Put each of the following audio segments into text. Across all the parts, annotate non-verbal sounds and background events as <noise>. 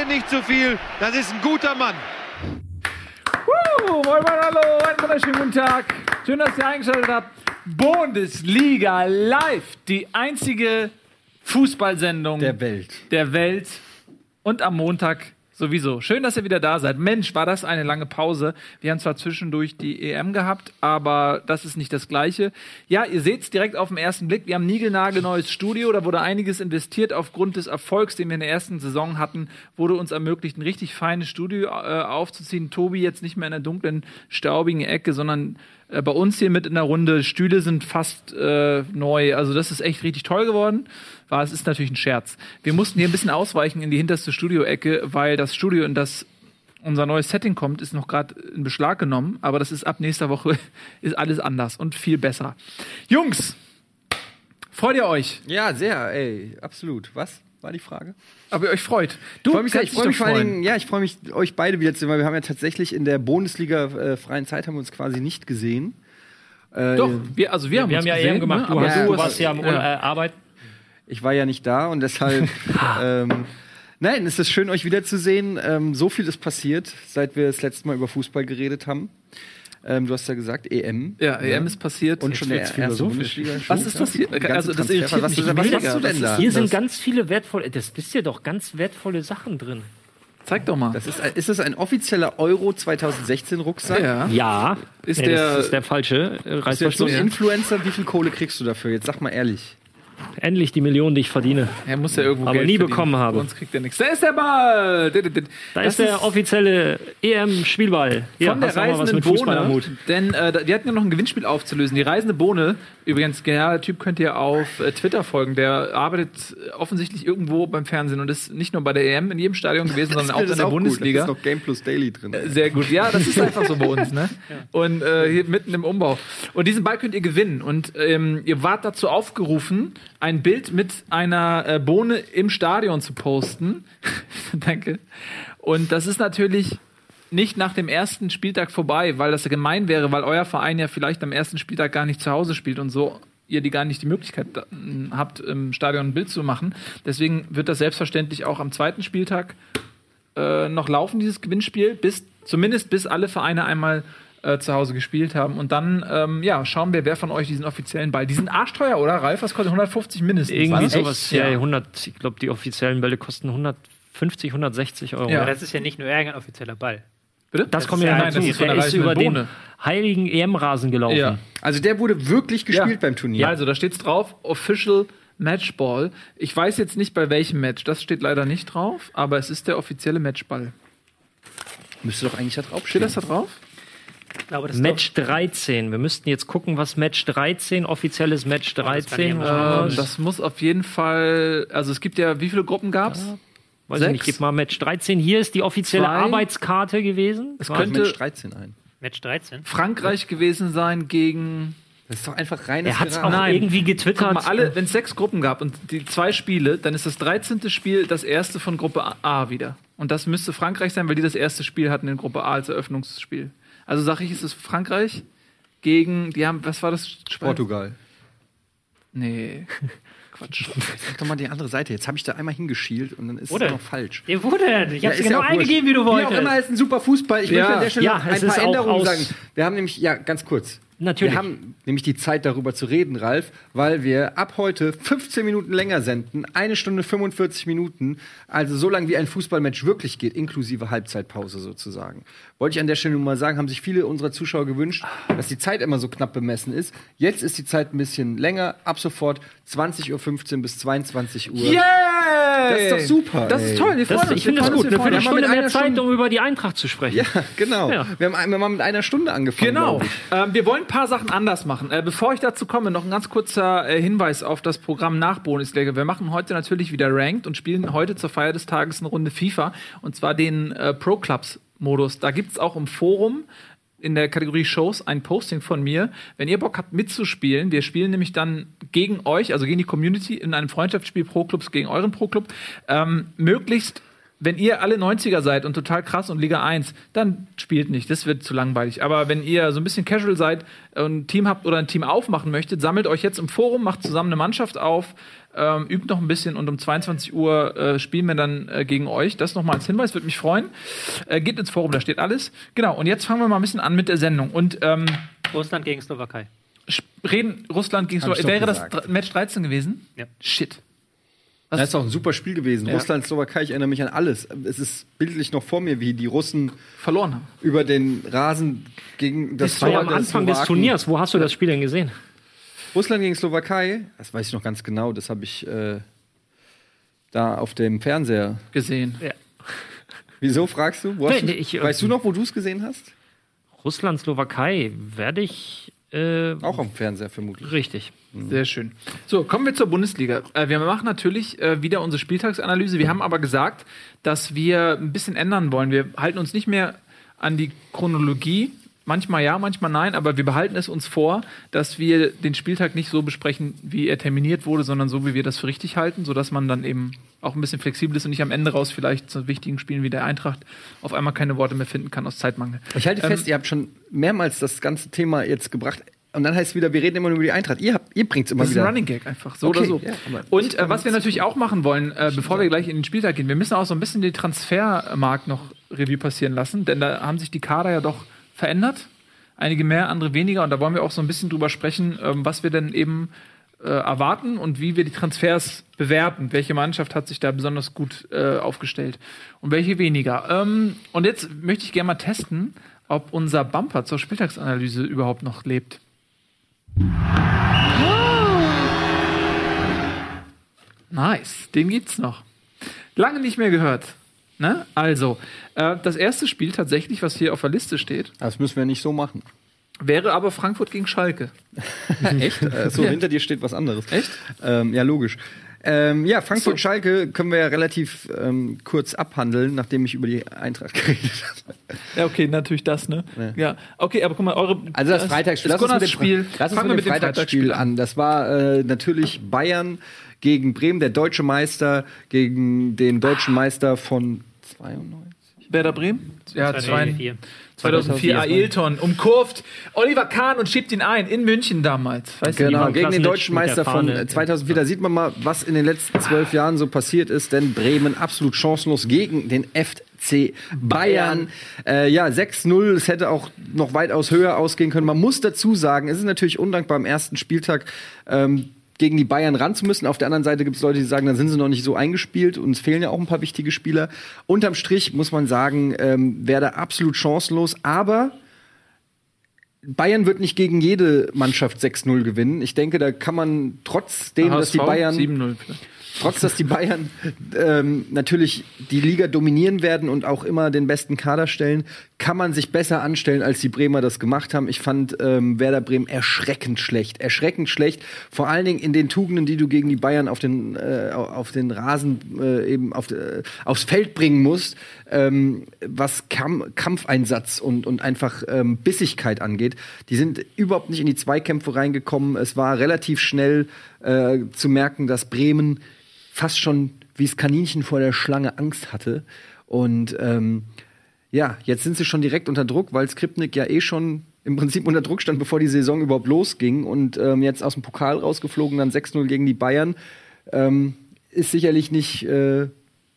redet nicht zu viel. Das ist ein guter Mann. Uh, moin, moin, hallo, einen wunderschönen guten Tag. Schön, dass ihr eingeschaltet habt. Bundesliga live, die einzige Fußballsendung Der Welt. der Welt und am Montag sowieso. Schön, dass ihr wieder da seid. Mensch, war das eine lange Pause. Wir haben zwar zwischendurch die EM gehabt, aber das ist nicht das Gleiche. Ja, ihr seht es direkt auf den ersten Blick. Wir haben niegelnagelneues Studio. Da wurde einiges investiert. Aufgrund des Erfolgs, den wir in der ersten Saison hatten, wurde uns ermöglicht, ein richtig feines Studio äh, aufzuziehen. Tobi jetzt nicht mehr in der dunklen, staubigen Ecke, sondern äh, bei uns hier mit in der Runde. Stühle sind fast äh, neu. Also das ist echt richtig toll geworden. War, es ist natürlich ein Scherz. Wir mussten hier ein bisschen ausweichen in die hinterste Studioecke, weil das Studio, in das unser neues Setting kommt, ist noch gerade in Beschlag genommen. Aber das ist ab nächster Woche <laughs> ist alles anders und viel besser. Jungs, freut ihr euch? Ja, sehr, ey, absolut. Was war die Frage? Ob ihr euch freut? Du Ich freue mich, ich freu dich mich vor allen. Dingen, ja, ich freue mich, euch beide wieder zu sehen, weil wir haben ja tatsächlich in der Bundesliga äh, freien Zeit haben wir uns quasi nicht gesehen. Äh, Doch, wir, also wir haben Wir haben ja gesehen, EM gemacht. ne? Du, Aber hast, Ja, du warst ja am <laughs> ja. Äh, Arbeit. Ich war ja nicht da und deshalb. <laughs> ähm, nein, es ist schön, euch wiederzusehen. Ähm, so viel ist passiert, seit wir das letzte Mal über Fußball geredet haben. Ähm, du hast ja gesagt, EM. Ja, EM ist passiert. Und schon der wird's erste philosophisch. Bundesliga. Was ist das hier? Die ganze Also, das irritiert was, mich was, was machst du denn da? Hier sind das- ganz viele wertvolle, das wisst ihr doch, ganz wertvolle Sachen drin. Zeig doch mal. Das ist, ist das ein offizieller Euro 2016 Rucksack? ja. Ja, Ist nee, der- das ist der falsche äh, du jetzt so Reißverschluss. ein Influencer? Wie viel Kohle kriegst du dafür? Jetzt sag mal ehrlich. Endlich die Millionen, die ich verdiene. Er muss ja irgendwo Aber Geld nie verdienen. bekommen habe. Sonst kriegt er nichts. Da ist der Ball! Da Das ist der offizielle EM-Spielball. Ja, von der auch reisenden Bohne. Denn äh, wir hatten ja noch ein Gewinnspiel aufzulösen. Die reisende Bohne, übrigens, genialer Typ, könnt ihr auf äh, Twitter folgen. Der arbeitet äh, offensichtlich irgendwo beim Fernsehen und ist nicht nur bei der EM in jedem Stadion gewesen, sondern auch in der Bundesliga. Da ist noch Game Plus Daily drin. Sehr gut. Ja, das ist <laughs> einfach so bei uns, ne? Und äh, hier mitten im Umbau. Und diesen Ball könnt ihr gewinnen. Und ähm, ihr wart dazu aufgerufen, ein Bild mit einer äh, Bohne im Stadion zu posten. <laughs> Danke. Und das ist natürlich nicht nach dem ersten Spieltag vorbei, weil das ja gemein wäre, weil euer Verein ja vielleicht am ersten Spieltag gar nicht zu Hause spielt und so ihr die gar nicht die Möglichkeit habt, im Stadion ein Bild zu machen. Deswegen wird das selbstverständlich auch am zweiten Spieltag äh, noch laufen, dieses Gewinnspiel, bis zumindest bis alle Vereine einmal äh, zu Hause gespielt haben. Und dann ähm, ja, schauen wir, wer von euch diesen offiziellen Ball. Die sind arschteuer, oder? Ralf, was kostet 150 mindestens? Irgendwie was? sowas. Ja, Ja. 100, ich glaube, die offiziellen Bälle kosten 150, 160 Euro. Ja. Aber das ist ja nicht nur irgendein offizieller Ball. Bitte? Das, kommt ist ja hinzu. das ist der ist über reisenden den Bohne. heiligen EM-Rasen gelaufen. Ja. Also der wurde wirklich gespielt Ja. beim Turnier. Ja, also da steht's drauf, Official Matchball. Ich weiß jetzt nicht bei welchem Match, das steht leider nicht drauf, aber es ist der offizielle Matchball. Müsste doch eigentlich da drauf Steht stehen. das da drauf? Glaube, das Match 13. Wir müssten jetzt gucken, was Match 13, offizielles Match das kann ich 13 ja mal war. Äh, das muss auf jeden Fall, also es gibt ja, wie viele Gruppen gab's? Weiß ich nicht, sechs. gib mal Match 13. Hier ist die offizielle Zwei. Arbeitskarte gewesen. Es Quasi. könnte Mensch 13 ein. Match 13. Frankreich gewesen sein gegen Das ist doch einfach reines er hat es auch. Nein. irgendwie Guck getwittert. mal, alle, wenn es sechs Gruppen gab und die zwei Spiele, dann ist das 13. Spiel das erste von Gruppe A wieder. Und das müsste Frankreich sein, weil die das erste Spiel hatten in Gruppe A als Eröffnungsspiel. Also sage ich, ist es Frankreich gegen, die haben, was war das? Portugal. Nee. <laughs> Quatsch. Sag doch mal die andere Seite. Jetzt habe ich da einmal hingeschielt und dann ist Oder? es noch falsch. Der wurde denn? Ich Ja, hab's ist genau ja eingegeben, wie du Wie auch wolltest. immer, ist ein super Fußball. Ich Ja. möchte an der Stelle Ja, noch ein paar Änderungen sagen. Wir haben nämlich, ja, ganz kurz. Natürlich. Wir haben nämlich die Zeit, darüber zu reden, Ralf, weil wir ab heute 15 Minuten länger senden, eine Stunde 45 Minuten, also so lange wie ein Fußballmatch wirklich geht, inklusive Halbzeitpause sozusagen. Wollte ich an der Stelle nur mal sagen, haben sich viele unserer Zuschauer gewünscht, dass die Zeit immer so knapp bemessen ist. Jetzt ist die Zeit ein bisschen länger, ab sofort 20.15 Uhr bis 22 Uhr. Yay! Das ist doch super, Das ey. ist toll, wir freuen das, uns. ich finde wir das freuen uns, gut. wir Eine freuen uns. Viertelstunde Viertelstunde mit mehr einer Zeit, Stunde- um über die Eintracht zu sprechen. Ja, genau. Ja. Wir, haben, wir haben mit einer Stunde angefangen. Genau. Ähm, wir wollen ein paar Sachen anders machen. Äh, bevor ich dazu komme, noch ein ganz kurzer äh, Hinweis auf das Programm nach Bundesliga. Wir machen heute natürlich wieder Ranked und spielen heute zur Feier des Tages eine Runde FIFA und zwar den äh, Pro Clubs Modus. Da gibt's auch im Forum in der Kategorie Shows ein Posting von mir. Wenn ihr Bock habt mitzuspielen, wir spielen nämlich dann gegen euch, also gegen die Community in einem Freundschaftsspiel Pro Clubs gegen euren Pro Club, ähm, möglichst wenn ihr alle 90er seid und total krass und Liga 1, dann spielt nicht. Das wird zu langweilig. Aber wenn ihr so ein bisschen casual seid und ein Team habt oder ein Team aufmachen möchtet, sammelt euch jetzt im Forum, macht zusammen eine Mannschaft auf, ähm, übt noch ein bisschen und um 22 Uhr äh, spielen wir dann äh, gegen euch. Das nochmal als Hinweis, würde mich freuen. Äh, geht ins Forum, da steht alles. Genau, und jetzt fangen wir mal ein bisschen an mit der Sendung. Und ähm, Russland gegen Slowakei. reden Russland gegen Slowakei. Wäre das gesagt. Match 13 gewesen? Ja. Shit. Das ist auch ein super Spiel gewesen. Ja. Russland, Slowakei, ich erinnere mich an alles. Es ist bildlich noch vor mir, wie die Russen Verloren haben. über den Rasen gegen das Das war ja am Anfang des Turniers. Wo hast du das Spiel denn gesehen? Russland gegen Slowakei, das weiß ich noch ganz genau, das habe ich äh, da auf dem Fernseher. Gesehen. Wieso fragst du? Wo hast Nee, du nee, ich, weißt du noch, wo du es gesehen hast? Russland, Slowakei, werde ich. Äh, Auch am Fernseher vermutlich. Richtig. Sehr schön. So, kommen wir zur Bundesliga. Äh, wir machen natürlich äh, wieder unsere Spieltagsanalyse. Wir haben aber gesagt, dass wir ein bisschen ändern wollen. Wir halten uns nicht mehr an die Chronologie. Manchmal ja, manchmal nein, aber wir behalten es uns vor, dass wir den Spieltag nicht so besprechen, wie er terminiert wurde, sondern so, wie wir das für richtig halten, sodass man dann eben auch ein bisschen flexibel ist und nicht am Ende raus vielleicht zu wichtigen Spielen wie der Eintracht auf einmal keine Worte mehr finden kann aus Zeitmangel. Ich halte Ähm, fest, ihr habt schon mehrmals das ganze Thema jetzt gebracht. Und dann heißt es wieder, wir reden immer nur über die Eintracht. Ihr, habt- ihr bringt es immer Das ist ein wieder. Running Gag einfach, so Okay, oder so. ja, und äh, was wir natürlich auch machen wollen, äh, bevor wir gleich in den Spieltag gehen, wir müssen auch so ein bisschen den Transfermarkt noch Revue passieren lassen, denn da haben sich die Kader ja doch verändert. Einige mehr, andere weniger. Und da wollen wir auch so ein bisschen drüber sprechen, ähm, was wir denn eben äh, erwarten und wie wir die Transfers bewerten. Welche Mannschaft hat sich da besonders gut äh, aufgestellt und welche weniger. Ähm, und jetzt möchte ich gerne mal testen, ob unser Bumper zur Spieltagsanalyse überhaupt noch lebt. Nice, den gibt's noch. Lange nicht mehr gehört. Ne? Also, äh, das erste Spiel tatsächlich, was hier auf der Liste steht, Das müssen wir nicht so machen. wäre aber Frankfurt gegen Schalke. <laughs> Echt? Äh, so, Ja. hinter dir steht was anderes. Echt? Ähm, ja, logisch. Ähm, ja, So. Frankfurt-Schalke können wir ja relativ ähm, kurz abhandeln, nachdem ich über die Eintracht <laughs> geredet habe. Ja, okay, natürlich das, ne? Ja, okay, aber guck mal, eure. Also das Freitagsspiel. Das mit dem, Spiel. Lass uns Fangen wir mit dem Freitagsspiel an. Das war äh, natürlich Bayern gegen Bremen, der deutsche Meister gegen den deutschen Meister von 92. Werder Bremen? Ja, 2004. 2004 Ailton umkurvt Oliver Kahn und schiebt ihn ein in München damals. Weißt du, Genau, waren gegen den deutschen Meister von Fahne. äh, 2004. Da sieht man mal, was in den letzten zwölf Jahren so passiert ist, denn Bremen absolut chancenlos gegen den FC Bayern. Äh, ja, 6-0, es hätte auch noch weitaus höher ausgehen können. Man muss dazu sagen, es ist natürlich undankbar am ersten Spieltag. Ähm, gegen die Bayern ran zu müssen. Auf der anderen Seite gibt es Leute, die sagen, dann sind sie noch nicht so eingespielt und es fehlen ja auch ein paar wichtige Spieler. Unterm Strich muss man sagen, ähm, wäre da absolut chancenlos, aber Bayern wird nicht gegen jede Mannschaft 6-0 gewinnen. Ich denke, da kann man trotzdem, dass die Bayern, 7-0 vielleicht. trotz dass die Bayern ähm, natürlich die Liga dominieren werden und auch immer den besten Kader stellen, kann man sich besser anstellen, als die Bremer das gemacht haben. Ich fand ähm, Werder Bremen erschreckend schlecht. Erschreckend schlecht. Vor allen Dingen in den Tugenden, die du gegen die Bayern auf den, äh, auf den Rasen äh, eben auf, äh, aufs Feld bringen musst, ähm, was Kam Kampfeinsatz und, und einfach ähm, Bissigkeit angeht. Die sind überhaupt nicht in die Zweikämpfe reingekommen. Es war relativ schnell äh, zu merken, dass Bremen fast schon wie das Kaninchen vor der Schlange Angst hatte. Und ähm, ja, jetzt sind sie schon direkt unter Druck, weil Skripnik ja eh schon im Prinzip unter Druck stand, bevor die Saison überhaupt losging. Und ähm, jetzt aus dem Pokal rausgeflogen, dann 6-0 gegen die Bayern. Ähm, ist sicherlich nicht äh,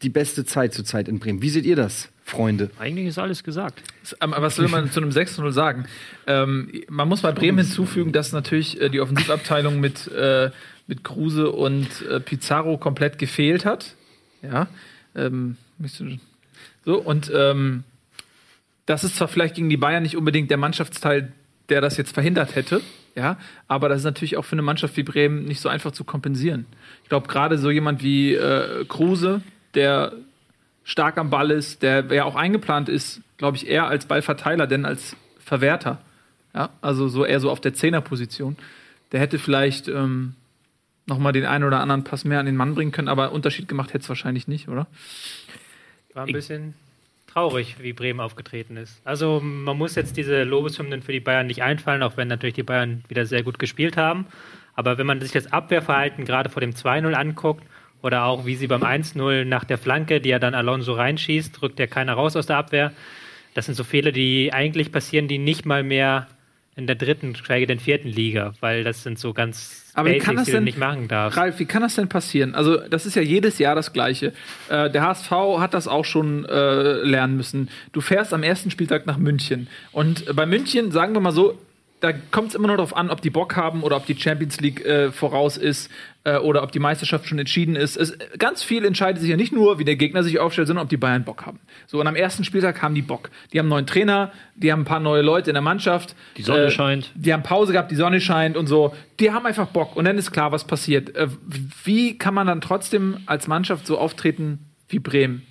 die beste Zeit zurzeit in Bremen. Wie seht ihr das, Freunde? Eigentlich ist alles gesagt. Aber was will man zu einem 6-0 sagen? Ähm, man muss bei Bremen hinzufügen, dass natürlich äh, die Offensivabteilung mit, äh, mit Kruse und äh, Pizarro komplett gefehlt hat. Ja. Ähm, so, und ähm, das ist zwar vielleicht gegen die Bayern nicht unbedingt der Mannschaftsteil, der das jetzt verhindert hätte, ja, aber das ist natürlich auch für eine Mannschaft wie Bremen nicht so einfach zu kompensieren. Ich glaube, gerade so jemand wie äh, Kruse, der stark am Ball ist, der ja auch eingeplant ist, glaube ich, eher als Ballverteiler, denn als Verwerter. Ja, also so eher so auf der Zehnerposition. Der hätte vielleicht ähm, noch mal den einen oder anderen Pass mehr an den Mann bringen können, aber Unterschied gemacht hätte es wahrscheinlich nicht, oder? War ein bisschen traurig, wie Bremen aufgetreten ist. Also man muss jetzt diese Lobeshymnen für die Bayern nicht einfallen, auch wenn natürlich die Bayern wieder sehr gut gespielt haben. Aber wenn man sich das Abwehrverhalten gerade vor dem 2-0 anguckt Oder auch wie sie beim 1-0 nach der Flanke, die er dann Alonso reinschießt, rückt ja keiner raus aus der Abwehr. Das sind so Fehler, die eigentlich passieren, die nicht mal mehr in der dritten, schweige denn vierten Liga, weil das sind so ganz Aber wie kann das denn- nicht machen darfst. Ralf, wie kann das denn passieren? Also, das ist ja jedes Jahr das Gleiche. Äh, der HSV hat das auch schon äh, lernen müssen. Du fährst am ersten Spieltag nach München. Und bei München, sagen wir mal so, da kommt es immer nur darauf an, ob die Bock haben oder ob die Champions League äh, voraus ist äh, oder ob die Meisterschaft schon entschieden ist. Es, ganz viel entscheidet sich ja nicht nur, wie der Gegner sich aufstellt, sondern ob die Bayern Bock haben. So, und am ersten Spieltag haben die Bock. Die haben einen neuen Trainer, die haben ein paar neue Leute in der Mannschaft. Die Sonne Äh, scheint. die haben Pause gehabt, die Sonne scheint und so. Die haben einfach Bock und dann ist klar, was passiert. Äh, Wie kann man dann trotzdem als Mannschaft so auftreten wie Bremen?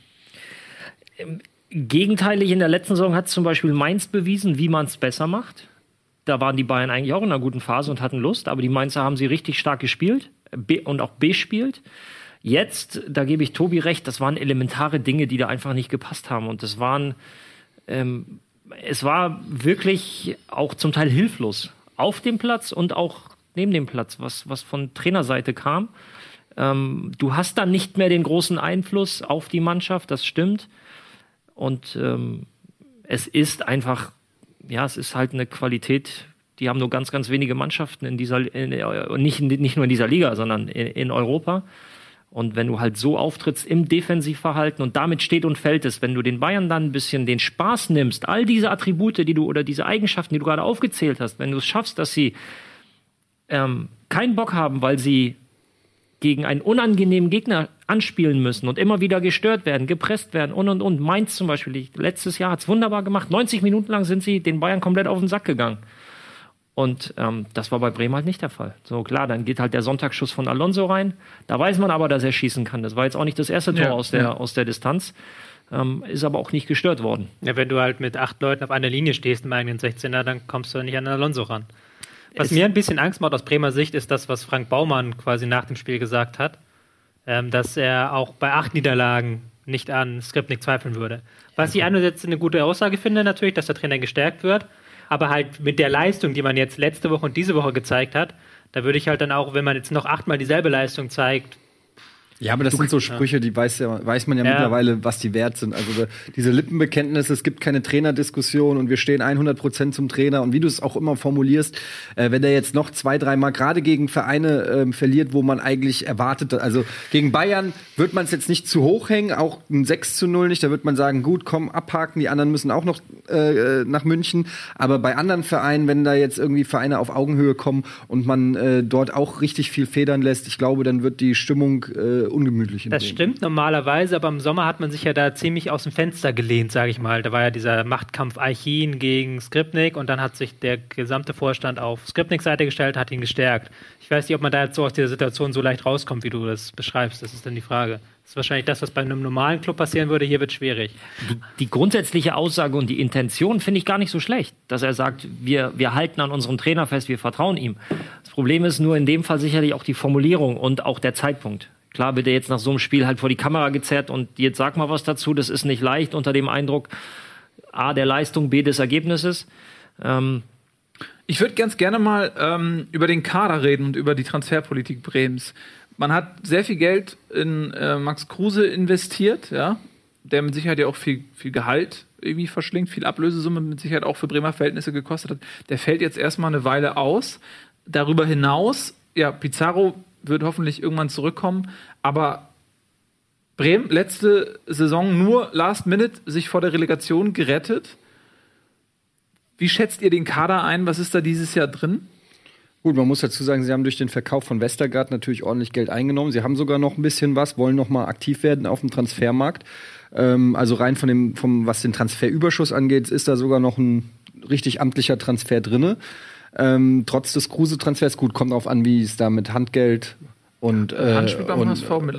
Gegenteilig in der letzten Saison hat zum Beispiel Mainz bewiesen, wie man es besser macht. Da waren die Bayern eigentlich auch in einer guten Phase und hatten Lust, aber die Mainzer haben sie richtig stark gespielt und auch bespielt. Jetzt, da gebe ich Tobi recht, das waren elementare Dinge, die da einfach nicht gepasst haben. Und das waren, ähm, es war wirklich auch zum Teil hilflos auf dem Platz und auch neben dem Platz, was, was von Trainerseite kam. Ähm, du hast dann nicht mehr den großen Einfluss auf die Mannschaft, das stimmt. Und ähm, es ist einfach, ja, es ist halt eine Qualität, die haben nur ganz, ganz wenige Mannschaften in dieser, in, äh, nicht, nicht nur in dieser Liga, sondern in, in Europa. Und wenn du halt so auftrittst im Defensivverhalten und damit steht und fällt es, wenn du den Bayern dann ein bisschen den Spaß nimmst, all diese Attribute, die du oder diese Eigenschaften, die du gerade aufgezählt hast, wenn du es schaffst, dass sie ähm, keinen Bock haben, weil sie gegen einen unangenehmen Gegner anspielen müssen und immer wieder gestört werden, gepresst werden und und und. Mainz zum Beispiel, letztes Jahr hat es wunderbar gemacht. 90 Minuten lang sind sie den Bayern komplett auf den Sack gegangen. Und ähm, das war bei Bremen halt nicht der Fall. So klar, dann geht halt der Sonntagsschuss von Alonso rein. Da weiß man aber, dass er schießen kann. Das war jetzt auch nicht das erste Tor Ja, aus, der, ja. aus der Distanz. Ähm, ist aber auch nicht gestört worden. Ja, wenn du halt mit acht Leuten auf einer Linie stehst im eigenen 16er, dann kommst du nicht an Alonso ran. Was mir ein bisschen Angst macht aus Bremer Sicht, ist das, was Frank Baumann quasi nach dem Spiel gesagt hat, ähm, dass er auch bei acht Niederlagen nicht an Skripnik zweifeln würde. Was ich einerseits eine gute Aussage finde, natürlich, dass der Trainer gestärkt wird, aber halt mit der Leistung, die man jetzt letzte Woche und diese Woche gezeigt hat, da würde ich halt dann auch, wenn man jetzt noch achtmal dieselbe Leistung zeigt, Ja, aber das sind so Sprüche, die weiß, ja, weiß man ja, Ja. mittlerweile, was die wert sind. Also diese Lippenbekenntnisse, es gibt keine Trainerdiskussion und wir stehen 100 Prozent zum Trainer. Und wie du es auch immer formulierst, äh, wenn der jetzt noch zwei, dreimal gerade gegen Vereine ähm, verliert, wo man eigentlich erwartet, also gegen Bayern wird man es jetzt nicht zu hoch hängen, auch ein 6 zu 0 nicht. Da wird man sagen, gut, komm, abhaken, die anderen müssen auch noch äh, nach München. Aber bei anderen Vereinen, wenn da jetzt irgendwie Vereine auf Augenhöhe kommen und man äh, dort auch richtig viel federn lässt, ich glaube, dann wird die Stimmung äh, ungemütlich. in Das Bremen. stimmt normalerweise, aber im Sommer hat man sich ja da ziemlich aus dem Fenster gelehnt, sage ich mal. Da war ja dieser Machtkampf Eichin gegen Skripnik und dann hat sich der gesamte Vorstand auf Skripniks Seite gestellt, hat ihn gestärkt. Ich weiß nicht, ob man da jetzt so aus dieser Situation so leicht rauskommt, wie du das beschreibst. Das ist dann die Frage. Das ist wahrscheinlich das, was bei einem normalen Club passieren würde. Hier wird schwierig. Die, die grundsätzliche Aussage und die Intention finde ich gar nicht so schlecht, dass er sagt, wir, wir halten an unserem Trainer fest, wir vertrauen ihm. Das Problem ist nur in dem Fall sicherlich auch die Formulierung und auch der Zeitpunkt. Klar wird er jetzt nach so einem Spiel halt vor die Kamera gezerrt und jetzt sag mal was dazu. Das ist nicht leicht unter dem Eindruck A der Leistung, B des Ergebnisses. Ähm, Ich würde ganz gerne mal ähm, über den Kader reden und über die Transferpolitik Bremens. Man hat sehr viel Geld in äh, Max Kruse investiert, ja, der mit Sicherheit ja auch viel, viel Gehalt irgendwie verschlingt, viel Ablösesumme mit Sicherheit auch für Bremer Verhältnisse gekostet hat. Der fällt jetzt erstmal eine Weile aus. Darüber hinaus, ja, Pizarro wird hoffentlich irgendwann zurückkommen, aber Bremen letzte Saison nur Last Minute sich vor der Relegation gerettet. Wie schätzt ihr den Kader ein? Was ist da dieses Jahr drin? Gut, man muss dazu sagen, sie haben durch den Verkauf von Westergaard natürlich ordentlich Geld eingenommen. Sie haben sogar noch ein bisschen was, wollen noch mal aktiv werden auf dem Transfermarkt. Ähm, also rein von dem, vom, was den Transferüberschuss angeht, ist da sogar noch ein richtig amtlicher Transfer drinne. Ähm, trotz des Kruse-Transfers, gut, kommt drauf an, wie es da mit Handgeld und, äh, Handspiel beim und HSV mit.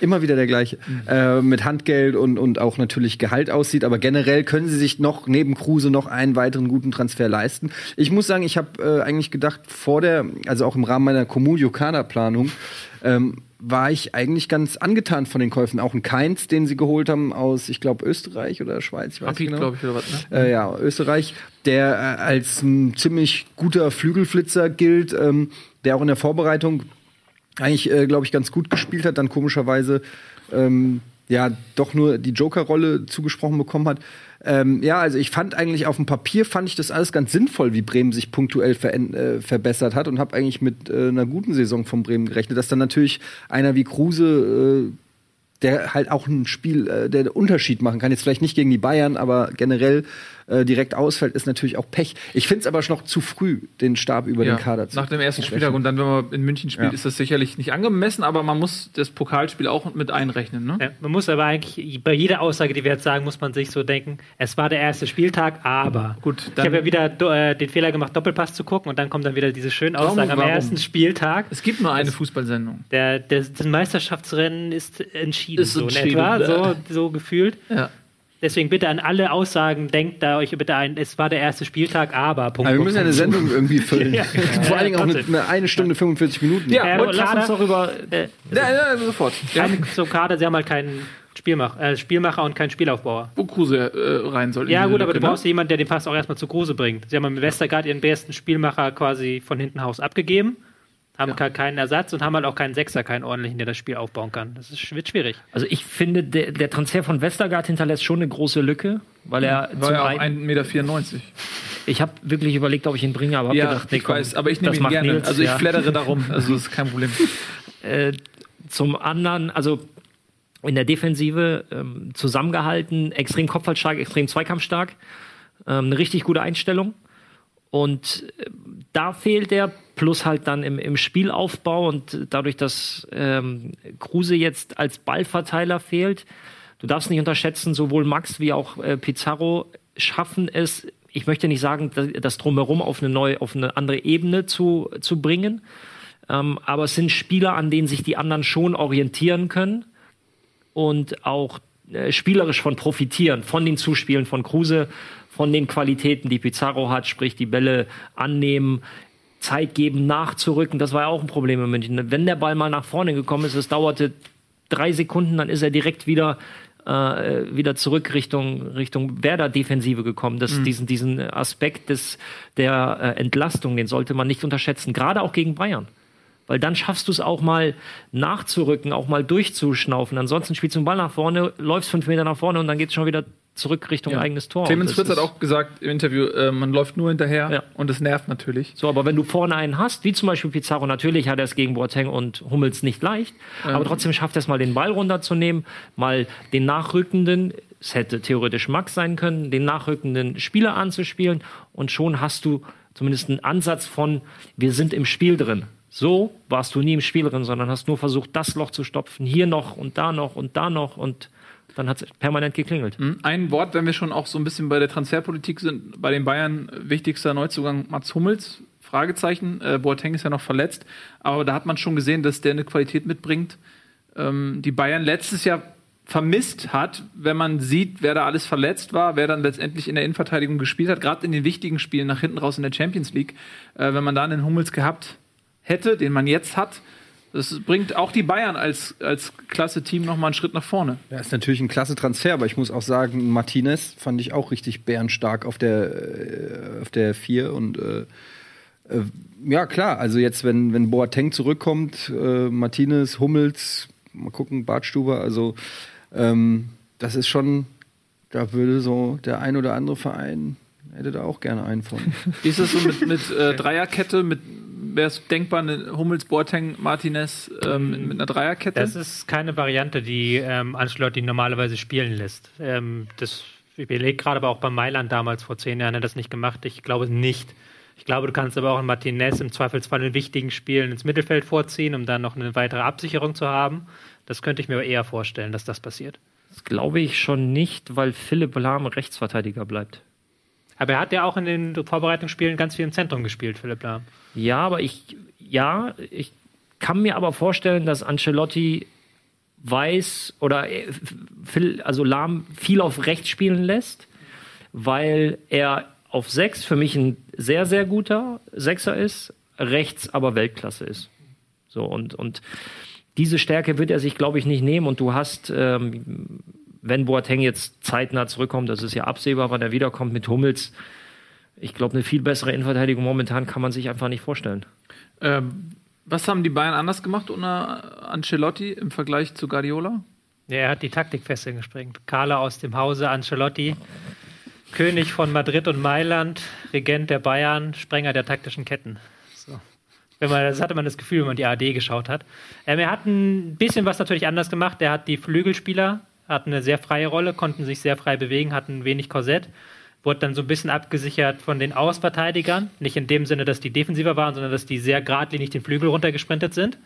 Immer wieder der gleiche. Äh, mit Handgeld und, und auch natürlich Gehalt aussieht. Aber generell können sie sich noch neben Kruse noch einen weiteren guten Transfer leisten. Ich muss sagen, ich habe äh, eigentlich gedacht, vor der, also auch im Rahmen meiner Communio-Kader-Planung, ähm, war ich eigentlich ganz angetan von den Käufen. Auch ein Keins, den sie geholt haben aus, ich glaube, Österreich oder Schweiz. Ich weiß Rapid, genau. glaube ich, oder was, ne? Äh, ja, Österreich, der äh, als ein ziemlich guter Flügelflitzer gilt, ähm, der auch in der Vorbereitung eigentlich, äh, glaube ich, ganz gut gespielt hat, dann komischerweise ähm, ja doch nur die Joker-Rolle zugesprochen bekommen hat. Ähm, ja, also ich fand eigentlich auf dem Papier fand ich das alles ganz sinnvoll, wie Bremen sich punktuell äh, verbessert hat und habe eigentlich mit äh, einer guten Saison von Bremen gerechnet, dass dann natürlich einer wie Kruse äh, der halt auch ein Spiel, äh, der einen Unterschied machen kann. Jetzt vielleicht nicht gegen die Bayern, aber generell äh, direkt ausfällt, ist natürlich auch Pech. Ich finde es aber noch zu früh, den Stab über Ja, den Kader zu Nach dem ersten. Spieltag und dann, wenn man in München spielt, Ja. ist das sicherlich nicht angemessen, aber man muss das Pokalspiel auch mit einrechnen. Ne? Ja, man muss aber eigentlich, bei jeder Aussage, die wir jetzt sagen, muss man sich so denken, es war der erste Spieltag, aber. Gut, ich habe ja wieder äh, den Fehler gemacht, Doppelpass zu gucken und dann kommt dann wieder diese schöne Warum- Aussage am warum? ersten Spieltag. Es gibt nur eine Fußballsendung. Der, der, das Meisterschaftsrennen ist entschieden, Ist so entschieden. etwa, so, so gefühlt. Ja. Deswegen bitte an alle Aussagen, denkt da euch bitte ein, es war der erste Spieltag, aber. Punkt, Aber wir müssen ja eine. Sendung irgendwie füllen. <laughs> Ja. Vor allen Dingen auch mit einer eine Stunde 45 Minuten. Ja, Ja, und Lass uns doch über. Äh, Ja, ja, sofort. Ja, keine, so Kader, sie haben halt keinen Spielmach, äh, Spielmacher und keinen Spielaufbauer. wo Kruse äh, rein soll. Ja, gut, aber Lücke, du ne? brauchst jemanden, der den Pass auch erstmal zu Kruse bringt. Sie haben mit Westergaard ihren besten Spielmacher quasi von hinten Haus abgegeben, haben ke- keinen Ersatz und haben halt auch keinen Sechser, keinen ordentlichen, der das Spiel aufbauen kann. Das ist, wird schwierig. Also ich finde, der, der Transfer von Westergaard hinterlässt schon eine große Lücke, weil er War zum ja auch einen, 1,94 Meter. ich habe wirklich überlegt, ob ich ihn bringe, aber hab Ja, gedacht, nee, ich komm, weiß, aber ich nehme ihn gerne. Nils, also ich ja. flattere darum, <laughs> also das ist kein Problem. Äh, zum anderen, also in der Defensive ähm, zusammengehalten, extrem kopfballstark, extrem zweikampfstark, ähm, eine richtig gute Einstellung. Und äh, da fehlt er, plus halt dann im, im Spielaufbau und dadurch, dass ähm, Kruse jetzt als Ballverteiler fehlt. Du darfst nicht unterschätzen, sowohl Max wie auch äh, Pizarro schaffen es, ich möchte nicht sagen, das- drumherum auf eine neue, auf eine andere Ebene zu, zu bringen. Ähm, aber es sind Spieler, an denen sich die anderen schon orientieren können und auch äh, spielerisch von profitieren, von den Zuspielen von Kruse, von den Qualitäten, die Pizarro hat, sprich die Bälle annehmen, Zeit geben, nachzurücken. Das war ja auch ein Problem in München. Wenn der Ball mal nach vorne gekommen ist, es dauerte drei Sekunden, dann ist er direkt wieder äh, wieder zurück Richtung Richtung Werder-Defensive gekommen. Das, diesen, diesen Aspekt des, der äh, Entlastung, den sollte man nicht unterschätzen, gerade auch gegen Bayern. Weil dann schaffst du es auch mal nachzurücken, auch mal durchzuschnaufen. Ansonsten spielst du den Ball nach vorne, läufst fünf Meter nach vorne und dann geht es schon wieder zurück Richtung eigenes Tor. Clemens Fritz hat auch gesagt im Interview, äh, man läuft nur hinterher Ja. und es nervt natürlich. So, aber wenn du vorne einen hast, wie zum Beispiel Pizarro, natürlich hat er es gegen Boateng und Hummels nicht leicht, aber trotzdem schafft er es mal, den Ball runterzunehmen, mal den nachrückenden, es hätte theoretisch Max sein können, den nachrückenden Spieler anzuspielen und schon hast du zumindest einen Ansatz von, wir sind im Spiel drin. So warst du nie im Spiel drin, sondern hast nur versucht, das Loch zu stopfen, hier noch und da noch und da noch und dann hat es permanent geklingelt. Ein Wort, wenn wir schon auch so ein bisschen bei der Transferpolitik sind, bei den Bayern wichtigster Neuzugang Mats Hummels, Fragezeichen. Äh, Boateng ist ja noch verletzt, aber da hat man schon gesehen, dass der eine Qualität mitbringt, ähm, die Bayern letztes Jahr vermisst hat, wenn man sieht, wer da alles verletzt war, wer dann letztendlich in der Innenverteidigung gespielt hat, gerade in den wichtigen Spielen nach hinten raus in der Champions League, äh, wenn man da einen Hummels gehabt hätte, den man jetzt hat, das bringt auch die Bayern als, als klasse Team noch mal einen Schritt nach vorne. Ja, ist natürlich ein klasse Transfer, aber ich muss auch sagen, Martinez fand ich auch richtig bärenstark auf der, äh, auf der 4 und äh, äh, ja, klar, also jetzt, wenn, wenn Boateng zurückkommt, äh, Martinez, Hummels, mal gucken, Bartstuber, also ähm, das ist schon, da würde so der ein oder andere Verein, hätte da auch gerne einen von. Wie ist das so mit, mit äh, Dreierkette? Mit wäre es denkbar, eine Hummels, Boateng, Martinez ähm, mit, mit einer Dreierkette? Das ist keine Variante, die ähm, Ancelotti normalerweise spielen lässt. Ähm, das ich überlege gerade, aber auch bei Mailand damals vor zehn Jahren hat er das nicht gemacht. Ich glaube nicht. Ich glaube, du kannst aber auch einen Martinez im Zweifelsfall in wichtigen Spielen ins Mittelfeld vorziehen, um dann noch eine weitere Absicherung zu haben. Das könnte ich mir aber eher vorstellen, dass das passiert. Das glaube ich schon nicht, weil Philipp Lahm Rechtsverteidiger bleibt. Aber er hat ja auch in den Vorbereitungsspielen ganz viel im Zentrum gespielt, Philipp Lahm. Ja, aber ich, ja, ich kann mir aber vorstellen, dass Ancelotti weiß oder äh, also Lahm viel auf rechts spielen lässt, weil er auf sechs für mich ein sehr, sehr guter Sechser ist, rechts aber Weltklasse ist. So, und, und diese Stärke wird er sich, glaube ich, nicht nehmen. Und du hast, ähm, wenn Boateng jetzt zeitnah zurückkommt, das ist ja absehbar, wann er wiederkommt mit Hummels, ich glaube, eine viel bessere Innenverteidigung momentan kann man sich einfach nicht vorstellen. Ähm, Was haben die Bayern anders gemacht unter Ancelotti im Vergleich zu Guardiola? Ja, er hat die Taktik festgesprengt. Carla aus dem Hause Ancelotti, König von Madrid und Mailand, Regent der Bayern, Sprenger der taktischen Ketten. So. Wenn man, das hatte man das Gefühl, wenn man die AD geschaut hat. Ähm, er hat ein bisschen was natürlich anders gemacht. Er hat die Flügelspieler, hatten eine sehr freie Rolle, konnten sich sehr frei bewegen, hatten wenig Korsett. Wurde dann so ein bisschen abgesichert von den Außenverteidigern. Nicht in dem Sinne, dass die defensiver waren, sondern dass die sehr geradlinig den Flügel runtergesprintet sind.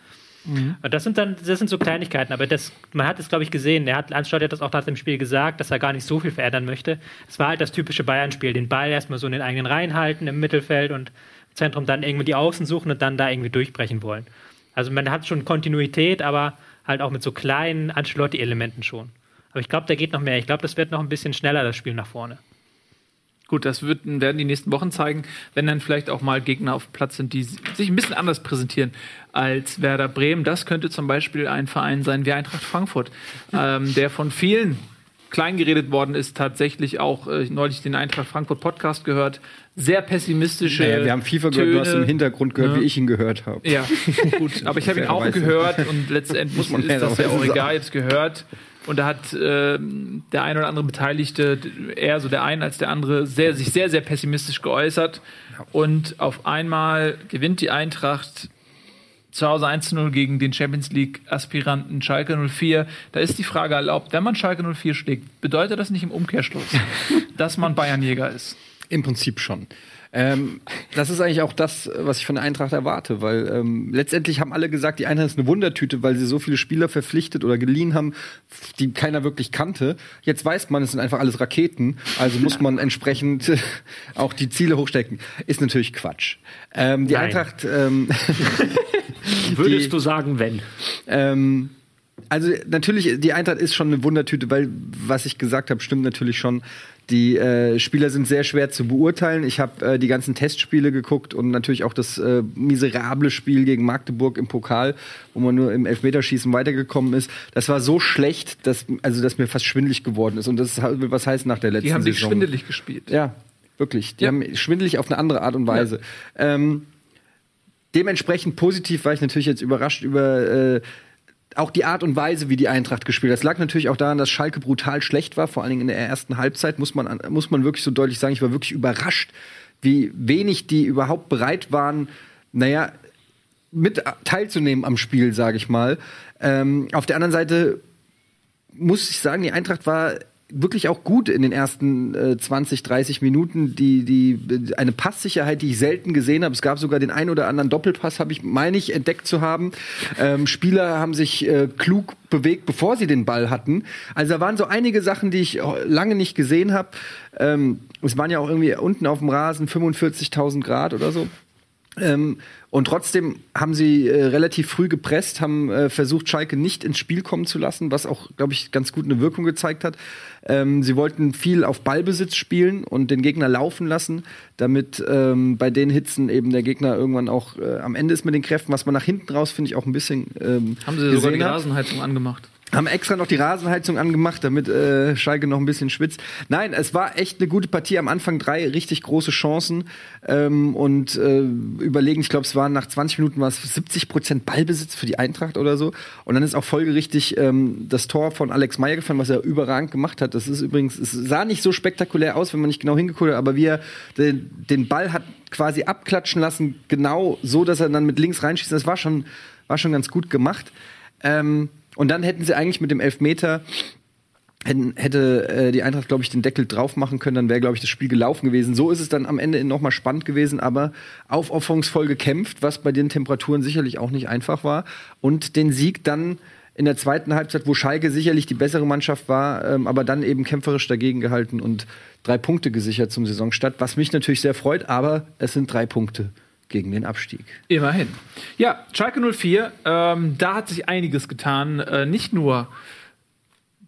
Und das sind dann, das sind so Kleinigkeiten, aber das, man hat es, glaube ich, gesehen. Er hat, Anstatt hat das auch nach dem Spiel gesagt, dass er gar nicht so viel verändern möchte. Es war halt das typische Bayern-Spiel, den Ball erstmal so in den eigenen Reihen halten im Mittelfeld und im Zentrum dann irgendwie die Außen suchen und dann da irgendwie durchbrechen wollen. Also man hat schon Kontinuität, aber halt auch mit so kleinen Ancelotti-Elementen schon. Aber ich glaube, da geht noch mehr. Ich glaube, das wird noch ein bisschen schneller, das Spiel nach vorne. Gut, das wird, werden die nächsten Wochen zeigen, wenn dann vielleicht auch mal Gegner auf dem Platz sind, die sich ein bisschen anders präsentieren als Werder Bremen. Das könnte zum Beispiel ein Verein sein wie Eintracht Frankfurt, <laughs> ähm, der von vielen klein geredet worden ist, tatsächlich auch äh, neulich den Eintracht Frankfurt Podcast gehört. Sehr pessimistische. Naja, wir haben FIFA gehört, du hast Töne. im Hintergrund gehört, Ja. wie ich ihn gehört habe. Ja, gut. Aber ich habe ihn auch gehört und letztendlich <laughs> Muss man ist das ja auch egal, jetzt gehört. Und da hat ähm, der ein oder andere Beteiligte, eher so der eine als der andere, sehr, sich sehr, sehr pessimistisch geäußert. Und auf einmal gewinnt die Eintracht zu Hause 1-0 gegen den Champions League-Aspiranten Schalke 04. Da ist die Frage erlaubt, wenn man Schalke 04 schlägt, bedeutet das nicht im Umkehrschluss, <laughs> dass man Bayernjäger ist? Im Prinzip schon. Ähm, das ist eigentlich auch das, was ich von der Eintracht erwarte, weil ähm, letztendlich haben alle gesagt, die Eintracht ist eine Wundertüte, weil sie so viele Spieler verpflichtet oder geliehen haben, die keiner wirklich kannte. Jetzt weiß man, es sind einfach alles Raketen, also muss man entsprechend <laughs> auch die Ziele hochstecken. Ist natürlich Quatsch. Ähm, die Nein. Eintracht ähm, <laughs> Würdest Die- du sagen, wenn? Ähm, also natürlich, die Eintracht ist schon eine Wundertüte, weil was ich gesagt habe, stimmt natürlich schon. Die äh, Spieler sind sehr schwer zu beurteilen. Ich habe äh, die ganzen Testspiele geguckt und natürlich auch das äh, miserable Spiel gegen Magdeburg im Pokal, wo man nur im Elfmeterschießen weitergekommen ist. Das war so schlecht, dass also dass mir fast schwindelig geworden ist. Und das will was heißt nach der letzten Die haben sich Saison. schwindelig gespielt. Ja, wirklich. Die Ja. haben schwindelig auf eine andere Art und Weise. Ähm, dementsprechend positiv war ich natürlich jetzt überrascht über äh, auch die Art und Weise, wie die Eintracht gespielt hat. Das lag natürlich auch daran, dass Schalke brutal schlecht war, vor allen Dingen in der ersten Halbzeit, muss man, an- muss man wirklich so deutlich sagen. Ich war wirklich überrascht, wie wenig die überhaupt bereit waren, naja, mit teilzunehmen am Spiel, sage ich mal. Ähm, auf der anderen Seite muss ich sagen, die Eintracht war wirklich auch gut in den ersten äh, 20, 30 Minuten. Die, die, eine Passsicherheit, die ich selten gesehen habe. Es gab sogar den ein oder anderen Doppelpass, habe ich, meine ich, entdeckt zu haben. Ähm, Spieler haben sich äh, klug bewegt, bevor sie den Ball hatten. Also da waren so einige Sachen, die ich auch lange nicht gesehen habe. Ähm, es waren ja auch irgendwie unten auf dem Rasen 45.000 Grad oder so. Ähm, und trotzdem haben sie äh, relativ früh gepresst, haben äh, versucht, Schalke nicht ins Spiel kommen zu lassen, was auch, glaube ich, ganz gut eine Wirkung gezeigt hat. Ähm, sie wollten viel auf Ballbesitz spielen und den Gegner laufen lassen, damit ähm, bei den Hitzen eben der Gegner irgendwann auch äh, am Ende ist mit den Kräften, was man nach hinten raus, finde ich, auch ein bisschen ähm, Haben sie sogar die. Rasenheizung angemacht. Haben extra noch die Rasenheizung angemacht, damit äh, Schalke noch ein bisschen schwitzt. Nein, es war echt eine gute Partie. Am Anfang drei richtig große Chancen ähm, und äh, überlegen, ich glaube, es waren nach 20 Minuten war es 70 Prozent Ballbesitz für die Eintracht oder so. Und dann ist auch folgerichtig ähm, das Tor von Alex Meyer gefallen, was er überragend gemacht hat. Das ist übrigens, es sah nicht so spektakulär aus, wenn man nicht genau hingeguckt hat, aber wie er den, den Ball hat quasi abklatschen lassen, genau so, dass er dann mit links reinschießt. Das war schon, war schon ganz gut gemacht. Ähm, und dann hätten sie eigentlich mit dem Elfmeter hätten, hätte äh, die Eintracht, glaube ich, den Deckel drauf machen können, dann wäre, glaube ich, das Spiel gelaufen gewesen. So ist es dann am Ende noch mal spannend gewesen, aber aufopferungsvoll gekämpft, was bei den Temperaturen sicherlich auch nicht einfach war. Und den Sieg dann in der zweiten Halbzeit, wo Schalke sicherlich die bessere Mannschaft war, ähm, aber dann eben kämpferisch dagegen gehalten und drei Punkte gesichert zum Saisonstart, was mich natürlich sehr freut, aber es sind drei Punkte gegen den Abstieg. Immerhin. Ja, Schalke 04, ähm, da hat sich einiges getan. Äh, nicht nur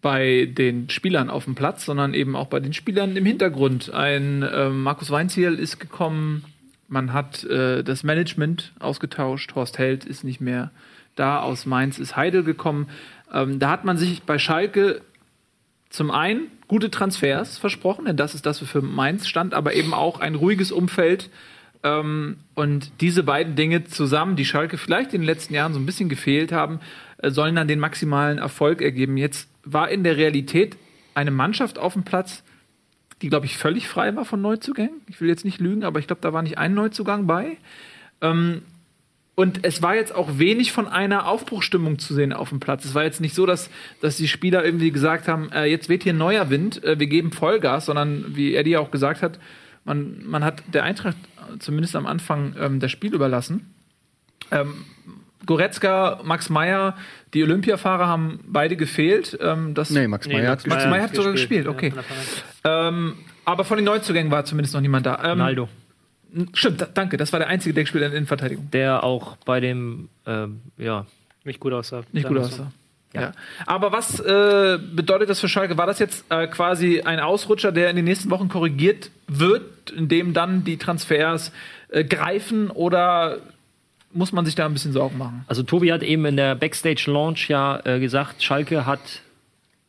bei den Spielern auf dem Platz, sondern eben auch bei den Spielern im Hintergrund. Ein ähm, Markus Weinziel ist gekommen, man hat äh, das Management ausgetauscht, Horst Held ist nicht mehr da, aus Mainz ist Heidel gekommen. Ähm, da hat man sich bei Schalke zum einen gute Transfers versprochen, denn das ist das, wofür Mainz stand, aber eben auch ein ruhiges Umfeld, Ähm, und diese beiden Dinge zusammen, die Schalke vielleicht in den letzten Jahren so ein bisschen gefehlt haben, äh, sollen dann den maximalen Erfolg ergeben. Jetzt war in der Realität eine Mannschaft auf dem Platz, die, glaube ich, völlig frei war von Neuzugängen. Ich will jetzt nicht lügen, aber ich glaube, da war nicht ein Neuzugang bei. Ähm, und es war jetzt auch wenig von einer Aufbruchstimmung zu sehen auf dem Platz. Es war jetzt nicht so, dass, dass die Spieler irgendwie gesagt haben, äh, jetzt weht hier neuer Wind, äh, wir geben Vollgas, sondern wie Eddie auch gesagt hat, man, man hat der Eintracht zumindest am Anfang ähm, das Spiel überlassen. Ähm, Goretzka, Max Meyer, die Olympiafahrer haben beide gefehlt. Ähm, das Nee, Max Meyer hat Max gespielt. Meyer hat sogar gespielt, Ja, okay. Verletzung. Ähm, aber von den Neuzugängen war zumindest noch niemand da. Ähm, Ronaldo, Stimmt, da, danke. Das war der einzige, der gespielt hat in der Innenverteidigung. der auch bei dem, ähm, ja, Nicht gut aussah. Nicht gut aussah. Ja. Aber was äh, bedeutet das für Schalke? War das jetzt äh, quasi ein Ausrutscher, der in den nächsten Wochen korrigiert wird, indem dann die Transfers äh, greifen oder muss man sich da ein bisschen Sorgen machen? Also Tobi hat eben in der Backstage Launch ja äh, gesagt, Schalke hat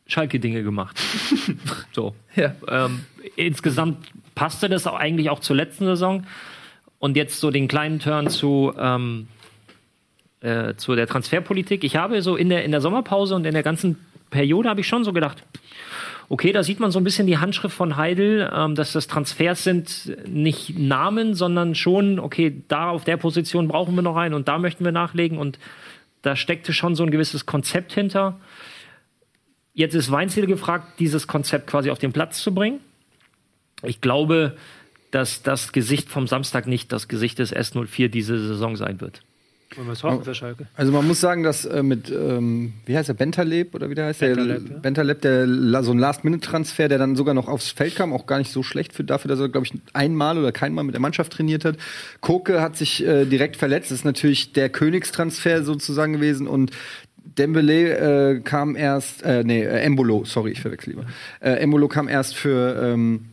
Schalke-Dinge gemacht. <laughs> so. Ja. Ähm, insgesamt passte das auch eigentlich auch zur letzten Saison. Und jetzt so den kleinen Turn zu, ähm, äh, zu der Transferpolitik. Ich habe so in der, in der Sommerpause und in der ganzen Periode habe ich schon so gedacht, okay, da sieht man so ein bisschen die Handschrift von Heidel, ähm, dass das Transfers sind nicht Namen, sondern schon, okay, da auf der Position brauchen wir noch einen und da möchten wir nachlegen und da steckte schon so ein gewisses Konzept hinter. Jetzt ist Weinziel gefragt, dieses Konzept quasi auf den Platz zu bringen. Ich glaube, dass das Gesicht vom Samstag nicht das Gesicht des S04 diese Saison sein wird. Wollen wir es hoffen für Schalke. Also man muss sagen, dass äh, mit, ähm, wie heißt der, Bentaleb oder wie der heißt? Bentaleb, der, ja. Bentaleb, der so ein Last-Minute-Transfer, der dann sogar noch aufs Feld kam, auch gar nicht so schlecht für dafür, dass er, glaube ich, einmal oder keinmal mit der Mannschaft trainiert hat. Koke hat sich äh, direkt verletzt, das ist natürlich der Königstransfer sozusagen gewesen und Dembele äh, kam erst, äh, nee, äh, Embolo, sorry, ich verwechsel lieber. Äh, Embolo kam erst für, ähm,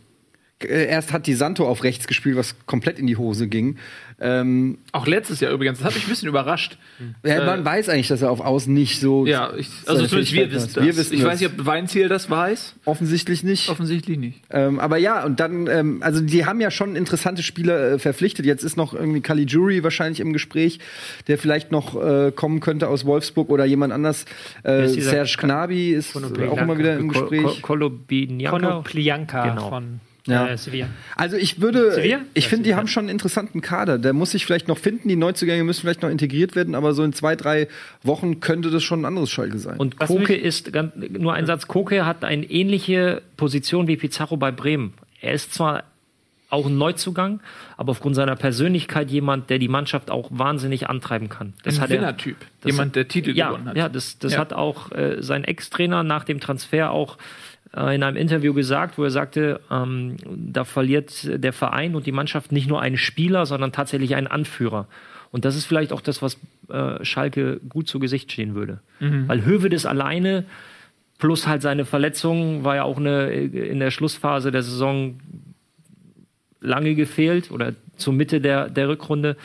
äh, erst hat die Santo auf rechts gespielt, was komplett in die Hose ging. Ähm, Auch letztes Jahr übrigens. Das hat mich ein bisschen überrascht. ja, man weiß eigentlich, dass er auf Außen nicht so. Ja, ich, also zumindest wir wissen das. Wir wissen ich das. weiß nicht, ob Weinziel das weiß. Offensichtlich nicht. Offensichtlich nicht. Ähm, aber ja, und dann, ähm, also die haben ja schon interessante Spieler äh, verpflichtet. Jetzt ist noch irgendwie Caligiuri wahrscheinlich im Gespräch, der vielleicht noch äh, kommen könnte aus Wolfsburg oder jemand anders. Äh, Serge Gnabry ist auch immer wieder im Gespräch. Kolobinianka. Konoplyanka Genau. von Ja. äh, Sevilla. Also ich würde, Sevilla? ich finde, die haben schon einen interessanten Kader. Der muss sich vielleicht noch finden. Die Neuzugänge müssen vielleicht noch integriert werden, aber so in zwei, drei Wochen könnte das schon ein anderes Schalke sein. Und Koke ist, ganz, nur ein Satz, Koke hat eine ähnliche Position wie Pizarro bei Bremen. Er ist zwar auch ein Neuzugang, aber aufgrund seiner Persönlichkeit jemand, der die Mannschaft auch wahnsinnig antreiben kann. Das ein er, das Jemand, hat- der Titel ja, gewonnen hat. Ja, das, das Ja. hat auch äh, sein Ex-Trainer nach dem Transfer auch äh, in einem Interview gesagt, wo er sagte, ähm, da verliert der Verein und die Mannschaft nicht nur einen Spieler, sondern tatsächlich einen Anführer. Und das ist vielleicht auch das, was äh, Schalke gut zu Gesicht stehen würde. Weil Hövedes alleine plus halt seine Verletzung war ja auch eine in der Schlussphase der Saison lange gefehlt oder zur Mitte der, der Rückrunde.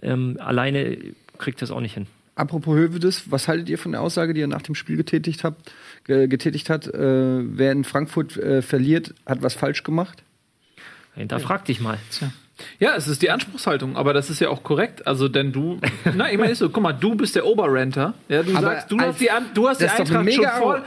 Ähm, alleine kriegt das auch nicht hin. Apropos Hövedes, was haltet ihr von der Aussage, die er nach dem Spiel getätigt, habt, getätigt hat? Äh, wer in Frankfurt äh, verliert, hat was falsch gemacht? Hinterfrag dich mal. Ja, es ist die Anspruchshaltung, aber das ist ja auch korrekt. Also, denn du, <laughs> na, ich meine, ist so, guck mal, du bist der Oberrenter. Ja, du Aber sagst, du hast die, An du hast die Eintracht mega schon voll.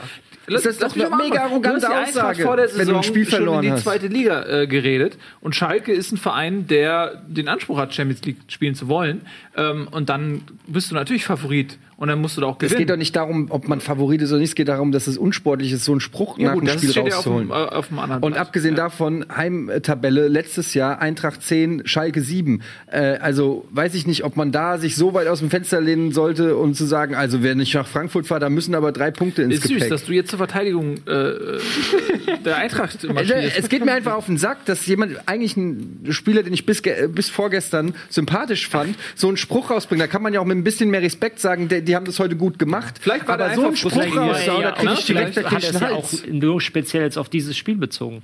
Das ist doch eine mega arrogante Aussage, vor der wenn du Saison ein Spiel schon verloren in die zweite Liga äh, geredet. Und Schalke ist ein Verein, der den Anspruch hat, Champions League spielen zu wollen. Ähm, und dann bist du natürlich Favorit. Und dann musst du da auch Es gewinnen. geht doch nicht darum, ob man Favorit ist oder nicht. Es geht darum, dass es unsportlich ist, so einen Spruch ja, nach gut, dem Spiel steht ja auf dem, rauszuholen. äh, auf dem anderen Und abgesehen davon, Heimtabelle letztes Jahr, Eintracht 10, Schalke 7. Äh, also weiß ich nicht, ob man da sich so weit aus dem Fenster lehnen sollte, um zu sagen, also wer nicht nach Frankfurt fahrt, da müssen aber drei Punkte ins Ist süß, Gepäck. dass du jetzt zur Verteidigung äh, äh, <laughs> der Eintracht Also, marschierst. es geht mir einfach auf den Sack, dass jemand, eigentlich ein Spieler, den ich bis, bis vorgestern sympathisch fand, so einen Spruch rausbringt. Da kann man ja auch mit ein bisschen mehr Respekt sagen, die, die haben das heute gut gemacht. Vielleicht war der aber so einen einfach Spruch frustriert. rauszuhauen, da kriege Ja, ich direkt er es ja auch nur speziell jetzt auf dieses Spiel bezogen.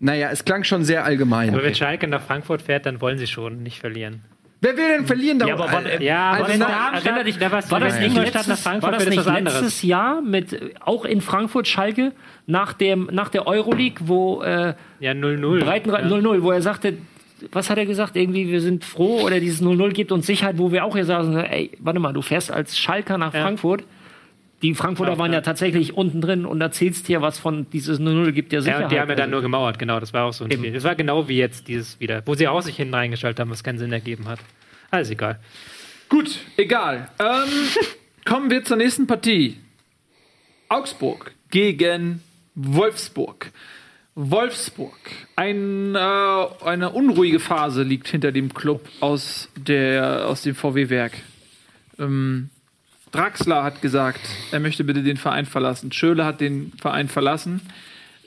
Naja, es klang schon sehr allgemein. Aber wenn Schalke nach Frankfurt fährt, dann wollen sie schon nicht verlieren. Wer will denn verlieren? Da Ja, aber wann- Ja, Also aber wenn Darmstadt, Erinner dich, da was, war das nicht Ingolstadt letztes, nach Frankfurt war das nicht anderes. letztes Jahr mit äh, auch in Frankfurt Schalke nach dem nach der Euroleague, wo äh, Ja, 0-0. Breitenreiter ja. 0-0, wo er sagte, was hat er gesagt? Irgendwie, wir sind froh oder dieses 0-0 gibt uns Sicherheit, wo wir auch hier sagen, ey, warte mal, du fährst als Schalker nach Ja. Frankfurt. Die Frankfurter Ja, waren ja ja. tatsächlich unten drin und erzählst dir was von dieses 0-0 gibt dir Ja, Sicherheit. und die haben ja dann nur gemauert, genau. Das war auch so ein Eben. Spiel. Das war genau wie jetzt dieses wieder, wo sie auch sich hinten reingeschaltet haben, was keinen Sinn ergeben hat. Alles egal. Gut, egal. Ähm, <laughs> kommen wir zur nächsten Partie. Augsburg gegen Wolfsburg. Wolfsburg. Ein, äh, eine unruhige Phase liegt hinter dem Club aus, der, aus dem VW-Werk. Ähm, Draxler hat gesagt, er möchte bitte den Verein verlassen. Schöle hat den Verein verlassen.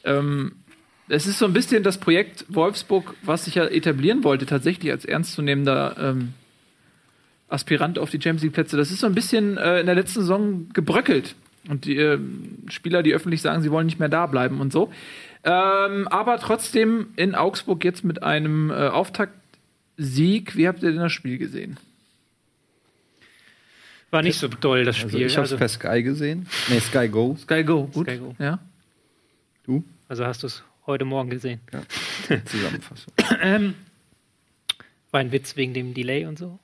Ähm, es ist so ein bisschen das Projekt Wolfsburg, was sich ja etablieren wollte, tatsächlich als ernstzunehmender ähm, Aspirant auf die Champions League Plätze. Das ist so ein bisschen äh, in der letzten Saison gebröckelt. Und die äh, Spieler, die öffentlich sagen, sie wollen nicht mehr da bleiben und so. Ähm, aber trotzdem in Augsburg jetzt mit einem äh, Auftaktsieg. Wie habt ihr denn das Spiel gesehen? War nicht so doll, das Also Spiel. ich habe Also, es per Sky gesehen. Nee, Sky Go. Sky Go, gut. Sky Go. Ja. Du? also hast du es heute Morgen gesehen. <laughs> Zusammenfassung. Ähm, war ein Witz wegen dem Delay und so.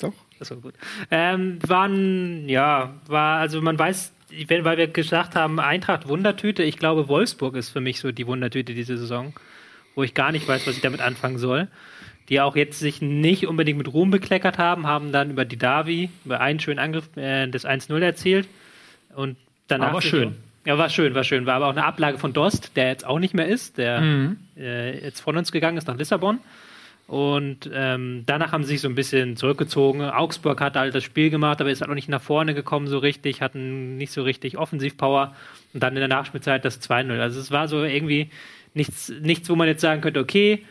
Doch. Das war gut. Ähm, waren, ja, war, also man weiß, wenn, weil wir gesagt haben, Eintracht Wundertüte, ich glaube, Wolfsburg ist für mich so die Wundertüte diese Saison, wo ich gar nicht weiß, was ich damit anfangen soll. Die auch jetzt sich nicht unbedingt mit Ruhm bekleckert haben, haben dann über die Davi, über einen schönen Angriff, äh, das 1-0 erzielt. Und danach. Aber schön. Ja, war schön, war schön. War aber auch eine Ablage von Dost, der jetzt auch nicht mehr ist, der äh, jetzt von uns gegangen ist nach Lissabon. Und ähm, danach haben sie sich so ein bisschen zurückgezogen. Augsburg hat halt das Spiel gemacht, aber ist halt auch nicht nach vorne gekommen so richtig, hatten nicht so richtig Offensivpower. Und dann in der Nachspielzeit das 2-0. Also es war so irgendwie nichts, nichts, wo man jetzt sagen könnte, okay,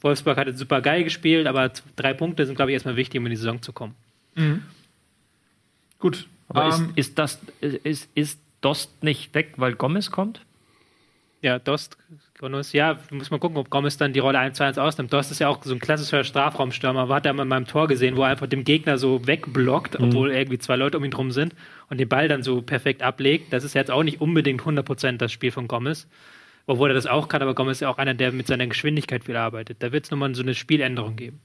Wolfsburg hat jetzt super geil gespielt, aber drei Punkte sind, glaube ich, erstmal wichtig, um in die Saison zu kommen. Gut. Aber Ähm, ist, ist, das, ist, ist Dost nicht weg, weil Gomez kommt? Ja, Dost, Gomez, ja, muss man gucken, ob Gomez dann die Rolle 1 zu 1 ausnimmt. Dost ist ja auch so ein klassischer Strafraumstürmer. Hat ja mal in meinem Tor gesehen, wo er einfach dem Gegner so wegblockt, obwohl irgendwie zwei Leute um ihn drum sind und den Ball dann so perfekt ablegt. Das ist jetzt auch nicht unbedingt 100% das Spiel von Gomez. Obwohl er das auch kann, aber Gomez ist ja auch einer, der mit seiner Geschwindigkeit viel arbeitet. Da wird es nochmal so eine Spieländerung geben.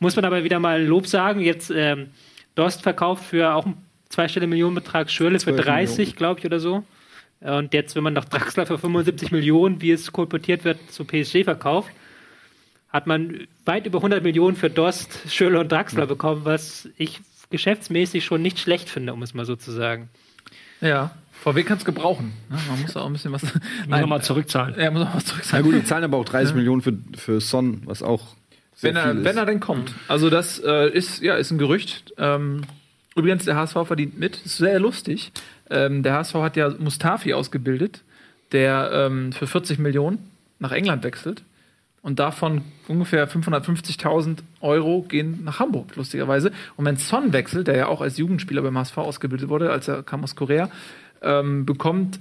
Muss man aber wieder mal Lob sagen. Jetzt ähm, Dost verkauft für auch einen zweistelligen Millionenbetrag, Schürle für 12 30, Millionen. glaube ich, oder so. Und jetzt, wenn man noch Draxler für 75 Millionen, wie es kolportiert wird, zu PSG verkauft, hat man weit über 100 Millionen für Dost, Schürle und Draxler bekommen, was ich geschäftsmäßig schon nicht schlecht finde, um es mal so zu sagen. ja. VW kann es gebrauchen. Ne? Man muss auch ein bisschen was. <laughs> Muss nochmal zurückzahlen. Er muss auch was Na zurückzahlen. gut, die zahlen aber auch 30 Millionen für, für Son, was auch sehr wenn viel er, ist. wenn er denn kommt. Also das äh, ist ja ist ein Gerücht. Ähm, übrigens, der HSV verdient mit. Ist sehr lustig. Ähm, der HSV hat ja Mustafi ausgebildet, der ähm, für 40 Millionen nach England wechselt. Und davon ungefähr 550.000 Euro gehen nach Hamburg, lustigerweise. Und wenn Son wechselt, der ja auch als Jugendspieler beim HSV ausgebildet wurde, als er kam aus Korea, ähm, bekommt,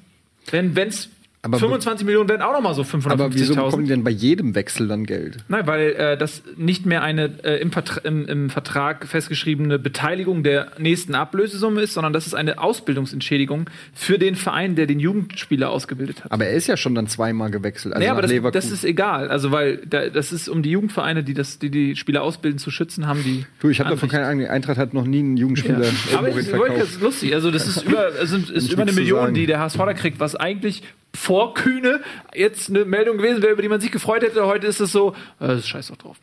wenn es Aber 25 Millionen werden auch nochmal so aber wieso 550.000. bekommen die denn bei jedem Wechsel dann Geld? Nein, weil äh, das nicht mehr eine äh, im, Vertra im, im Vertrag festgeschriebene Beteiligung der nächsten Ablösesumme ist, sondern das ist eine Ausbildungsentschädigung für den Verein, der den Jugendspieler ausgebildet hat. Aber er ist ja schon dann zweimal gewechselt. Also nee, aber das, Leverkusen. das ist egal. Also, weil da, das ist, um die Jugendvereine, die das, die, die Spieler ausbilden, zu schützen, haben die. du, ich habe davon keine Ahnung. Eintracht hat noch nie einen Jugendspieler Ja. Aber es ist lustig. Also, das ist <laughs> über, sind, ist über eine Million, sagen. die der HSV da kriegt, was eigentlich vor Kühne jetzt eine Meldung gewesen wäre, über die man sich gefreut hätte. Heute ist es so, äh, scheiß doch drauf.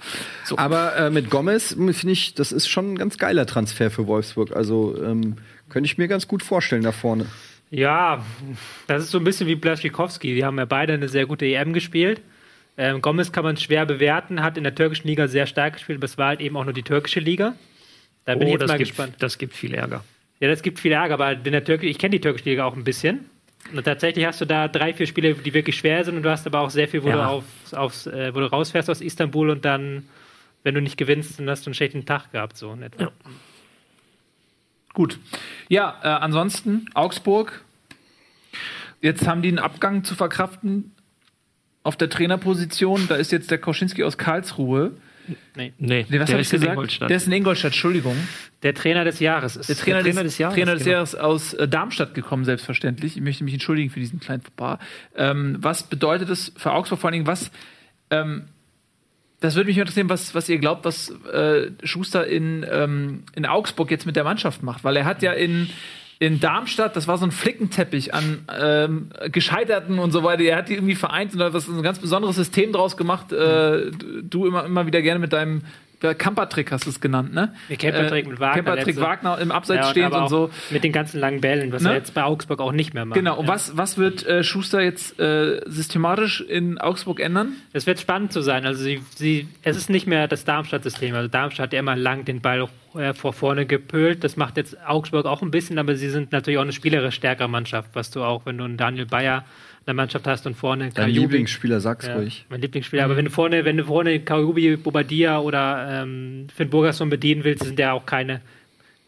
So. Aber äh, mit Gomez finde ich, das ist schon ein ganz geiler Transfer für Wolfsburg. Also ähm, könnte ich mir ganz gut vorstellen da vorne. Ja, das ist so ein bisschen wie Blaschikowski. Die haben ja beide eine sehr gute EM gespielt. Ähm, Gomez kann man schwer bewerten, hat in der türkischen Liga sehr stark gespielt, aber es war halt eben auch nur die türkische Liga. Da bin ich Oh, jetzt das mal gibt, gespannt. das gibt viel Ärger. Ja, das gibt viel Ärger, aber in der Türkei, ich kenne die türkische Liga auch ein bisschen. Und tatsächlich hast du da drei, vier Spiele, die wirklich schwer sind und du hast aber auch sehr viel, wo, Ja. du, aufs, aufs, äh, wo du rausfährst aus Istanbul und dann, wenn du nicht gewinnst, dann hast du einen schlechten Tag gehabt, so in etwa. Ja. Gut. Ja, äh, ansonsten Augsburg. Jetzt haben die einen Abgang zu verkraften auf der Trainerposition. Da ist jetzt der Koschinski aus Karlsruhe. Nee. Nee, Nee, was der hab ich ist in gesagt? Ingolstadt. Der ist in Ingolstadt, Entschuldigung. Der Trainer des Jahres ist. Der Trainer, Trainer des, des Jahres, Trainer des genau. Jahres aus äh, Darmstadt gekommen, selbstverständlich. Ich möchte mich entschuldigen für diesen kleinen Fauxpas. Ähm, was bedeutet das für Augsburg vor allen Dingen? Was, ähm, das würde mich interessieren, was, was ihr glaubt, was äh, Schuster in, ähm, in Augsburg jetzt mit der Mannschaft macht. Weil er hat ja in, in Darmstadt, das war so ein Flickenteppich an ähm, Gescheiterten und so weiter. Er hat die irgendwie vereint und hat was ein ganz besonderes System draus gemacht. Äh, du immer, immer wieder gerne mit deinem äh, Campertrick hast du es genannt, ne? Nee, Campertrick mit Wagner Campertrick letzte. Wagner im Abseits Ja, und stehend und so. Mit den ganzen langen Bällen, was Ne? er jetzt bei Augsburg auch nicht mehr macht. Genau. Und Ja. was, was wird äh, Schuster jetzt äh, systematisch in Augsburg ändern? Es wird spannend zu sein. Also sie, sie, es ist nicht mehr das Darmstadt-System. Also Darmstadt hat ja immer lang den Ball äh, vor vorne gepölt. Das macht jetzt Augsburg auch ein bisschen, aber sie sind natürlich auch eine spielerisch stärkere Mannschaft, was du auch, wenn du einen Daniel Bayer in der Mannschaft hast und vorne Dein Kajubi- Lieblingsspieler, sag's Ja, ruhig. mein Lieblingsspieler. Aber wenn du vorne, wenn du vorne Kajubi, Bobadilla oder ähm, Finn Burgerson bedienen willst, sind ja auch keine,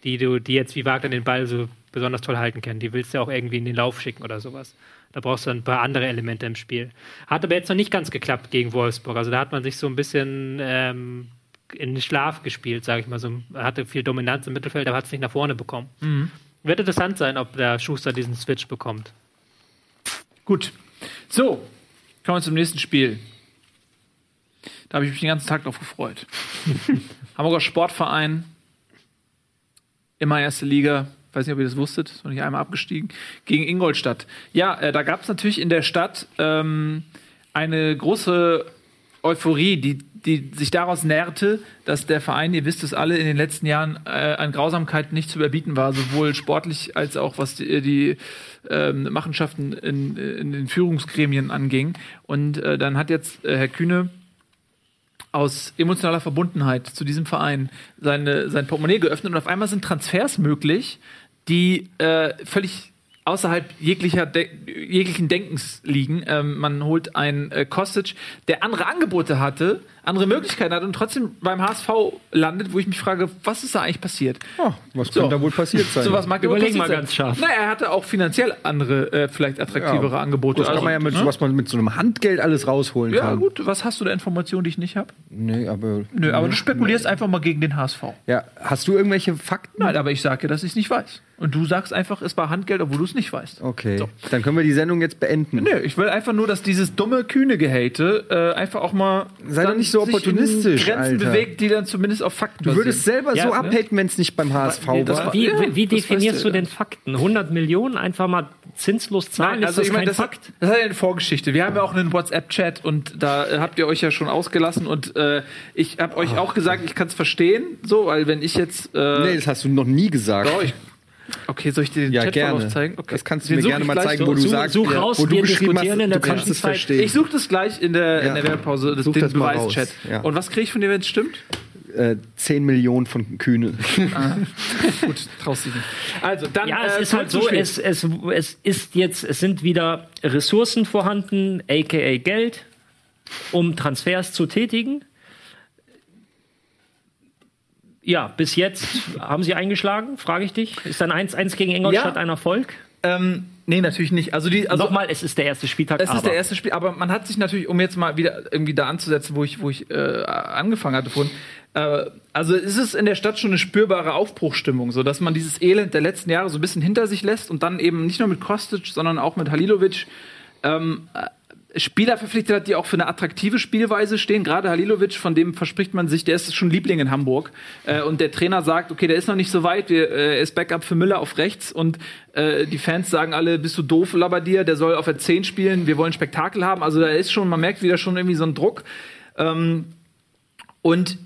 die du, die jetzt wie Wagner den Ball so besonders toll halten können. Die willst du auch irgendwie in den Lauf schicken oder sowas. Da brauchst du ein paar andere Elemente im Spiel. Hat aber jetzt noch nicht ganz geklappt gegen Wolfsburg. Also da hat man sich so ein bisschen ähm, in den Schlaf gespielt, sage ich mal. So, er hatte viel Dominanz im Mittelfeld, aber hat es nicht nach vorne bekommen. Wird interessant sein, ob der Schuster diesen Switch bekommt. Gut. So, kommen wir zum nächsten Spiel. Da habe ich mich den ganzen Tag drauf gefreut. <laughs> Hamburger Sportverein, immer erste Liga. Weiß nicht, ob ihr das wusstet, ist noch nicht einmal abgestiegen. Gegen Ingolstadt. Ja, äh, da gab es natürlich in der Stadt ähm, eine große Euphorie, die, die sich daraus nährte, dass der Verein, ihr wisst es alle, in den letzten Jahren äh, an Grausamkeit nicht zu überbieten war, sowohl sportlich als auch was die, die ähm, Machenschaften in, in den Führungsgremien anging. Und äh, dann hat jetzt äh, Herr Kühne aus emotionaler Verbundenheit zu diesem Verein seine, sein Portemonnaie geöffnet und auf einmal sind Transfers möglich, die äh, völlig außerhalb jeglicher De jeglichen Denkens liegen. Ähm, man holt einen äh, Kostic, der andere Angebote hatte, andere Möglichkeiten hat und trotzdem beim HSV landet, wo ich mich frage, was ist da eigentlich passiert? Oh, was So. könnte da wohl passiert sein? So was mag ja Überleg mal sein. ganz scharf. Na, er hatte auch finanziell andere, äh, vielleicht attraktivere Ja. Angebote. das kann man ja mit, ne? was man mit so einem Handgeld alles rausholen ja, kann. gut, was hast du da Informationen, die ich nicht habe? Nee, aber. Nö, aber du spekulierst einfach mal gegen den HSV. Ja, hast du irgendwelche Fakten? Nein, aber ich sage dir, dass ich es nicht weiß. Und du sagst einfach, es war Handgeld, obwohl du es nicht weißt. Okay, So. dann können wir die Sendung jetzt beenden. Nö, ich will einfach nur, dass dieses dumme, kühne Gehate äh, einfach auch mal Sei doch dann nicht so opportunistisch, Grenzen Alter. bewegt, die dann zumindest auf Fakten Du würdest selber Ja, so ne? abhaten, wenn es nicht beim HSV das war. war- Wie, Ja, wie, definierst du du. denn Fakten? 100 Millionen einfach mal zinslos zahlen? Nein, also ist ich das meine, kein das, hat- Fakt? das hat ja eine Vorgeschichte. Wir haben ja auch einen WhatsApp-Chat und da äh, habt ihr euch ja schon ausgelassen und äh, ich habe euch auch gesagt, ich kann es verstehen, so, weil wenn ich jetzt äh, Nee, das hast du noch nie gesagt. Oh, ich, okay, soll ich dir den Ja, Chatverlauf gerne. zeigen? Okay. Das kannst du Den mir gerne mal zeigen, so. wo du Such- sagst, such raus, wo du geschrieben hast, in du kannst es verstehen. Ich suche das gleich in der, in Ja. der Werbepause, das, Such den das mal Beweischat. raus, ja. Und was kriege ich von dir, wenn es stimmt? äh, 10 Millionen von Kühne. <laughs> Gut, traust dich nicht. Also, dann Ja, es äh, ist halt so, es, es, es ist jetzt, es sind wieder Ressourcen vorhanden, aka Geld, um Transfers zu tätigen. Ja, bis jetzt haben sie eingeschlagen, frage ich dich. Ist dann 1-1 gegen Ingolstadt Ja. ein Erfolg? ähm, nee, natürlich nicht. Also, die, also Nochmal, es ist der erste Spieltag. Es ist aber der erste Spiel, aber man hat sich natürlich, um jetzt mal wieder irgendwie da anzusetzen, wo ich, wo ich äh, angefangen hatte vorhin, äh, also es ist in der Stadt schon eine spürbare Aufbruchstimmung, so dass man dieses Elend der letzten Jahre so ein bisschen hinter sich lässt und dann eben nicht nur mit Kostic, sondern auch mit Halilovic ähm, äh, Spieler verpflichtet hat, die auch für eine attraktive Spielweise stehen. Gerade Halilovic, von dem verspricht man sich, der ist schon Liebling in Hamburg. Äh, und der Trainer sagt, okay, der ist noch nicht so weit, äh, er ist Backup für Müller auf rechts. Und äh, die Fans sagen alle, bist du doof, Labadier, der soll auf der 10 spielen, wir wollen Spektakel haben. Also da ist schon, man merkt wieder schon irgendwie so einen Druck. Ähm, und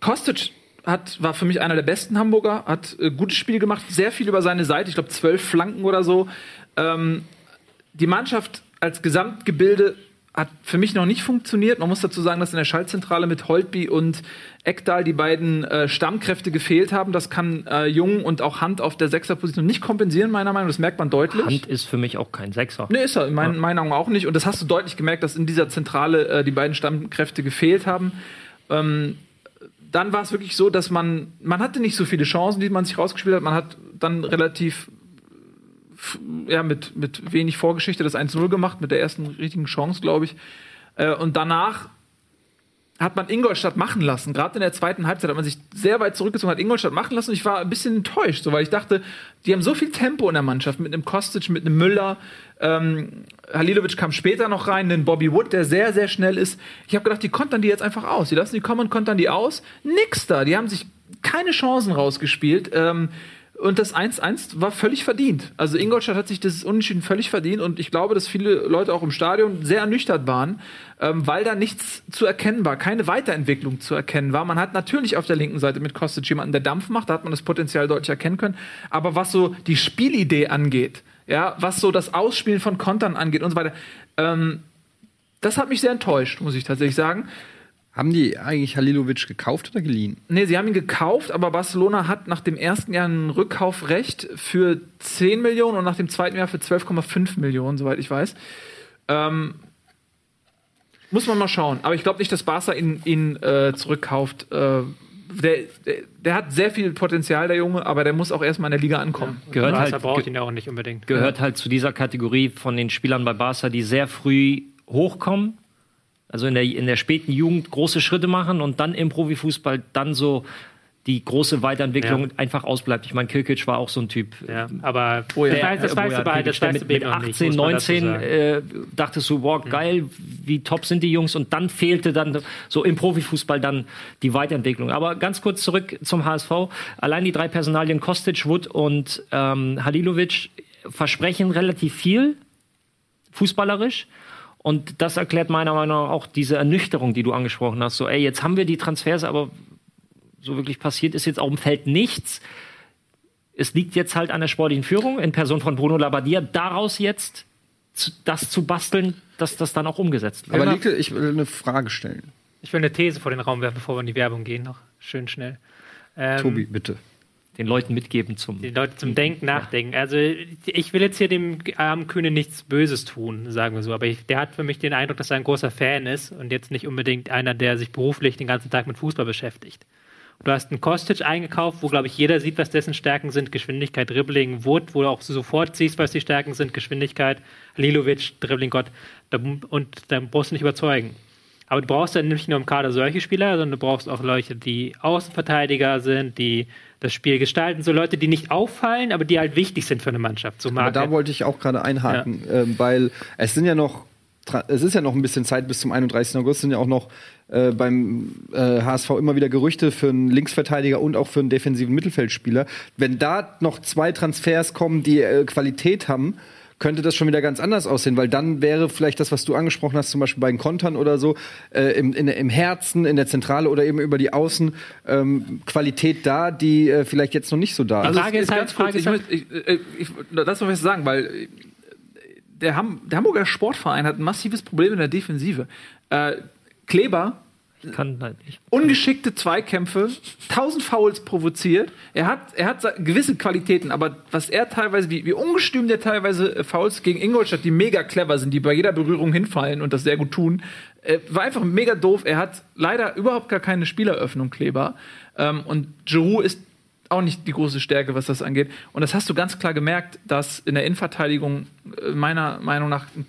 Kostic hat, war für mich einer der besten Hamburger, hat äh, gutes Spiel gemacht, sehr viel über seine Seite, ich glaube zwölf Flanken oder so. Ähm, die Mannschaft als Gesamtgebilde hat für mich noch nicht funktioniert. Man muss dazu sagen, dass in der Schaltzentrale mit Holtby und Eckdahl die beiden äh, Stammkräfte gefehlt haben. Das kann äh, Jung und auch Hand auf der Sechserposition nicht kompensieren, meiner Meinung nach. Das merkt man deutlich. Hand ist für mich auch kein Sechser. Nee, ist er in meinen, meinen Augen auch nicht. Und das hast du deutlich gemerkt, dass in dieser Zentrale äh, die beiden Stammkräfte gefehlt haben. Ähm, dann war es wirklich so, dass man, man hatte nicht so viele Chancen, die man sich rausgespielt hat. Man hat dann relativ ja, mit, mit wenig Vorgeschichte das 1-0 gemacht, mit der ersten richtigen Chance, glaube ich. Äh, und danach hat man Ingolstadt machen lassen. Gerade in der zweiten Halbzeit hat man sich sehr weit zurückgezogen, hat Ingolstadt machen lassen. Und ich war ein bisschen enttäuscht, so, weil ich dachte, die haben so viel Tempo in der Mannschaft mit einem Kostic, mit einem Müller. Ähm, Halilovic kam später noch rein, einen Bobby Wood, der sehr, sehr schnell ist. Ich habe gedacht, die kontern die jetzt einfach aus. Die lassen die kommen und kontern die aus. Nix da. Die haben sich keine Chancen rausgespielt. Ähm, und das 1-1 war völlig verdient. Also Ingolstadt hat sich das Unentschieden völlig verdient und ich glaube, dass viele Leute auch im Stadion sehr ernüchtert waren, ähm, weil da nichts zu erkennen war, keine Weiterentwicklung zu erkennen war. Man hat natürlich auf der linken Seite mit Kostic jemanden, der Dampf macht, da hat man das Potenzial deutlich erkennen können. Aber was so die Spielidee angeht, ja, was so das Ausspielen von Kontern angeht und so weiter, ähm, das hat mich sehr enttäuscht, muss ich tatsächlich sagen. Haben die eigentlich Halilovic gekauft oder geliehen? Nee, sie haben ihn gekauft, aber Barcelona hat nach dem ersten Jahr ein Rückkaufrecht für 10 Millionen und nach dem zweiten Jahr für 12,5 Millionen, soweit ich weiß. Ähm, muss man mal schauen. Aber ich glaube nicht, dass Barca ihn, ihn äh, zurückkauft. Äh, der, der, der, hat sehr viel Potenzial, der Junge, aber der muss auch erstmal in der Liga ankommen. Ja. Gehört Barca halt- braucht ge- ihn ja auch nicht unbedingt. Gehört halt zu dieser Kategorie von den Spielern bei Barca, die sehr früh hochkommen. Also in der, in der späten Jugend große Schritte machen und dann im Profifußball dann so die große Weiterentwicklung Ja. einfach ausbleibt. Ich meine, Kilkic war auch so ein Typ. Ja, aber Oh ja. das, das weißt du bei, das der weißt du mit, mit ihm noch nicht, 18, muss man dazu 19 sagen. äh, dachtest du, wow, geil, wie top sind die Jungs und dann fehlte dann so im Profifußball dann die Weiterentwicklung. Aber ganz kurz zurück zum HSV. Allein die drei Personalien Kostic, Wood und ähm, Halilovic versprechen relativ viel fußballerisch. Und das erklärt meiner Meinung nach auch diese Ernüchterung, die du angesprochen hast. So, ey, jetzt haben wir die Transfers, aber so wirklich passiert ist jetzt auf dem Feld nichts. Es liegt jetzt halt an der sportlichen Führung in Person von Bruno Labbadia, daraus jetzt zu, das zu basteln, dass das dann auch umgesetzt wird. Aber Lieke, ich will eine Frage stellen. Ich will eine These vor den Raum werfen, bevor wir in die Werbung gehen, noch schön schnell. Ähm, Tobi, bitte. Den Leuten mitgeben zum. Die Leute zum Denken, Nachdenken. Also ich will jetzt hier dem armen Kühne nichts Böses tun, sagen wir so. Aber ich, der hat für mich den Eindruck, dass er ein großer Fan ist und jetzt nicht unbedingt einer, der sich beruflich den ganzen Tag mit Fußball beschäftigt. Du hast einen Kostic eingekauft, wo, glaube ich, jeder sieht, was dessen Stärken sind. Geschwindigkeit, Dribbling, Wood, wo du auch sofort siehst, was die Stärken sind. Geschwindigkeit, Lilovic, Dribbling, Gott. Und dann brauchst du nicht überzeugen. Aber du brauchst dann nicht nur im Kader solche Spieler, sondern du brauchst auch Leute, die Außenverteidiger sind, die das Spiel gestalten. So Leute, die nicht auffallen, aber die halt wichtig sind für eine Mannschaft. So Aber da wollte ich auch gerade einhaken, ähm, weil es sind ja noch, es ist ja noch ein bisschen Zeit bis zum 31. August, sind ja auch noch äh, beim äh, HSV immer wieder Gerüchte für einen Linksverteidiger und auch für einen defensiven Mittelfeldspieler. Wenn da noch zwei Transfers kommen, die äh, Qualität haben, könnte das schon wieder ganz anders aussehen, weil dann wäre vielleicht das, was du angesprochen hast, zum Beispiel bei den Kontern oder so, äh, im, in, im Herzen, in der Zentrale oder eben über die Außen ähm, Qualität da, die äh, vielleicht jetzt noch nicht so da Also ist. Frage ist halt- Frage ich, ist möchte- ich, äh, ich, das noch was sagen, weil äh, der, Ham, der Hamburger Sportverein hat ein massives Problem in der Defensive. Äh, Kleber kann halt nicht. ungeschickte Zweikämpfe, tausend Fouls provoziert. Er hat, er hat gewisse Qualitäten, aber was er teilweise, wie, wie ungestüm der teilweise äh, Fouls gegen Ingolstadt, die mega clever sind, die bei jeder Berührung hinfallen und das sehr gut tun, äh, war einfach mega doof. Er hat leider überhaupt gar keine Spieleröffnung, Kleber. Ähm, und Giroud ist auch nicht die große Stärke, was das angeht. Und das hast du ganz klar gemerkt, dass in der Innenverteidigung äh, meiner Meinung nach ein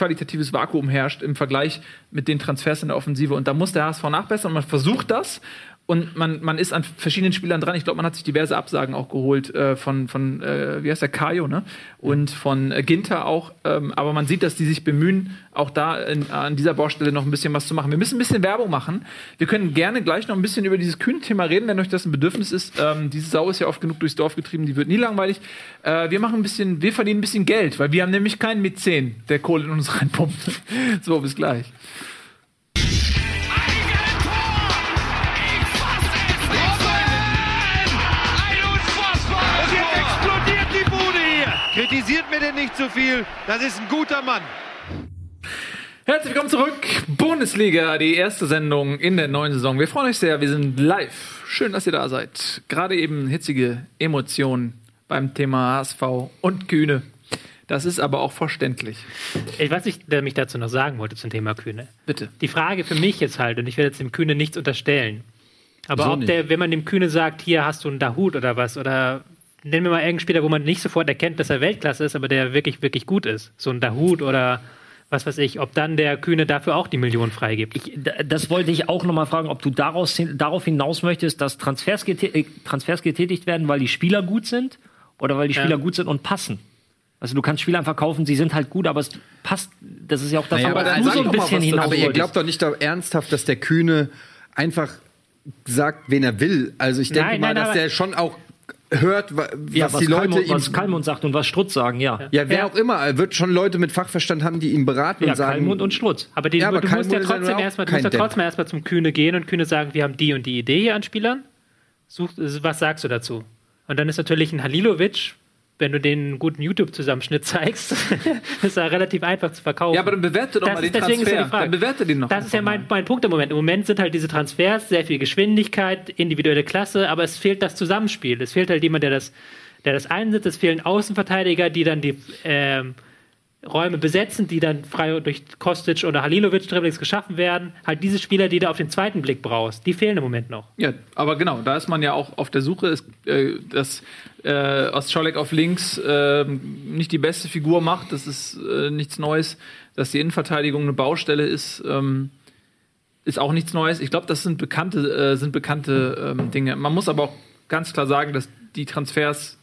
qualitatives Vakuum herrscht im Vergleich mit den Transfers in der Offensive. Und da muss der HSV nachbessern. Und man versucht das. Und man, man ist an verschiedenen Spielern dran. Ich glaube, man hat sich diverse Absagen auch geholt äh, von, von äh, wie heißt der, Kajo, ne? Und von äh, Ginter auch. Ähm, aber man sieht, dass die sich bemühen, auch da in, an dieser Baustelle noch ein bisschen was zu machen. Wir müssen ein bisschen Werbung machen. Wir können gerne gleich noch ein bisschen über dieses Kühn-Thema reden, wenn euch das ein Bedürfnis ist. Ähm, diese Sau ist ja oft genug durchs Dorf getrieben, die wird nie langweilig. Äh, wir machen ein bisschen, wir verdienen ein bisschen Geld, weil wir haben nämlich keinen Mäzen, der Kohle in uns reinpumpt. <laughs> so, bis gleich. Kritisiert mir denn nicht zu viel. Das ist ein guter Mann. Herzlich willkommen zurück. Bundesliga, die erste Sendung in der neuen Saison. Wir freuen uns sehr, wir sind live. Schön, dass ihr da seid. Gerade eben hitzige Emotionen beim Thema HSV und Kühne. Das ist aber auch verständlich. Ich weiß nicht, wer mich dazu noch sagen wollte zum Thema Kühne. Bitte. Die Frage für mich jetzt halt, und ich werde jetzt dem Kühne nichts unterstellen, aber Wieso ob nicht? der, wenn man dem Kühne sagt, hier hast du einen Dahut oder was, oder nennen wir mal irgendeinen Spieler, wo man nicht sofort erkennt, dass er Weltklasse ist, aber der wirklich, wirklich gut ist. So ein Dahut oder was weiß ich, ob dann der Kühne dafür auch die Million freigibt. Ich, das wollte ich auch noch mal fragen, ob du daraus, darauf hinaus möchtest, dass Transfers, gete- äh, Transfers getätigt werden, weil die Spieler gut sind oder weil die Spieler Ja. gut sind und passen. Also du kannst Spieler einfach kaufen, sie sind halt gut, aber es passt. Das ist ja auch das, Naja, aber du sag so ein doch bisschen hinaus Aber ihr glaubt doch nicht da ernsthaft, dass der Kühne einfach sagt, wen er will. Also ich denke Nein, mal, nein, dass der schon auch hört, wa- was, ja, was, die Leute Kalmund, ihm was Kalmund sagt und was Strutz sagen, ja. Ja, wer Ja. auch immer, er wird schon Leute mit Fachverstand haben, die ihm beraten Ja, und sagen. Kalmund und Strutz. Aber, den, Ja, aber du kein musst ja ja trotzdem erstmal, du musst ja trotzdem erstmal zum Kühne gehen und Kühne sagen, wir haben die und die Idee hier an Spielern. Such, was sagst du dazu? Und dann ist natürlich ein Halilovic, wenn du den guten YouTube-Zusammenschnitt zeigst, <laughs> ist er relativ einfach zu verkaufen. Ja, aber dann bewerte doch Das mal den ja Transfer. die Frage. Dann bewerte den noch. Das ist ja mein, mein Punkt im Moment. Im Moment sind halt diese Transfers sehr viel Geschwindigkeit, individuelle Klasse, aber es fehlt das Zusammenspiel. Es fehlt halt jemand, der das, der das einsetzt. Es fehlen Außenverteidiger, die dann die ähm, Räume besetzen, die dann frei durch Kostic oder Halilovic Dribblings geschaffen werden. Halt diese Spieler, die du auf den zweiten Blick brauchst, die fehlen im Moment noch. Ja, aber genau, da ist man ja auch auf der Suche, ist, äh, dass äh, Ostscholek auf links ähm, nicht die beste Figur macht. Das ist äh, nichts Neues. Dass die Innenverteidigung eine Baustelle ist, ähm, ist auch nichts Neues. Ich glaube, das sind bekannte, äh, sind bekannte ähm, Dinge. Man muss aber auch ganz klar sagen, dass die Transfers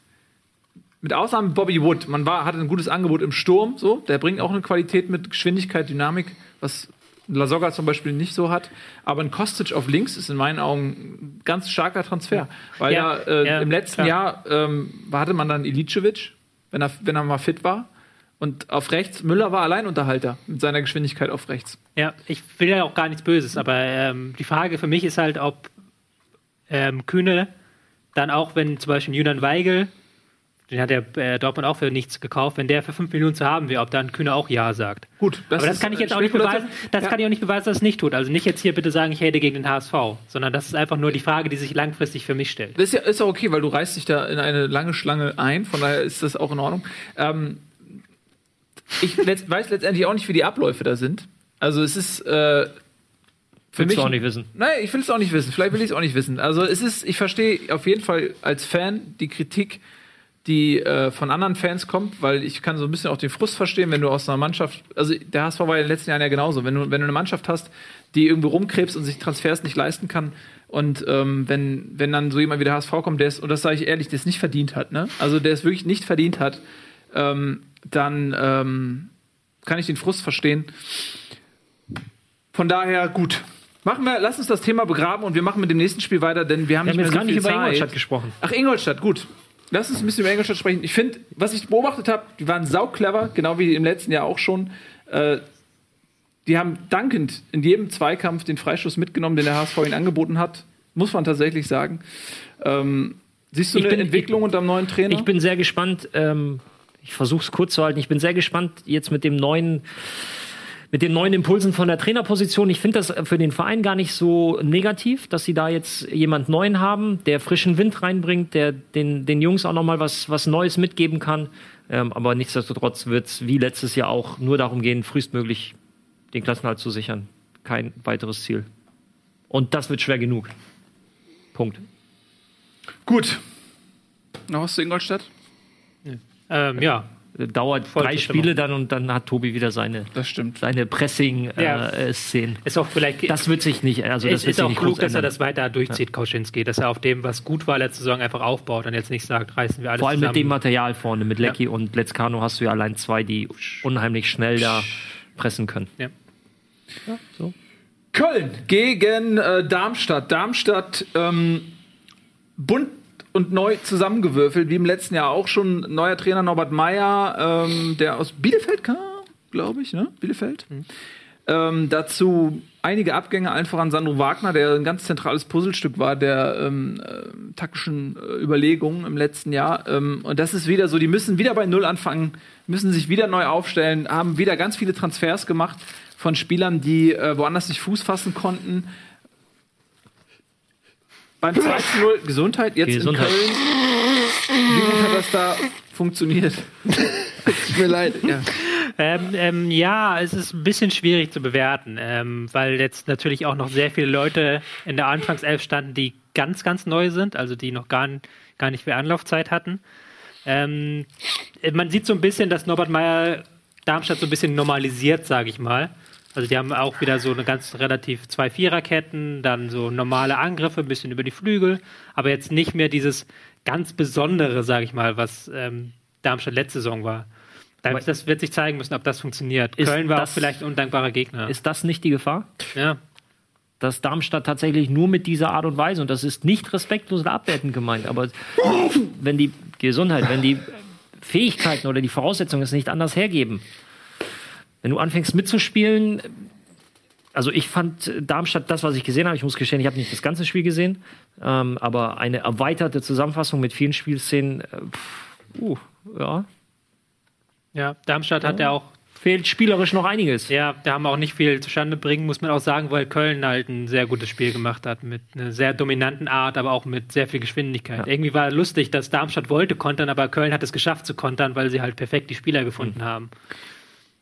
mit Ausnahme Bobby Wood, man war, hatte ein gutes Angebot im Sturm, so, der bringt auch eine Qualität mit Geschwindigkeit, Dynamik, was Lasogga zum Beispiel nicht so hat. Aber ein Kostic auf links ist in meinen Augen ein ganz starker Transfer. Weil Ja, ja, äh, ja, im letzten klar. Jahr ähm, hatte man dann Ilicevic, wenn er, wenn er mal fit war. Und auf rechts, Müller war Alleinunterhalter mit seiner Geschwindigkeit auf rechts. Ja, ich will ja auch gar nichts Böses, aber ähm, die Frage für mich ist halt, ob ähm, Kühne dann auch, wenn zum Beispiel Julian Weigel, den hat der äh, Dortmund auch für nichts gekauft, wenn der für 5 Millionen zu haben wäre, ob dann Kühne auch Ja sagt. Gut, aber das ist, kann ich äh, jetzt auch nicht beweisen. Das Ja. kann ich auch nicht beweisen, dass es nicht tut. Also nicht jetzt hier bitte sagen, ich hätte gegen den HSV, sondern das ist einfach nur die Frage, die sich langfristig für mich stellt. Das ist ja ist auch okay, weil du reißt dich da in eine lange Schlange ein, von daher ist das auch in Ordnung. Ähm, ich letzt, weiß letztendlich auch nicht, wie die Abläufe da sind. Also es ist äh, für Willst mich du auch nicht wissen. Nein, ich will es auch nicht wissen. Vielleicht will ich es auch nicht wissen. Also es ist, ich verstehe auf jeden Fall als Fan die Kritik, die äh, von anderen Fans kommt, weil ich kann so ein bisschen auch den Frust verstehen, wenn du aus einer Mannschaft, also der HSV war ja in den letzten Jahren ja genauso, wenn du, wenn du eine Mannschaft hast, die irgendwie rumkrebst und sich Transfers nicht leisten kann und ähm, wenn, wenn dann so jemand wie der HSV kommt, der es, und das sage ich ehrlich, der es nicht verdient hat, ne? Also der es wirklich nicht verdient hat, ähm, dann ähm, kann ich den Frust verstehen. Von daher, gut. Machen wir, lass uns das Thema begraben und wir machen mit dem nächsten Spiel weiter, denn wir haben Wir haben nicht jetzt mehr gar so nicht viel über Zeit. Ingolstadt gesprochen. Ach, Ingolstadt, gut. Lass uns ein bisschen über Ingolstadt sprechen. Ich finde, was ich beobachtet habe, die waren sauclever, genau wie im letzten Jahr auch schon. Äh, die haben dankend in jedem Zweikampf den Freistoß mitgenommen, den der HSV ihnen angeboten hat. Muss man tatsächlich sagen. Ähm, siehst du Ich eine bin- Entwicklung unter dem neuen Trainer? Ich bin sehr gespannt. Ähm, ich versuche es kurz zu halten. Ich bin sehr gespannt jetzt mit dem neuen, mit den neuen Impulsen von der Trainerposition. Ich finde das für den Verein gar nicht so negativ, dass sie da jetzt jemand Neuen haben, der frischen Wind reinbringt, der den, den Jungs auch noch mal was, was Neues mitgeben kann. Ähm, aber nichtsdestotrotz wird es wie letztes Jahr auch nur darum gehen, frühestmöglich den Klassenhalt zu sichern. Kein weiteres Ziel. Und das wird schwer genug. Punkt. Gut. Noch was zu Ingolstadt? Ähm, ja, Dauert drei Vollzustimmung. Spiele dann und dann hat Tobi wieder seine Das stimmt. seine Ja. Pressing-Szenen. ist auch vielleicht. das wird sich nicht, also das ist sich auch nicht klug, dass er ändern. das weiter durchzieht, Kauschinski, dass er auf dem, was gut war letzte Saison, einfach aufbaut und jetzt nicht sagt, reißen wir alles Vor allem mit dem zusammen. Material vorne, mit Lecky und Letzkano hast du ja allein zwei, die unheimlich schnell da pressen können. Ja. Köln gegen äh, Darmstadt. Darmstadt ähm, bunt und neu zusammengewürfelt, wie im letzten Jahr auch schon. Neuer Trainer Norbert Meyer, ähm, der aus Bielefeld kam, glaube ich, ne? Bielefeld. Ähm, dazu einige Abgänge, allen voran Sandro Wagner, der ein ganz zentrales Puzzlestück war der ähm, äh, taktischen äh, Überlegungen im letzten Jahr. Ähm, und das ist wieder so, die müssen wieder bei Null anfangen, müssen sich wieder neu aufstellen, haben wieder ganz viele Transfers gemacht von Spielern, die äh, woanders nicht Fuß fassen konnten. Beim 2 zu 0 Gesundheit, jetzt Gesundheit. in Köln. Wie gut hat das da funktioniert? Tut mir leid. Ja. Ähm, ähm, ja, es ist ein bisschen schwierig zu bewerten, ähm, weil jetzt natürlich auch noch sehr viele Leute in der Anfangself standen, die ganz, ganz neu sind, also die noch gar, gar nicht viel Anlaufzeit hatten. Ähm, man sieht so ein bisschen, dass Norbert Meyer Darmstadt so ein bisschen normalisiert, sage ich mal. Also die haben auch wieder so eine ganz relativ zwei Viererketten, dann so normale Angriffe, ein bisschen über die Flügel, aber jetzt nicht mehr dieses ganz Besondere, sage ich mal, was ähm, Darmstadt letzte Saison war. Das, wird sich zeigen müssen, ob das funktioniert. Ist Köln war das- auch vielleicht ein undankbarer Gegner. Ist das nicht die Gefahr? ja. dass Darmstadt tatsächlich nur mit dieser Art und Weise, und das ist nicht respektlos oder abwertend gemeint, aber wenn die Gesundheit, wenn die Fähigkeiten oder die Voraussetzungen es nicht anders hergeben, wenn du anfängst mitzuspielen, also ich fand Darmstadt das, was ich gesehen habe, ich muss gestehen, ich habe nicht das ganze Spiel gesehen, ähm, aber eine erweiterte Zusammenfassung mit vielen Spielszenen, äh, pff, uh, ja, ja, Darmstadt hat ja auch fehlt spielerisch noch einiges. Ja, da haben wir auch nicht viel zustande bringen, muss man auch sagen, weil Köln halt ein sehr gutes Spiel gemacht hat, mit einer sehr dominanten Art, aber auch mit sehr viel Geschwindigkeit. Irgendwie war lustig, dass Darmstadt wollte kontern, aber Köln hat es geschafft zu kontern, weil sie halt perfekt die Spieler gefunden haben.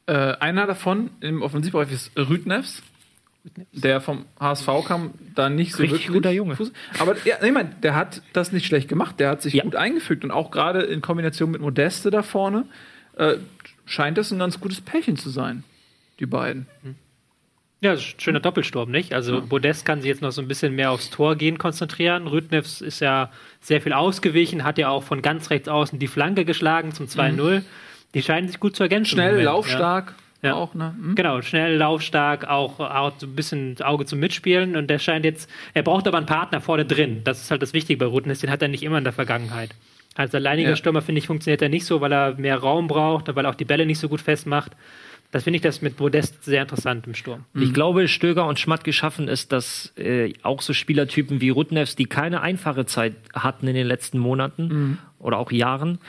Äh, einer davon im Offensivbereich ist Rüdnefs, der vom HSV kam, da nicht so Richtig wirklich guter Junge. Fuß- Aber ja, ich meine, der hat das nicht schlecht gemacht, der hat sich Ja. gut eingefügt und auch gerade in Kombination mit Modeste da vorne äh, scheint das ein ganz gutes Pärchen zu sein, die beiden. Ja, ist ein schöner Doppelsturm, nicht? Also Modest kann sich jetzt noch so ein bisschen mehr aufs Tor gehen konzentrieren. Rüdnefs ist ja sehr viel ausgewichen, hat ja auch von ganz rechts außen die Flanke geschlagen zum 2-0. Die scheinen sich gut zu ergänzen. Schnell, laufstark, Ja. auch, ne? Hm? Genau, schnell, laufstark, auch, auch so ein bisschen das Auge zum Mitspielen und der scheint jetzt, er braucht aber einen Partner vorne drin. Das ist halt das Wichtige bei Rutnes, den hat er nicht immer in der Vergangenheit. Als alleiniger Ja. Stürmer, finde ich, funktioniert er nicht so, weil er mehr Raum braucht, weil er auch die Bälle nicht so gut festmacht. Das finde ich das mit Modest sehr interessant im Sturm. Ich glaube, Stöger und Schmatt geschaffen ist, dass äh, auch so Spielertypen wie Rudnevs, die keine einfache Zeit hatten in den letzten Monaten oder auch Jahren,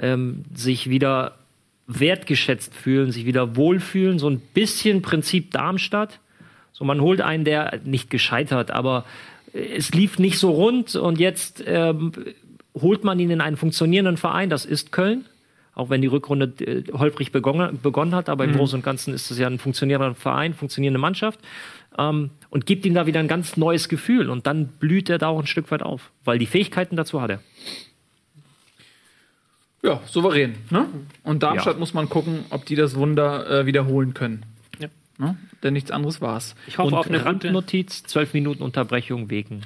ähm, sich wieder wertgeschätzt fühlen, sich wieder wohlfühlen. So ein bisschen Prinzip Darmstadt. So, man holt einen, der nicht gescheitert, aber äh, es lief nicht so rund und jetzt ähm, holt man ihn in einen funktionierenden Verein, das ist Köln. Auch wenn die Rückrunde äh, holprig begonnen, begonnen hat, aber im Großen und Ganzen ist es ja ein funktionierender Verein, funktionierende Mannschaft. Ähm, und gibt ihm da wieder ein ganz neues Gefühl. Und dann blüht er da auch ein Stück weit auf, weil die Fähigkeiten dazu hat er. Ja, souverän. Ne? Und Darmstadt Ja. muss man gucken, ob die das Wunder äh, wiederholen können. Ja. Ne? Denn nichts anderes war's. Ich hoffe und auf eine gute. Randnotiz, zwölf Minuten Unterbrechung wegen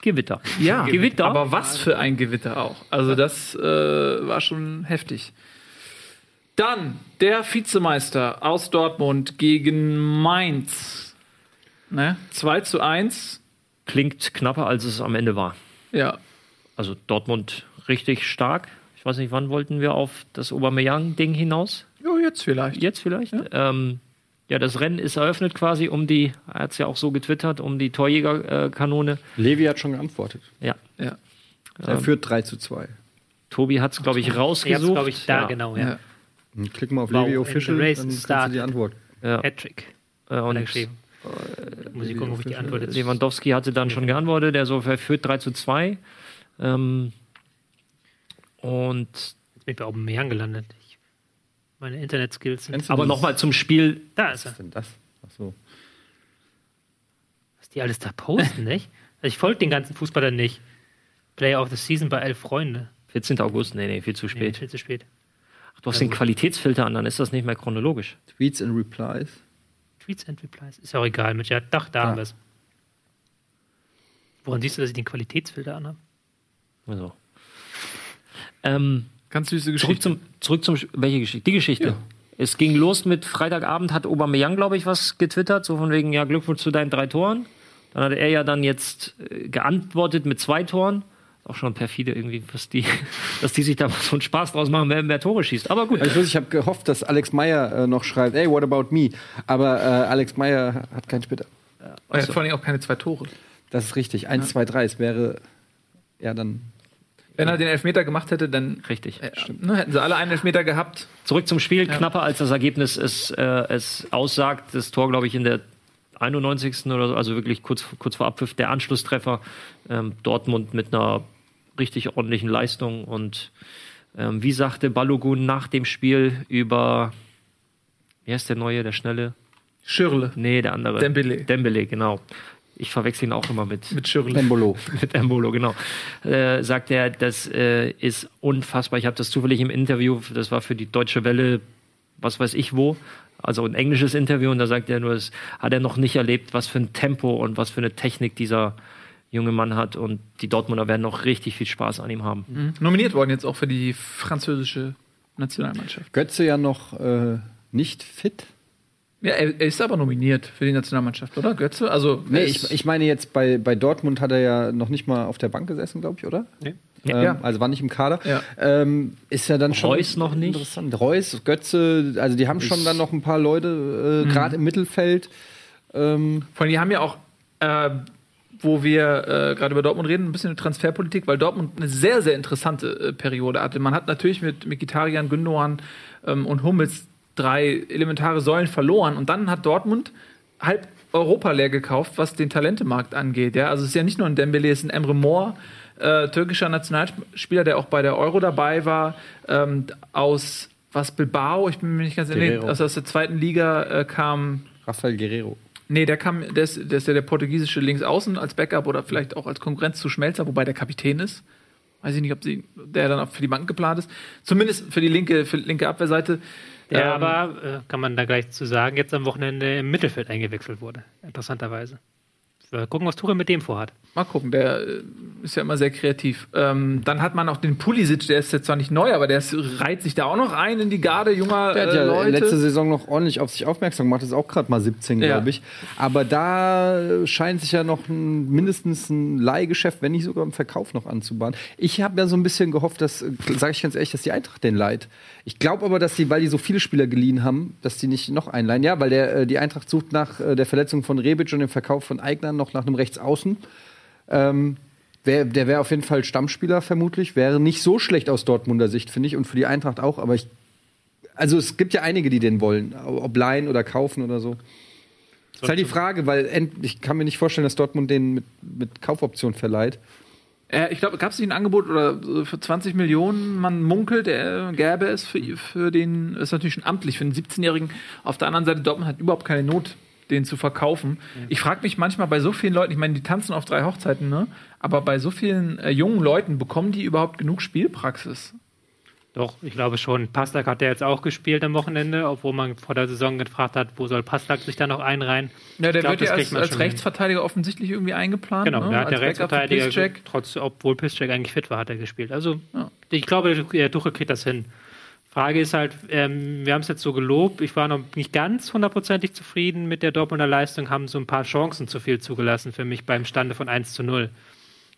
Gewitter. Ja, Gewitter. Aber was für ein Gewitter auch. Also das äh, war schon heftig. Dann der Vizemeister aus Dortmund gegen Mainz. Ne? 2 zu 1. Klingt knapper, als es am Ende war. Ja. Also Dortmund richtig stark. Ich weiß nicht, wann wollten wir auf das Aubameyang-Ding hinaus? Ja, jetzt vielleicht. Jetzt vielleicht? Ja. Ähm, ja, das Rennen ist eröffnet quasi um die, er hat es ja auch so getwittert, um die Torjägerkanone. Levi hat schon geantwortet. ja, Ja. Er führt 3 zu 2. Tobi hat es, glaube ich, rausgesucht. glaube ich, da ja. genau, ja. Ja. Klick mal auf Wow, Levi Official, race dann kriegst du die Antwort. Ja. Hattrick. Äh, er und geschrieben. Muss ich gucken, ob ich die Antwort jetzt. Lewandowski hatte dann schon geantwortet, der so verführt 3 zu 2. Ähm, und Jetzt bin ich bei Aubameyang gelandet. Ich, meine Internet-Skills sind. Aber nochmal zum Spiel. Da ist er. Was ist denn das? Ach so. Was die alles da posten, nicht? Also ich folge den ganzen Fußballern nicht. Player of the Season bei elf Freunde. 14. August, nee, nee, viel zu Nee, spät. viel zu spät. Ach, du hast den Qualitätsfilter an, dann ist das nicht mehr chronologisch. Tweets and Replies. Tweets and Replies. Ist ja auch egal, mit ja, doch, da haben wir es. Woran siehst du, dass ich den Qualitätsfilter anhabe? Also. Ähm, Ganz süße zurück Geschichte. zum, zurück zum, welche Geschichte? Die Geschichte. Es ging los mit Freitagabend, hat Aubameyang, glaube ich, was getwittert, so von wegen, ja, Glückwunsch zu deinen drei Toren. Dann hat er ja dann jetzt äh, geantwortet mit zwei Toren. Auch schon perfide irgendwie, was die, <laughs> dass die sich da so einen Spaß draus machen, wer mehr Tore schießt. Aber gut. Also ich, habe gehofft, dass Alex Meyer äh, noch schreibt, hey, what about me? Aber äh, Alex Meyer hat keinen Twitter. Er hat vor allem auch keine zwei Tore. Das ist richtig. 1, 2, 3. Es wäre ja dann. Wenn er den Elfmeter gemacht hätte, dann Richtig. äh, ne, hätten sie alle einen Elfmeter gehabt. Zurück zum Spiel, knapper als das Ergebnis es, äh, es aussagt. Das Tor, glaube ich, in der 91. oder so, also wirklich kurz, kurz vor Abpfiff, der Anschlusstreffer. Ähm, Dortmund mit einer richtig ordentlichen Leistung. Und ähm, wie sagte Balogun nach dem Spiel über, wie heißt der Neue, der Schnelle? Schirle. Nee, der andere. Dembele. Dembele, genau. Ich verwechsel ihn auch immer mit, Mit Schirle. Embolo. <laughs> mit Embolo, genau. Äh, sagt er, das äh, ist unfassbar. Ich habe das zufällig im Interview, das war für die Deutsche Welle, was weiß ich wo. Also ein englisches Interview und da sagt er nur, das hat er noch nicht erlebt, was für ein Tempo und was für eine Technik dieser junge Mann hat und die Dortmunder werden noch richtig viel Spaß an ihm haben. Mhm. Nominiert worden jetzt auch für die französische Nationalmannschaft. Götze ja noch äh, nicht fit. Ja, er, er ist aber nominiert für die Nationalmannschaft, oder? Götze? Also, Nee, ich, ich meine jetzt bei, bei Dortmund hat er ja noch nicht mal auf der Bank gesessen, glaube ich, oder? Nee. Ähm, Ja. Also war nicht im Kader. Ja. Ähm, ist ja dann schon Reus noch nicht? interessant. Reus, Götze, also die haben schon dann noch ein paar Leute, äh, gerade im Mittelfeld. Ähm, Vor allem, die haben ja auch, äh, wo wir äh, gerade über Dortmund reden, ein bisschen eine Transferpolitik, weil Dortmund eine sehr, sehr interessante äh, Periode hatte. Man hat natürlich mit Mikitarian, Gündogan ähm, und Hummels drei elementare Säulen verloren und dann hat Dortmund halb Europa leer gekauft, was den Talentemarkt angeht. Ja? Also es ist ja nicht nur ein Dembele, es ist ein Emre Mor, äh, türkischer Nationalspieler, der auch bei der Euro dabei war, ähm, aus was Bilbao, ich bin mir nicht ganz Guerrero. also aus der zweiten Liga äh, kam Rafael Guerrero. Nee, der kam, der ist, der ist ja der portugiesische Linksaußen als Backup oder vielleicht auch als Konkurrenz zu Schmelzer, wobei der Kapitän ist. Weiß ich nicht, ob sie, der dann auch für die Bank geplant ist. Zumindest für die linke, für die linke Abwehrseite. Der Ähm, aber, äh, kann man da gleich zu sagen, jetzt am Wochenende im Mittelfeld eingewechselt wurde. Interessanterweise. Mal gucken, was Tuchel mit dem vorhat. Mal gucken, der äh, ist ja immer sehr kreativ. Ähm, dann hat man auch den Pulisic, der ist jetzt zwar nicht neu, aber der ist, reiht sich da auch noch ein in die Garde junger Der hat äh, ja Leute. letzte Saison noch ordentlich auf sich aufmerksam gemacht, ist auch gerade mal 17, Ja. glaube ich. Aber da scheint sich ja noch ein, mindestens ein Leihgeschäft, wenn nicht sogar im Verkauf noch anzubahnen. Ich habe ja so ein bisschen gehofft, dass, sage ich ganz ehrlich, dass die Eintracht den leiht. Ich glaube aber, dass die, weil die so viele Spieler geliehen haben, dass die nicht noch einleihen. Ja, weil der, äh, die Eintracht sucht nach äh, der Verletzung von Rebic und dem Verkauf von Eigner noch nach einem Rechtsaußen. Ähm, wär, der wäre auf jeden Fall Stammspieler vermutlich. Wäre nicht so schlecht aus Dortmunder Sicht, finde ich. Und für die Eintracht auch. Aber ich also es gibt ja einige, die den wollen, ob leihen oder kaufen oder so. ist halt die Frage, weil ich kann mir nicht vorstellen, dass Dortmund den mit, mit Kaufoption verleiht. Äh, ich glaube, gab es nicht ein Angebot oder so für 20 Millionen, man munkelt, er gäbe es für, für den, ist natürlich schon amtlich, für den 17-Jährigen. Auf der anderen Seite, Dortmund hat überhaupt keine Not, den zu verkaufen. Ich frage mich manchmal bei so vielen Leuten, ich meine, die tanzen auf drei Hochzeiten, ne? Aber bei so vielen äh, jungen Leuten, bekommen die überhaupt genug Spielpraxis? Doch, ich glaube schon. Pastak hat ja jetzt auch gespielt am Wochenende, obwohl man vor der Saison gefragt hat, wo soll Pastak sich da noch einreihen. Ja, der glaub, wird ja als, als schon hin. Rechtsverteidiger offensichtlich irgendwie eingeplant. Genau, ne? der der Rechtsverteidiger, Piszczek. trotz, obwohl Piszczek eigentlich fit war, hat er gespielt. Also Ja. ich glaube, der- der Tuchel kriegt das hin. Frage ist halt, ähm, wir haben es jetzt so gelobt, ich war noch nicht ganz hundertprozentig zufrieden mit der Dortmunder Leistung, haben so ein paar Chancen zu viel zugelassen für mich beim Stande von 1 zu 0.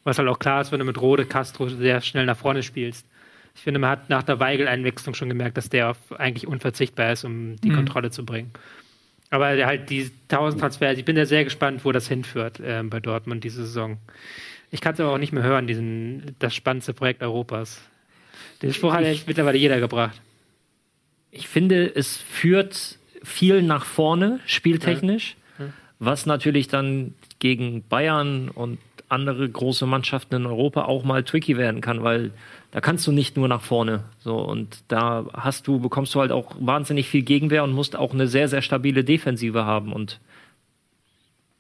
Was halt auch klar ist, wenn du mit Rode Castro sehr schnell nach vorne spielst. Ich finde, man hat nach der Weigel-Einwechslung schon gemerkt, dass der auf- eigentlich unverzichtbar ist, um die Mhm. Kontrolle zu bringen. Aber halt die 1000 Transfers, ich bin ja sehr gespannt, wo das hinführt ähm, bei Dortmund diese Saison. Ich kann es aber auch nicht mehr hören, diesen, das spannendste Projekt Europas. Den Spruch hat echt mittlerweile jeder gebracht. Ich finde, es führt viel nach vorne, spieltechnisch, was natürlich dann gegen Bayern und andere große Mannschaften in Europa auch mal tricky werden kann, weil da kannst du nicht nur nach vorne. So, und da hast du, bekommst du halt auch wahnsinnig viel Gegenwehr und musst auch eine sehr, sehr stabile Defensive haben. Und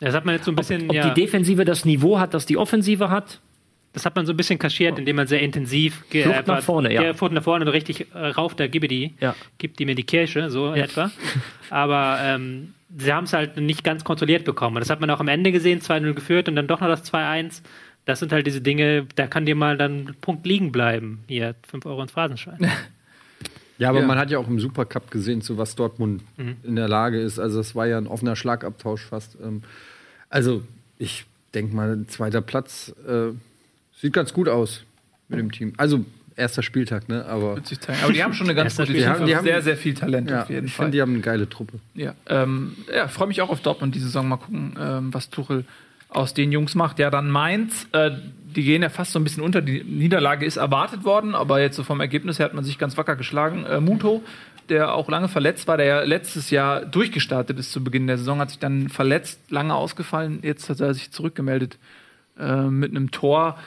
Das hat man jetzt so ein bisschen, ob ja, die Defensive das Niveau hat, das die Offensive hat, das hat man so ein bisschen kaschiert, indem man sehr intensiv ge- Flucht nach vorne, ja. Flucht nach vorne und richtig äh, rauf, da gib die, Ja. gib die mir die Kirche, so in Ja. etwa. Aber ähm, sie haben es halt nicht ganz kontrolliert bekommen. Und das hat man auch am Ende gesehen, 2-0 geführt und dann doch noch das 2-1. Das sind halt diese Dinge, da kann dir mal dann ein Punkt liegen bleiben. Hier, 5 Euro ins Phrasenschwein. <laughs> Ja, aber Ja. man hat ja auch im Supercup gesehen, zu was Dortmund in der Lage ist. Also es war ja ein offener Schlagabtausch fast. Ähm, Also ich denke mal, zweiter Platz äh, sieht ganz gut aus mit dem Team. Also erster Spieltag, ne? Aber Wird sich zeigen. Aber die haben schon eine ganz gute. Tiefe, Die haben- die haben- sehr, sehr viel Talent ja, auf jeden ich Fall. finde, die haben eine geile Truppe. Ja, ähm, ja freue mich auch auf Dortmund die Saison. Mal gucken, ähm, was Tuchel aus den Jungs macht. Ja, dann Mainz, äh, die gehen ja fast so ein bisschen unter. Die Niederlage ist erwartet worden, aber jetzt so vom Ergebnis her hat man sich ganz wacker geschlagen. Äh, Muto, der auch lange verletzt war, der ja letztes Jahr durchgestartet ist zu Beginn der Saison, hat sich dann verletzt, lange ausgefallen. Jetzt hat er sich zurückgemeldet äh, mit einem Tor.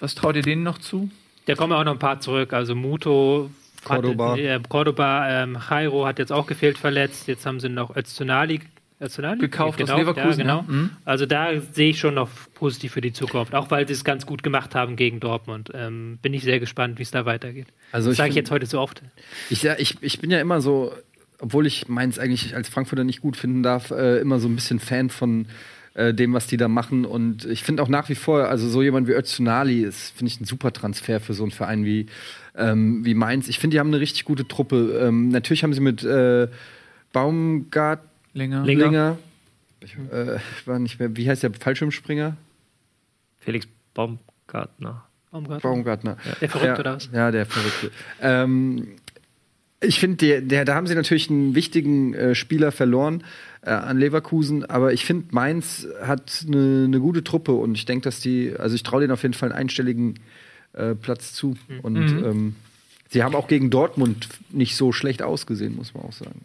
Was traut ihr denen noch zu? Da kommen auch noch ein paar zurück. Also Muto, Cordoba. Hat, äh, Cordoba, ähm, Jairo hat jetzt auch gefehlt verletzt. Jetzt haben sie noch Öztunali Öztunali? Gekauft aus Gekauft, Leverkusen, ja. genau. Mhm. Also da sehe ich schon noch positiv für die Zukunft. Auch weil sie es ganz gut gemacht haben gegen Dortmund. Ähm, bin ich sehr gespannt, wie es da weitergeht. Also das ich sage ich jetzt heute so oft. Ich, ja, ich, ich bin ja immer so, obwohl ich meins eigentlich als Frankfurter nicht gut finden darf, äh, immer so ein bisschen Fan von äh, dem, was die da machen. Und ich finde auch nach wie vor, also so jemand wie Öztunali ist, finde ich, ein super Transfer für so einen Verein wie, ähm, wie Mainz. Ich finde, die haben eine richtig gute Truppe. Ähm, natürlich haben sie mit äh, Baumgart Länger. Länger. Linger, ich äh, war nicht mehr, wie heißt der Fallschirmspringer? Felix Baumgartner. Baumgart. Baumgartner. Der Verrückte ja, oder was? Ja, der Verrückte. Ähm, ich finde, der, der, da haben sie natürlich einen wichtigen äh, Spieler verloren äh, an Leverkusen, aber ich finde, Mainz hat eine ne gute Truppe und ich denke, dass die, also ich traue denen auf jeden Fall einen einstelligen äh, Platz zu. Und ähm, sie haben auch gegen Dortmund nicht so schlecht ausgesehen, muss man auch sagen.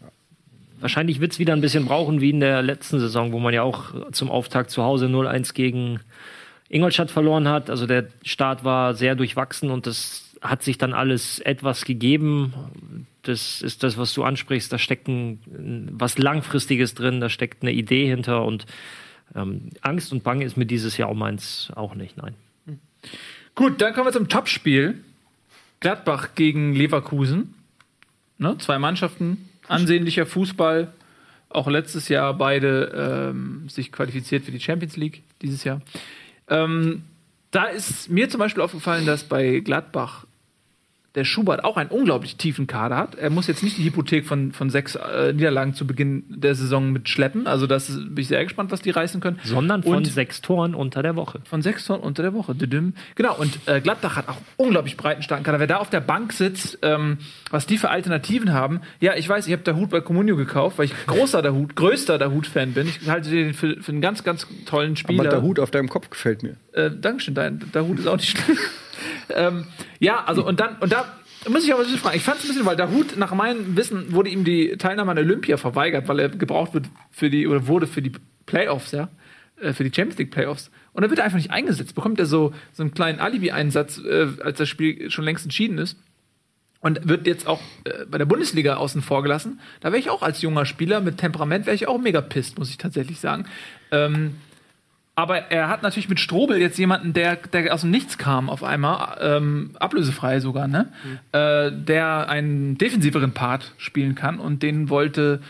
Wahrscheinlich wird es wieder ein bisschen brauchen wie in der letzten Saison, wo man ja auch zum Auftakt zu Hause 0-1 gegen Ingolstadt verloren hat. Also der Start war sehr durchwachsen und das hat sich dann alles etwas gegeben. Das ist das, was du ansprichst. Da steckt ein, was Langfristiges drin, da steckt eine Idee hinter und ähm, Angst und Bange ist mir dieses Jahr um eins auch nicht, nein. Gut, dann kommen wir zum Topspiel. Gladbach gegen Leverkusen. Ne, zwei Mannschaften, ansehnlicher Fußball. Auch letztes Jahr beide ähm, sich qualifiziert für die Champions League dieses Jahr. Ähm, da ist mir zum Beispiel aufgefallen, dass bei Gladbach der Schubert auch einen unglaublich tiefen Kader hat. Er muss jetzt nicht die Hypothek von, von sechs äh, Niederlagen zu Beginn der Saison mitschleppen. Also das ist, bin ich sehr gespannt, was die reißen können. Sondern von Und- sechs Toren unter der Woche. von sechs Toren unter der Woche. Düdüm. Genau, und äh, Gladbach hat auch unglaublich breiten starken Kader. Wer da auf der Bank sitzt, ähm, was die für Alternativen haben. Ja, ich weiß, ich habe der Hut bei Comunio gekauft, weil ich <laughs> großer der Hut, größter der Hut-Fan bin. Ich halte den für, für einen ganz, ganz tollen Spieler. Aber der Hut auf deinem Kopf gefällt mir. Äh, Dankeschön, dein, der Hut ist auch nicht schlecht. <laughs> ähm, ja, also und dann, und da muss ich aber ein bisschen fragen. Ich fand es ein bisschen, weil der Hut, nach meinem Wissen, wurde ihm die Teilnahme an Olympia verweigert, weil er gebraucht wird für die, oder wurde für die Playoffs, ja, äh, für die Champions League Playoffs. Und dann wird er einfach nicht eingesetzt. Bekommt er so, so einen kleinen Alibi-Einsatz, äh, als das Spiel schon längst entschieden ist. Und wird jetzt auch äh, bei der Bundesliga außen vor gelassen. Da wäre ich auch als junger Spieler mit Temperament, wäre ich auch mega pisst, muss ich tatsächlich sagen. Ähm, aber er hat natürlich mit Strobel jetzt jemanden, der, der aus dem Nichts kam auf einmal, ähm, ablösefrei sogar, ne? Äh, der einen defensiveren Part spielen kann und den wollte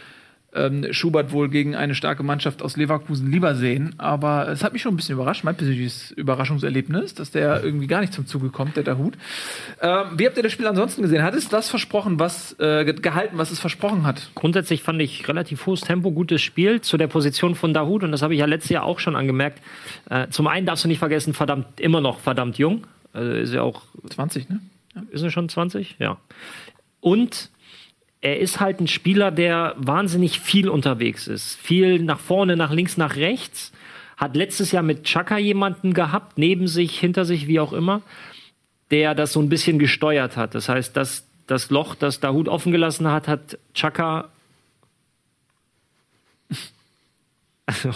ähm, Schubert wohl gegen eine starke Mannschaft aus Leverkusen lieber sehen. Aber es hat mich schon ein bisschen überrascht, mein persönliches Überraschungserlebnis, dass der irgendwie gar nicht zum Zuge kommt, der Dahut. Ähm, wie habt ihr das Spiel ansonsten gesehen? Hat es das versprochen, was äh, ge- gehalten, was es versprochen hat? Grundsätzlich fand ich relativ hohes Tempo, gutes Spiel zu der Position von Dahut und das habe ich ja letztes Jahr auch schon angemerkt. Äh, zum einen darfst du nicht vergessen, verdammt, immer noch verdammt jung. Also ist ja auch 20, ne? Ist er schon 20? Ja. Und er ist halt ein Spieler, der wahnsinnig viel unterwegs ist. Viel nach vorne, nach links, nach rechts. Hat letztes Jahr mit Chaka jemanden gehabt, neben sich, hinter sich, wie auch immer, der das so ein bisschen gesteuert hat. Das heißt, das, das Loch, das Dahut offen gelassen hat, hat Chaka <laughs> Also,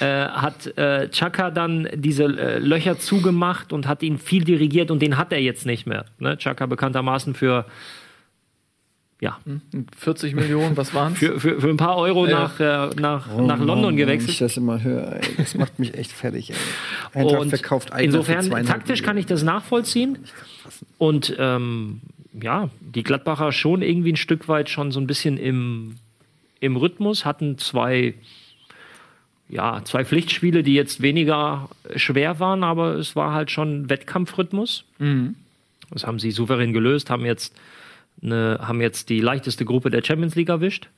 äh, hat äh, Chaka dann diese äh, Löcher zugemacht und hat ihn viel dirigiert und den hat er jetzt nicht mehr. Ne? Chaka bekanntermaßen für ja, 40 Millionen, was waren es? für, für, für ein paar Euro Ja. nach, äh, nach, nach London Wenn ich gewechselt. das immer höre, ey, das macht mich echt fertig. Ey. Eintracht Und verkauft insofern, taktisch kann ich Millionen. das nachvollziehen. Und ähm, ja, die Gladbacher schon irgendwie ein Stück weit schon so ein bisschen im, im Rhythmus, hatten zwei, ja, zwei Pflichtspiele, die jetzt weniger schwer waren, aber es war halt schon Wettkampfrhythmus. Mhm. Das haben sie souverän gelöst, haben jetzt, eine, haben jetzt die leichteste Gruppe der Champions League erwischt,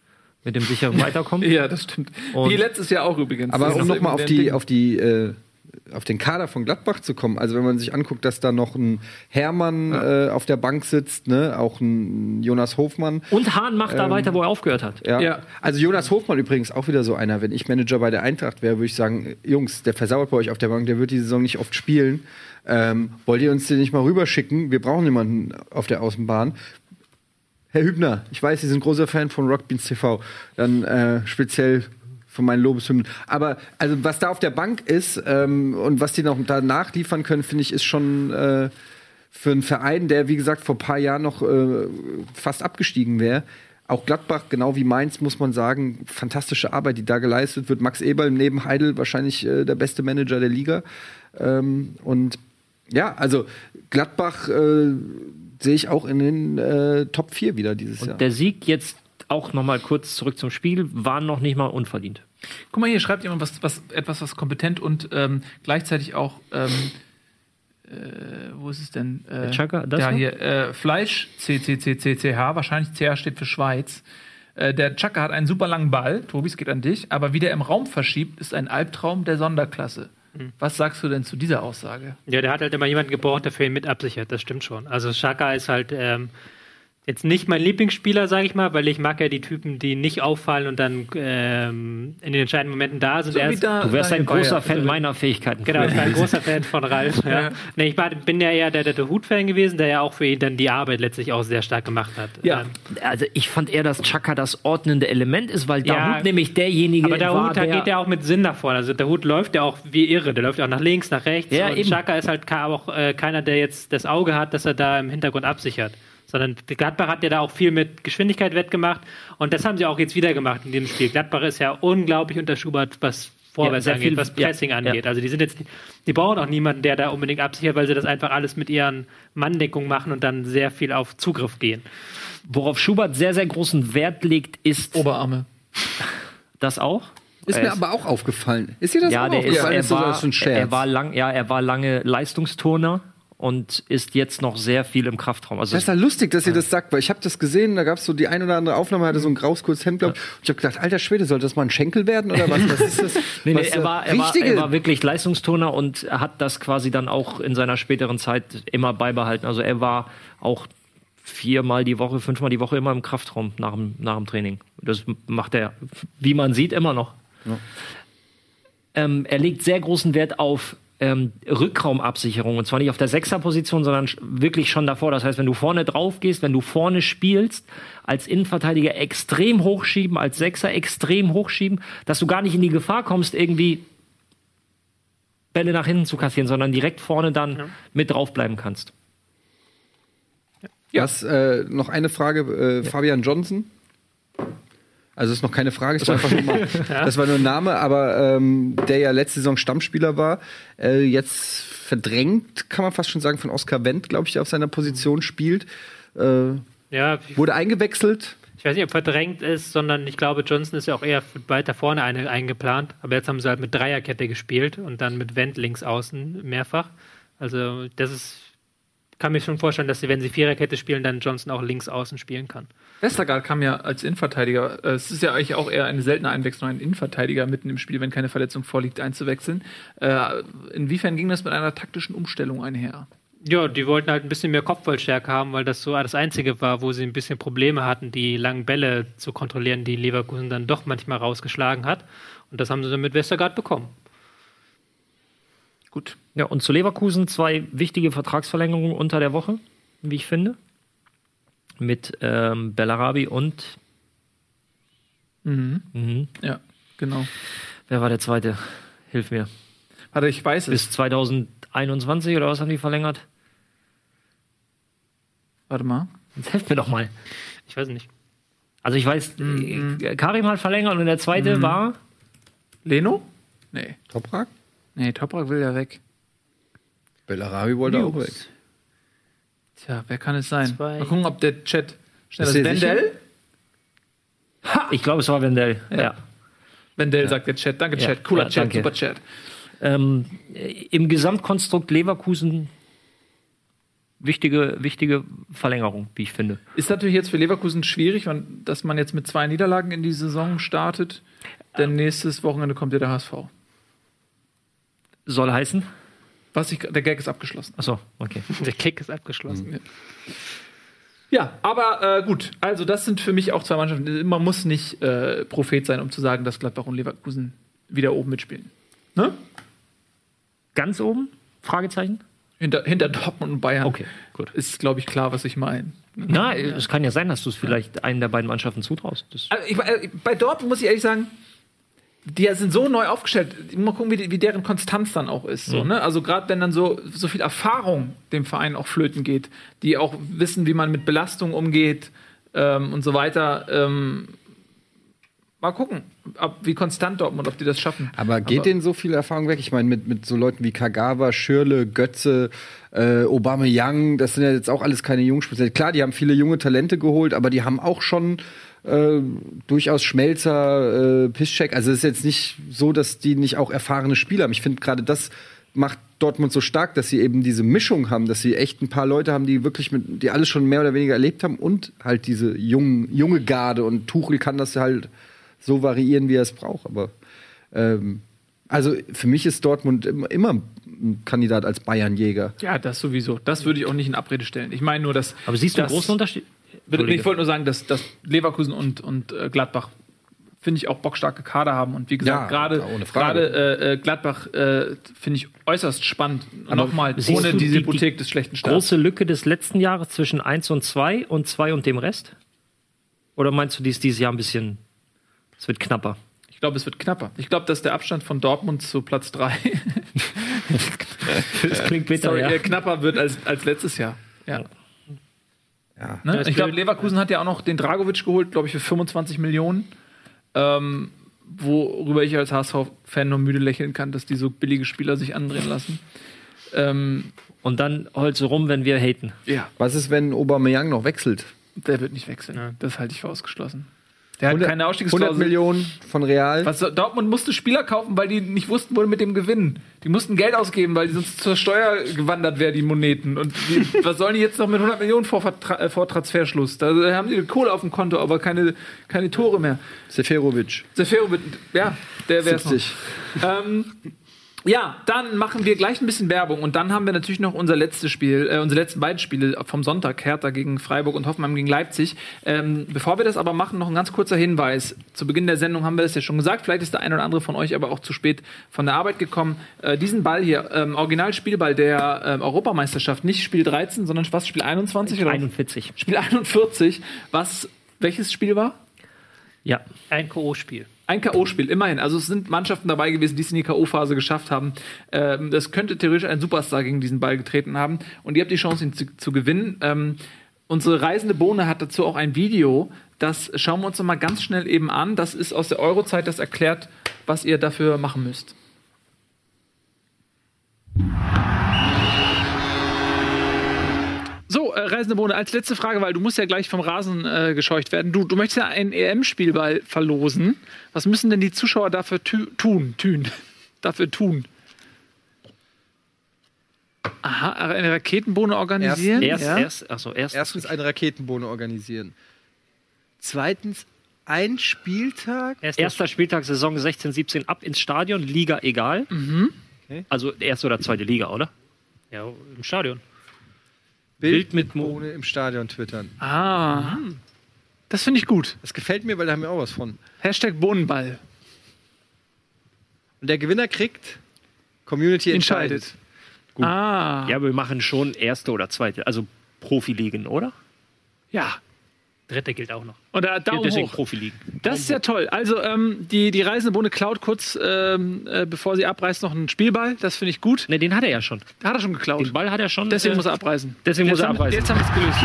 mit dem sicheren Weiterkommen. Ja, das stimmt. Und- Wie letztes Jahr auch übrigens. Aber um nochmal auf die, Ding. auf die, äh, auf den Kader von Gladbach zu kommen. Also wenn man sich anguckt, dass da noch ein Hermann äh, auf der Bank sitzt, ne, auch ein Jonas Hofmann. Und Hahn macht da weiter, wo er aufgehört hat. Ja. Ja. Also Jonas Hofmann übrigens auch wieder so einer. Wenn ich Manager bei der Eintracht wäre, würde ich sagen, Jungs, der versauert bei euch auf der Bank, der wird die Saison nicht oft spielen. Ähm, wollt ihr uns den nicht mal rüberschicken? Wir brauchen jemanden auf der Außenbahn. Herr Hübner, ich weiß, Sie sind großer Fan von Rockbeans TV. Dann äh, speziell von meinen Lobeshymnen. Aber also was da auf der Bank ist ähm, und was die noch danach liefern können, finde ich, ist schon äh, für einen Verein, der wie gesagt vor ein paar Jahren noch äh, fast abgestiegen wäre, Auch Gladbach, genau wie Mainz, muss man sagen, fantastische Arbeit, die da geleistet wird. Max Eberl neben Heidel wahrscheinlich äh, der beste Manager der Liga. Ähm, und ja, also Gladbach äh, sehe ich auch in den äh, Top 4 wieder dieses Jahr. Und der Sieg jetzt auch noch mal kurz zurück zum Spiel war noch nicht mal unverdient. Guck mal, hier schreibt jemand was, was, etwas, was kompetent und ähm, gleichzeitig auch, ähm, äh, wo ist es denn? Äh, Der Chaka, das ja, hier, äh, Fleisch, CCCCCH, wahrscheinlich CH steht für Schweiz. Äh, der Chaka hat einen super langen Ball, Tobi, es geht an dich, aber wie der im Raum verschiebt, ist ein Albtraum der Sonderklasse. Was sagst du denn zu dieser Aussage? Ja, der hat halt immer jemanden gebraucht, der für ihn mit absichert, das stimmt schon. Also Shaka ist halt ähm, jetzt nicht mein Lieblingsspieler, sage ich mal, weil ich mag ja die Typen, die nicht auffallen und dann ähm, in den entscheidenden Momenten da sind. So Er wie ist- da- Du wärst ein großer Bayer. Fan meiner Fähigkeiten. Genau, ich war ein großer Fan von Ralf. <laughs> Ja. Nee, ich war, bin ja eher der, der, der Hut-Fan gewesen, der ja auch für ihn dann die Arbeit letztlich auch sehr stark gemacht hat. Ja. Ähm, Also ich fand eher, dass Chaka das ordnende Element ist, weil Ja. Dahut nämlich derjenige aber der war, Hut, da der geht ja auch mit Sinn nach vorne. Also der Hut läuft ja auch wie irre. Der läuft ja auch nach links, nach rechts. Ja, und eben. Chaka ist halt auch äh, keiner, der jetzt das Auge hat, dass er da im Hintergrund absichert. Sondern Gladbach hat ja da auch viel mit Geschwindigkeit wettgemacht. Und das haben sie auch jetzt wieder gemacht in dem Spiel. Gladbach ist ja unglaublich unter Schubert, was Vorwärts sehr angeht, viel- was Pressing ja, angeht. ja. Also die sind jetzt, die brauchen auch niemanden, der da unbedingt absichert, weil sie das einfach alles mit ihren Manndeckungen machen und dann sehr viel auf Zugriff gehen. Worauf Schubert sehr, sehr großen Wert legt, ist Oberarme. das auch. Ist Er mir aber auch aufgefallen. Ist dir das ja, auch der ist, aufgefallen? er, Ist das war, so ein Scherz? er war lang, ja, er war lange Leistungsturner und ist jetzt noch sehr viel im Kraftraum. Also Das ist ja lustig, dass ihr das sagt, weil ich habe das gesehen, da gab es so die ein oder andere Aufnahme, hatte so ein graues kurzes Hemd, glaub, ich. und ich habe gedacht, alter Schwede, soll das mal ein Schenkel werden oder was? Was ist das? <laughs> Nee, nee, Was, er, war, er, war, er war wirklich Leistungsturner und hat das quasi dann auch in seiner späteren Zeit immer beibehalten. Also er war auch viermal die Woche, fünfmal die Woche immer im Kraftraum nach dem, nach dem Training. Das macht er, wie man sieht, immer noch. Ähm, er legt sehr großen Wert auf ähm, Rückraumabsicherung und zwar nicht auf der Sechserposition, sondern wirklich schon davor. Das heißt, wenn du vorne drauf gehst, wenn du vorne spielst, als Innenverteidiger extrem hochschieben, als Sechser extrem hochschieben, dass du gar nicht in die Gefahr kommst, irgendwie Bälle nach hinten zu kassieren, sondern direkt vorne dann mit draufbleiben kannst. Was, äh, noch eine Frage, äh, Fabian Johnson. Also ist noch keine Frage, es war einfach nur <laughs> mal, das war nur ein Name, aber ähm, der ja letzte Saison Stammspieler war, äh, jetzt verdrängt, kann man fast schon sagen, von Oskar Wendt, glaube ich, der auf seiner Position spielt. Äh, Ja, wurde eingewechselt. ich weiß nicht, ob verdrängt ist, sondern ich glaube, Johnson ist ja auch eher weiter vorne eine, eingeplant. Aber jetzt haben sie halt mit Dreierkette gespielt und dann mit Wendt links außen mehrfach. Also das ist, kann mir schon vorstellen, dass sie, wenn sie Viererkette spielen, dann Johnson auch links außen spielen kann. Westergaard kam ja als Innenverteidiger. äh, Es ist ja eigentlich auch eher eine seltene Einwechslung, einen Innenverteidiger mitten im Spiel, wenn keine Verletzung vorliegt, einzuwechseln. Äh, inwiefern ging das mit einer taktischen Umstellung einher? Ja, die wollten halt ein bisschen mehr Kopfballstärke haben, weil das so das Einzige war, wo sie ein bisschen Probleme hatten, die langen Bälle zu kontrollieren, die Leverkusen dann doch manchmal rausgeschlagen hat. Und das haben sie dann mit Westergaard bekommen. Gut. Ja, und zu Leverkusen zwei wichtige Vertragsverlängerungen unter der Woche, wie ich finde. Mit ähm, Bellarabi und Mhm. mhm. Ja, genau. wer war der zweite? Hilf mir. Warte, ich weiß es. Bis 2021 oder was haben die verlängert? Warte mal. Jetzt helft mir doch mal. Ich weiß nicht. Also ich weiß, äh, Karim hat verlängert und der zweite war Leno? Nee. Toprak? Nee, Toprak will ja weg. Bellarabi wollte auch weg. Tja, wer kann es sein? Zwei. Mal gucken, ob der Chat schnell Ist sicher? Wendell? Ich glaube, es war Wendell. Ja. Wendell sagt der Chat. Danke, Ja, Chat. Cooler ja, Chat, danke. super Chat. Ähm, äh, Im Gesamtkonstrukt Leverkusen wichtige, wichtige Verlängerung, wie ich finde. Ist natürlich jetzt für Leverkusen schwierig, dass man jetzt mit zwei Niederlagen in die Saison startet. Denn nächstes Wochenende kommt ja der HSV. Soll heißen? Was ich, der Gag ist abgeschlossen. Achso, okay. <laughs> Der Kick ist abgeschlossen. Ja, aber äh, gut. Also das sind für mich auch zwei Mannschaften. Man muss nicht äh, Prophet sein, um zu sagen, dass Gladbach und Leverkusen wieder oben mitspielen. Ne? Ganz oben? Fragezeichen? Hinter, hinter Dortmund und Bayern. Okay, gut. Ist, glaube ich, klar, was ich meine. Na, es kann ja sein, dass du es vielleicht einen der beiden Mannschaften zutraust. Also ich, äh, bei Dortmund muss ich ehrlich sagen, die sind so neu aufgestellt. Mal gucken, wie, die, wie deren Konstanz dann auch ist. So, ne? Also gerade wenn dann so, so viel Erfahrung dem Verein auch flöten geht, die auch wissen, wie man mit Belastung umgeht, ähm, und so weiter. Ähm, mal gucken, ob, wie konstant Dortmund, ob die das schaffen. Aber geht denen so viel Erfahrung weg? Ich meine, mit, mit so Leuten wie Kagawa, Schürle, Götze, äh, Obama Young, das sind ja jetzt auch alles keine Jungspieler. Klar, die haben viele junge Talente geholt, aber die haben auch schon äh, durchaus Schmelzer, äh, Piszczek. Also es ist jetzt nicht so, dass die nicht auch erfahrene Spieler haben. Ich finde gerade das macht Dortmund so stark, dass sie eben diese Mischung haben, dass sie echt ein paar Leute haben, die wirklich mit, die alles schon mehr oder weniger erlebt haben und halt diese jungen, junge Garde und Tuchel kann das halt so variieren, wie er es braucht. Aber ähm, also für mich ist Dortmund immer, immer ein Kandidat als Bayernjäger. Ja, das sowieso. Das würde ich auch nicht in Abrede stellen. Ich meine nur, dass. Aber siehst du einen großen Unterschied? Bitte, Ich wollte nur sagen, dass, dass Leverkusen und, und äh, Gladbach, finde ich, auch bockstarke Kader haben. Und wie gesagt, Ja, gerade gerade äh, äh, Gladbach äh, finde ich äußerst spannend. Nochmal, siehst ohne diese die- die Hypothek des schlechten Starts. Große Lücke des letzten Jahres zwischen 1 und 2 und 2 und dem Rest? Oder meinst du, die ist dieses Jahr ein bisschen. Es wird knapper? Ich glaube, es wird knapper. Ich glaube, dass der Abstand von Dortmund zu Platz 3 <laughs> <laughs> Das klingt bitter, sorry, ja. äh, knapper wird als, als letztes Jahr. Ja. Ja. Ne? Ich glaube, Leverkusen hat ja auch noch den Dragovic geholt, glaube ich, für 25 Millionen. Ähm, worüber ich als HSV-Fan nur müde lächeln kann, dass die so billige Spieler sich andrehen lassen. Ähm, Und dann holst du rum, wenn wir haten. ja, Was ist, wenn Aubameyang noch wechselt? der wird nicht wechseln. Ja. Das halte ich für ausgeschlossen. Der hat 100 keine 100 Ausstiegsklausel. Millionen von Real. Was, Dortmund musste Spieler kaufen, weil die nicht wussten, wo mit dem gewinnen. Die mussten Geld ausgeben, weil die sonst zur Steuer gewandert wären, die Moneten. Und die, <laughs> was sollen die jetzt noch mit 100 Millionen vor, äh, vor Transferschluss? Da haben die Kohle auf dem Konto, aber keine, keine Tore mehr. Seferovic. Seferovic, ja, der wäre es noch. 70. Ähm, ja, dann machen wir gleich ein bisschen Werbung und dann haben wir natürlich noch unser letztes Spiel, äh, unsere letzten beiden Spiele vom Sonntag, Hertha gegen Freiburg und Hoffenheim gegen Leipzig. Ähm, bevor wir das aber machen, noch ein ganz kurzer Hinweis. Zu Beginn der Sendung haben wir das ja schon gesagt, vielleicht ist der ein oder andere von euch aber auch zu spät von der Arbeit gekommen. Äh, diesen Ball hier, ähm, Originalspielball der ähm, Europameisterschaft, nicht Spiel 13, sondern was, Spiel 21 oder? 41. Spiel 41, was, welches Spiel war? Ja. Ein K.O.-Spiel. Ein K.O.-Spiel, immerhin. Also es sind Mannschaften dabei gewesen, die es in die K.O.-Phase geschafft haben. Ähm, das könnte theoretisch ein Superstar gegen diesen Ball getreten haben. Und ihr habt die Chance, ihn zu, zu gewinnen. Ähm, unsere reisende Bohne hat dazu auch ein Video. Das schauen wir uns noch mal ganz schnell eben an. Das ist aus der Eurozeit, das erklärt, was ihr dafür machen müsst. So, äh, Reisende Bohne, als letzte Frage, weil du musst ja gleich vom Rasen äh, gescheucht werden. Du, du möchtest ja einen EM-Spielball verlosen. Was müssen denn die Zuschauer dafür tü- tun? Tun. <laughs> dafür tun? Aha, eine Raketenbohne organisieren? Erst, ja. erst, achso, erst. Erstens eine Raketenbohne organisieren. Zweitens ein Spieltag. Erster Spieltag Saison 16, 17 ab ins Stadion, Liga egal. Okay. Also erste oder zweite Liga, oder? Ja, im Stadion. Bild mit Bohne im Stadion twittern. Ah, das finde ich gut. Das gefällt mir, weil da haben wir auch was von. Hashtag Bohnenball. Und der Gewinner kriegt Community entscheidet. Entscheidet. Ah, Ja, aber wir machen schon erste oder zweite, also Profiligen, oder? ja. Dritte gilt auch noch. Und da Daumen Deswegen hoch. Profiligen. Das ist ja toll. Also ähm, die, die Reisende Bohne klaut kurz, ähm, äh, bevor sie abreißt, noch einen Spielball. Das finde ich gut. Ne, den hat er ja schon. Hat er schon geklaut. Den Ball hat er schon. Deswegen äh, muss er abreißen. deswegen jetzt muss er haben, abreißen. Jetzt haben wir es gelöst.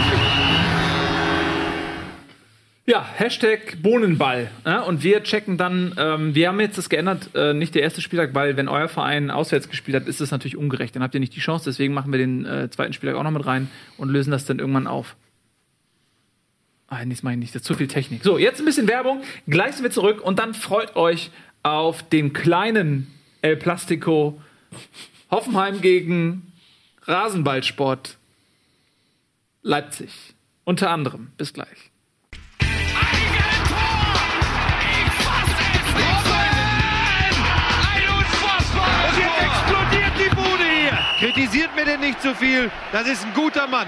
Ja, Hashtag Bohnenball. Ja, und wir checken dann, ähm, wir haben jetzt das geändert, äh, nicht der erste Spieltag, weil wenn euer Verein auswärts gespielt hat, ist das natürlich ungerecht. Dann habt ihr nicht die Chance, deswegen machen wir den äh, zweiten Spieltag auch noch mit rein und lösen das dann irgendwann auf. Ah, das meine ich nicht, das ist zu viel Technik. So, jetzt ein bisschen Werbung, gleich sind wir zurück und dann freut euch auf den kleinen El Plastico Hoffenheim gegen Rasenballsport Leipzig. Unter anderem. Bis gleich. Explodiert die Bude hier. Kritisiert mir denn nicht zu viel. Das ist ein guter Mann.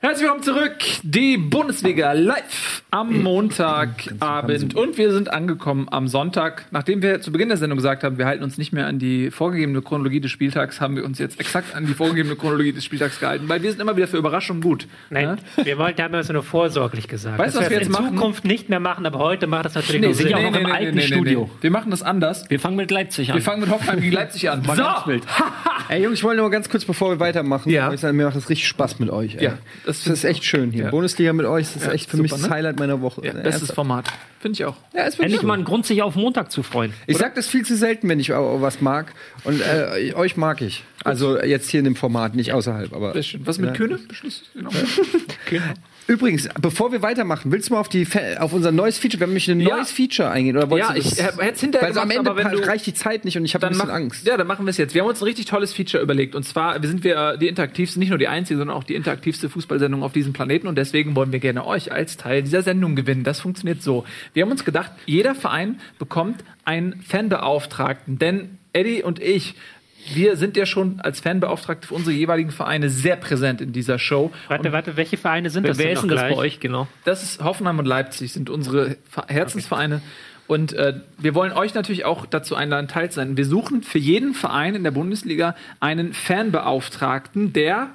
Herzlich willkommen zurück. Die Bundesliga live am Montagabend. Und wir sind angekommen am Sonntag. Nachdem wir zu Beginn der Sendung gesagt haben, wir halten uns nicht mehr an die vorgegebene Chronologie des Spieltags, haben wir uns jetzt exakt an die vorgegebene Chronologie des Spieltags gehalten, weil wir sind immer wieder für Überraschungen gut. Nein, wir wollten, haben das nur vorsorglich gesagt. Weißt du, Dass was wir das jetzt in machen? Zukunft nicht mehr machen, aber heute macht das natürlich Nee, noch sind ja auch noch im alten Studio. Wir machen das anders. Wir fangen mit Leipzig an. Wir fangen mit Hoffenheim gegen Leipzig an. ganz wild. <laughs> Ey Jungs, ich wollte nur ganz kurz, bevor wir weitermachen, Ja. ich sagen, mir macht das richtig Spaß mit euch. Ey. Ja, das ist echt schön hier. Ja. Bundesliga mit euch, das ist Ja, echt für super, mich das ne? Highlight meiner Woche. Ja, bestes ernsthaft. Format. Finde ich auch. Ja, Endlich schön. mal ein Grund, sich auf Montag zu freuen. Ich sag das viel zu selten, wenn ich was mag. Und äh, euch mag ich. Also jetzt hier in dem Format, nicht außerhalb. Aber. Was mit Ja. Kühne? Ihr noch? <laughs> Kühne. Übrigens, bevor wir weitermachen, willst du mal auf, die, auf unser neues Feature, wir haben nämlich ein Ja. neues Feature eingehen? Oder wolltest Ja, du das? ich hätte es hinterher Weil so am gemacht, Ende du- reicht die Zeit nicht und ich habe ein bisschen mach, Angst. Ja, dann machen wir es jetzt. Wir haben uns ein richtig tolles Feature überlegt. Und zwar wir sind wir äh, die interaktivste, nicht nur die einzige, sondern auch die interaktivste Fußballsendung auf diesem Planeten. Und deswegen wollen wir gerne euch als Teil dieser Sendung gewinnen. Das funktioniert so. Wir haben uns gedacht, jeder Verein bekommt einen Fanbeauftragten. Denn Eddie und ich, wir sind ja schon als Fanbeauftragte für unsere jeweiligen Vereine sehr präsent in dieser Show. Warte, warte, welche Vereine sind Wer, das wer ist denn das gleich? bei euch, genau? Das ist Hoffenheim und Leipzig sind unsere Ver- Herzensvereine. Und äh, wir wollen euch natürlich auch dazu einladen, teil zu sein. Wir suchen für jeden Verein in der Bundesliga einen Fanbeauftragten, der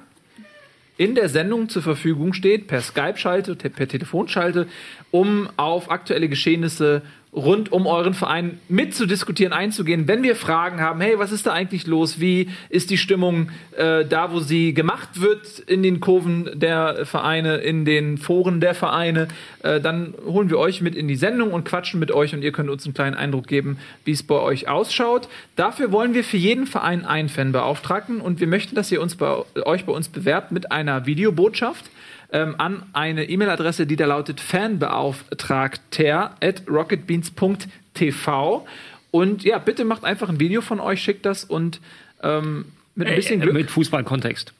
in der Sendung zur Verfügung steht, per Skype-Schalte, te- per Telefonschalte, um auf aktuelle Geschehnisse rund um euren Verein mitzudiskutieren, einzugehen. Wenn wir Fragen haben, hey, was ist da eigentlich los? Wie ist die Stimmung äh, da, wo sie gemacht wird in den Kurven der Vereine, in den Foren der Vereine? Äh, dann holen wir euch mit in die Sendung und quatschen mit euch und ihr könnt uns einen kleinen Eindruck geben, wie es bei euch ausschaut. Dafür wollen wir für jeden Verein einen Fan beauftragen und wir möchten, dass ihr uns bei, euch bei uns bewerbt mit einer Videobotschaft ähm, an eine E-Mail-Adresse, die da lautet fanbeauftragter at rocketbeans.tv. Und ja, bitte macht einfach ein Video von euch, schickt das und ähm, mit ein bisschen Äh, Glück. Mit Fußballkontext.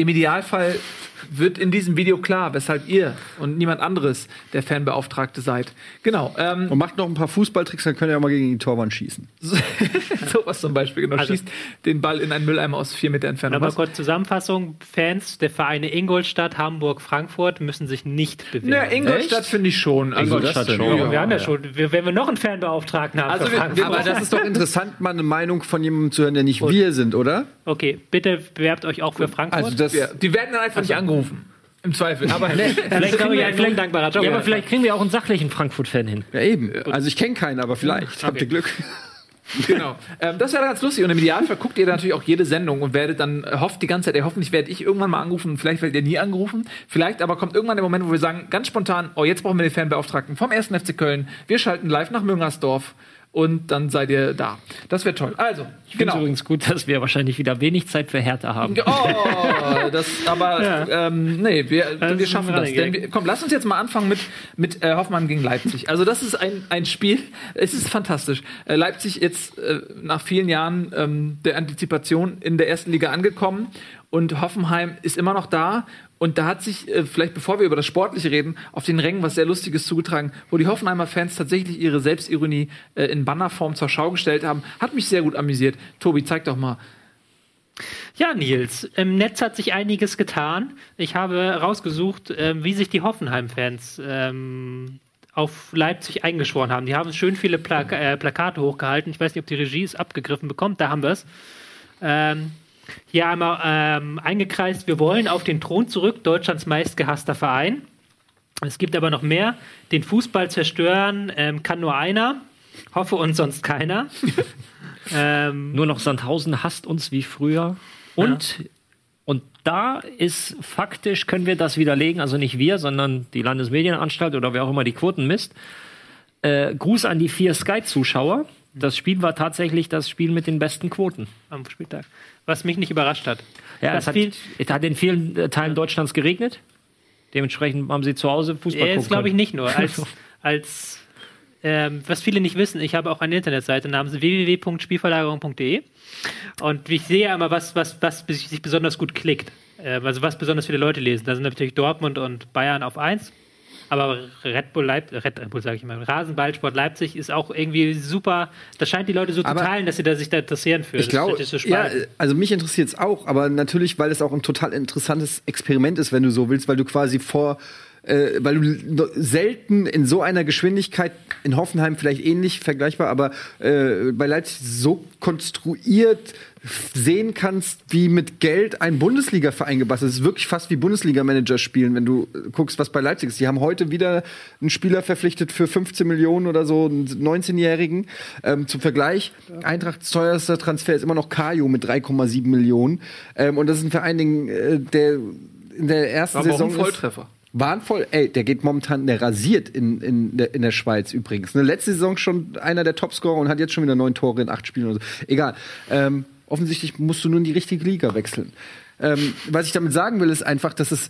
Im Idealfall wird in diesem Video klar, weshalb ihr und niemand anderes der Fanbeauftragte seid. Genau. Ähm, Und macht noch ein paar Fußballtricks, dann könnt ihr auch mal gegen die Torwand schießen. sowas <laughs> zum Beispiel. Genau. Also- Schießt den Ball in einen Mülleimer aus vier Meter Entfernung. Aber Was? kurz Zusammenfassung: Fans der Vereine Ingolstadt, Hamburg, Frankfurt müssen sich nicht bewerben. Na, Ingolstadt finde ich schon. Also, Ingolstadt das denn? schon. Ja, wir haben ja schon, wir, wenn wir noch einen Fanbeauftragten haben Also wir- Aber das ist doch interessant, mal eine Meinung von jemandem zu hören, der nicht wir sind, oder? okay, bitte bewerbt euch auch für Frankfurt. Also das. ja, die werden dann einfach nicht angerufen. Im Zweifel. Aber ist, glaube ich, ein vielleicht- dankbarer Job. Ja, aber vielleicht kriegen wir auch einen sachlichen Frankfurt-Fan hin. Ja, eben. Also ich kenne keinen, aber vielleicht. Habt ihr Glück. Genau. Ähm, das wäre ganz lustig. Und im Idealfall guckt ihr natürlich auch jede Sendung und werdet dann, äh, hofft die ganze Zeit, ey, hoffentlich werde ich irgendwann mal angerufen, vielleicht werdet ihr nie angerufen. Vielleicht aber kommt irgendwann der Moment, wo wir sagen, ganz spontan, oh, jetzt brauchen wir den Fanbeauftragten vom 1. FC Köln. Wir schalten live nach Müngersdorf und dann seid ihr da. Das wäre toll. Also, Ich finde genau. übrigens gut, dass wir wahrscheinlich wieder wenig Zeit für Hertha haben. Oh, das, aber <laughs> ähm, nee, wir, Das wir schaffen das. Denn wir, komm, lass uns jetzt mal anfangen mit, mit äh, Hoffmann gegen Leipzig. Also das ist ein, ein Spiel, es ist fantastisch. Äh, Leipzig jetzt äh, nach vielen Jahren ähm, der Antizipation in der ersten Liga angekommen und Hoffenheim ist immer noch da. Und da hat sich, äh, vielleicht bevor wir über das Sportliche reden, auf den Rängen was sehr Lustiges zugetragen, wo die Hoffenheimer Fans tatsächlich ihre Selbstironie äh, in Bannerform zur Schau gestellt haben. Hat mich sehr gut amüsiert. Tobi, zeig doch mal. Ja, Nils, im Netz hat sich einiges getan. Ich habe rausgesucht, ähm, wie sich die Hoffenheim-Fans ähm, auf Leipzig eingeschworen haben. Die haben schön viele Plak äh, Plakate hochgehalten. Ich weiß nicht, ob die Regie es abgegriffen bekommt. Da haben wir es. Ähm, hier einmal ähm, eingekreist, wir wollen auf den Thron zurück, Deutschlands meistgehasster Verein. Es gibt aber noch mehr. Den Fußball zerstören ähm, kann nur einer. Hoffe uns sonst keiner. <laughs> ähm, Nur noch Sandhausen hasst uns wie früher. Und, und da ist faktisch, können wir das widerlegen, also nicht wir, sondern die Landesmedienanstalt oder wer auch immer die Quoten misst. Äh, Gruß an die vier Sky-Zuschauer. Das Spiel war tatsächlich das Spiel mit den besten Quoten. am Spieltag. Was mich nicht überrascht hat. Ja, Das es hat, es hat in vielen äh, Teilen Deutschlands geregnet. Dementsprechend haben sie zu Hause Fußball Jetzt glaube ich nicht nur. Als, <laughs> als ähm, was viele nicht wissen, ich habe auch eine Internetseite namens www.spielverlagerung.de und ich sehe ja immer, was, was, was sich besonders gut klickt. Ähm, also was besonders viele Leute lesen. Da sind natürlich Dortmund und Bayern auf 1. Aber Red Bull Leipzig, Red Bull sage ich mal, Rasenballsport Leipzig ist auch irgendwie super. Das scheint die Leute so Aber zu teilen, dass sie da sich da interessieren für. Ich glaube, ja, also mich interessiert es auch, aber natürlich, weil es auch ein total interessantes Experiment ist, wenn du so willst, weil du quasi vor äh, weil du selten in so einer Geschwindigkeit in Hoffenheim vielleicht ähnlich vergleichbar, aber äh, bei Leipzig so konstruiert sehen kannst, wie mit Geld ein Bundesliga-Verein gebastelt ist. Es ist wirklich fast wie Bundesliga-Manager spielen, wenn du äh, guckst, was bei Leipzig ist. Die haben heute wieder einen Spieler verpflichtet für 15 Millionen oder so, einen 19-Jährigen. Ähm, zum Vergleich, Eintrachts teuerster Transfer ist immer noch Kajo mit 3,7 Millionen. Ähm, und das ist ein Verein, äh, der in der ersten auch Saison ein ist- Volltreffer. waren voll, ey, der geht momentan, der rasiert in, in, der, in der Schweiz übrigens. Ne, letzte Saison schon einer der Topscorer und hat jetzt schon wieder neun Tore in acht Spielen oder so. Egal. Ähm, offensichtlich musst du nur in die richtige Liga wechseln. Ähm, was ich damit sagen will, ist einfach, dass es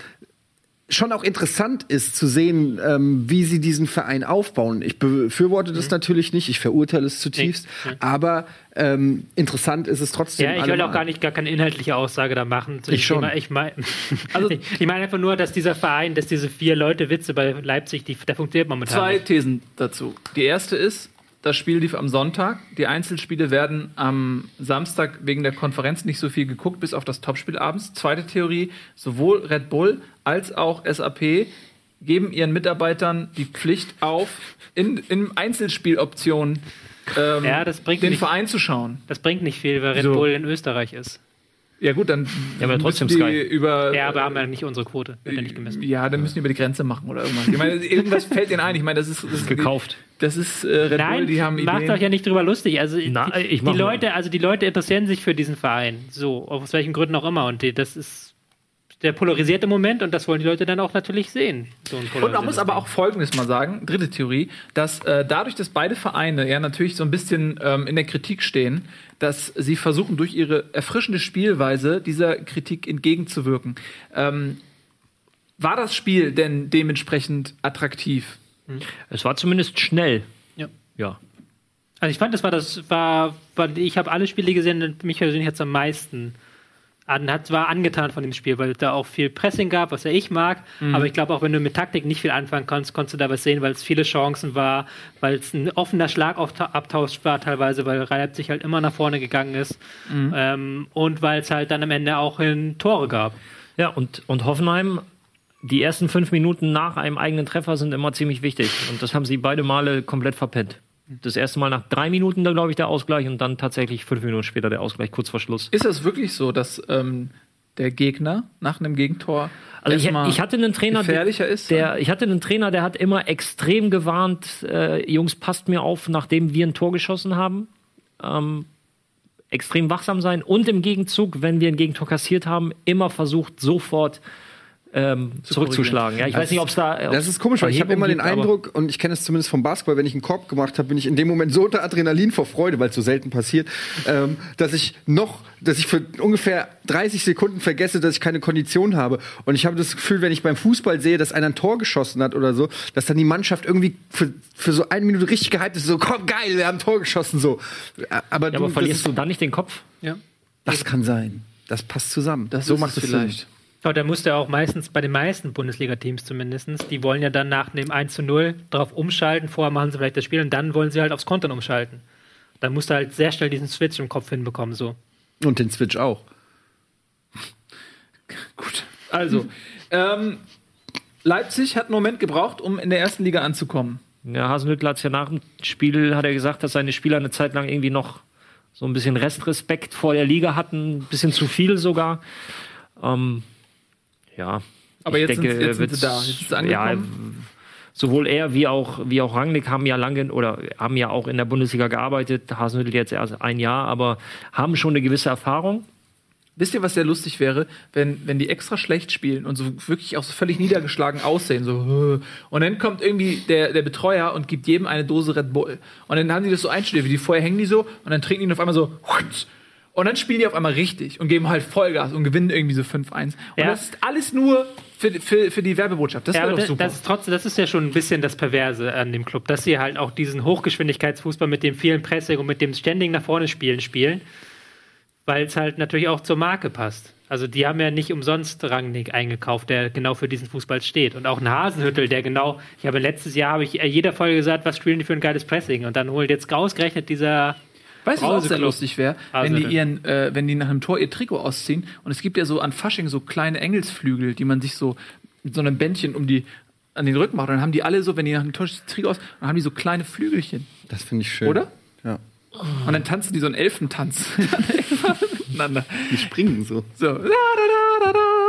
schon auch interessant ist zu sehen, ähm, wie sie diesen Verein aufbauen. Ich befürworte Mhm. das natürlich nicht, ich verurteile es zutiefst, aber ähm, interessant ist es trotzdem. Ja, ich will auch gar nicht gar keine inhaltliche Aussage da machen. Ich dem schon. Thema. Ich meine <laughs> also, <laughs> ich meine einfach nur, dass dieser Verein, dass diese vier Leute Witze bei Leipzig, die, der funktioniert momentan Zwei nicht. Thesen dazu. Die erste ist, das Spiel lief am Sonntag. Die Einzelspiele werden am Samstag wegen der Konferenz nicht so viel geguckt, bis auf das Topspiel abends. Zweite Theorie, sowohl Red Bull als auch SAP geben ihren Mitarbeitern die Pflicht auf, in, in Einzelspieloptionen ähm, Ja, den nicht- Verein zu schauen. Das bringt nicht viel, weil Red So. Bull in Österreich ist. Ja gut, dann Ja, aber trotzdem müssen die Sky. über Ja, aber haben ja nicht unsere Quote. Wird ja nicht gemessen. ja, dann müssen die über die Grenze machen oder irgendwas. Ich meine, irgendwas fällt denen ein. Ich meine, das ist, das ist Gekauft. Das ist äh, Red Bull, Nein, die haben macht Ideen. euch ja nicht drüber lustig. Also Na, die, ich die mal. Leute, also die Leute interessieren sich für diesen Verein. So, aus welchen Gründen auch immer. Und die, das ist der polarisierte Moment und das wollen die Leute dann auch natürlich sehen. So Und man muss aber auch Folgendes mal sagen, dritte Theorie, dass äh, dadurch, dass beide Vereine ja natürlich so ein bisschen ähm, in der Kritik stehen, dass sie versuchen, durch ihre erfrischende Spielweise dieser Kritik entgegenzuwirken. Ähm, war das Spiel denn dementsprechend attraktiv? Es war zumindest schnell. Ja. Ja. Also ich fand, das war das war, war ich habe alle Spiele gesehen und mich persönlich hat es am meisten an, hat, war angetan von dem Spiel, weil es da auch viel Pressing gab, was ja ich mag. Aber ich glaube auch, wenn du mit Taktik nicht viel anfangen konntest, konntest du da was sehen, weil es viele Chancen war, weil es ein offener Schlagabtausch war teilweise, weil Leipzig halt immer nach vorne gegangen ist ähm, und weil es halt dann am Ende auch in Tore gab. Ja, und, und Hoffenheim, die ersten fünf Minuten nach einem eigenen Treffer sind immer ziemlich wichtig. Und das haben sie beide Male komplett verpennt. Das erste Mal nach drei Minuten, da glaube ich, der Ausgleich und dann tatsächlich fünf Minuten später der Ausgleich, kurz vor Schluss. Ist es wirklich so, dass ähm, der Gegner nach einem Gegentor Also ich, ich hatte einen Trainer, gefährlicher ist? der, ich hatte einen Trainer, der hat immer extrem gewarnt, äh, Jungs, passt mir auf, nachdem wir ein Tor geschossen haben. Ähm, extrem wachsam sein und im Gegenzug, wenn wir ein Gegentor kassiert haben, immer versucht, sofort ähm, zurückzuschlagen. Ja, ich weiß nicht, ob es da. ob's Das ist komisch, weil ich habe immer den Eindruck, und ich kenne es zumindest vom Basketball, wenn ich einen Korb gemacht habe, bin ich in dem Moment so unter Adrenalin vor Freude, weil es so selten passiert, ähm, dass ich noch, dass ich für ungefähr 30 Sekunden vergesse, dass ich keine Kondition habe. Und ich habe das Gefühl, wenn ich beim Fußball sehe, dass einer ein Tor geschossen hat oder so, dass dann die Mannschaft irgendwie für, für so eine Minute richtig gehypt ist, so, komm, geil, wir haben ein Tor geschossen, so. Aber, ja, du, aber das, verlierst du dann nicht den Kopf? Ja. das kann sein. Das passt zusammen. das so macht es es vielleicht. Sinn. Aber da musste auch meistens bei den meisten Bundesliga-Teams zumindest, die wollen ja dann nach dem 1 zu 0 drauf umschalten, vorher machen sie vielleicht das Spiel und dann wollen sie halt aufs Kontern umschalten. Dann musst du halt sehr schnell diesen Switch im Kopf hinbekommen, so. Und den Switch auch. <laughs> Gut. Also, ähm, Leipzig hat einen Moment gebraucht, um in der ersten Liga anzukommen. Ja, Hasenhüttl hat es ja nach dem Spiel, hat er gesagt, dass seine Spieler eine Zeit lang irgendwie noch so ein bisschen Restrespekt vor der Liga hatten, ein bisschen zu viel sogar. Ähm, ja. Aber ich jetzt sind- denke, jetzt sind sie da, jetzt sind sie Ja, angekommen. sowohl er wie auch, wie auch Rangnick haben ja lange oder haben ja auch in der Bundesliga gearbeitet. Hasenhüttl jetzt erst ein Jahr, aber haben schon eine gewisse Erfahrung. Wisst ihr, was sehr lustig wäre, wenn, wenn die extra schlecht spielen und so wirklich auch so völlig niedergeschlagen aussehen, so und dann kommt irgendwie der, der Betreuer und gibt jedem eine Dose Red Bull. Und dann haben die das so einstudiert, wie die vorher hängen die so und dann trinken die auf einmal so. Und dann spielen die auf einmal richtig und geben halt Vollgas und gewinnen irgendwie so 5-1. Und Ja. das ist alles nur für, für, für die Werbebotschaft. Das Ja, wäre doch super. das, ist trotzdem, das ist ja schon ein bisschen das Perverse an dem Club, dass sie halt auch diesen Hochgeschwindigkeitsfußball mit dem vielen Pressing und mit dem ständigen nach vorne spielen spielen, weil es halt natürlich auch zur Marke passt. Also die haben ja nicht umsonst Rangnick eingekauft, der genau für diesen Fußball steht. Und auch ein Hasenhüttel, der genau, ich habe letztes Jahr, habe ich jeder Folge gesagt, was spielen die für ein geiles Pressing? Und dann holt jetzt ausgerechnet dieser Weißt du, was auch sehr lustig wäre, wenn Also, die ihren, äh, wenn die nach einem Tor ihr Trikot ausziehen und es gibt ja so an Fasching so kleine Engelsflügel, die man sich so mit so einem Bändchen um die an den Rücken macht. Und dann haben die alle so, wenn die nach dem Tor schießen, Trick aus, dann haben die so kleine Flügelchen. Das finde ich schön. Oder? Ja. Und dann tanzen die so einen Elfentanz miteinander. <laughs> Die springen so. So. Da, da, da, da, da.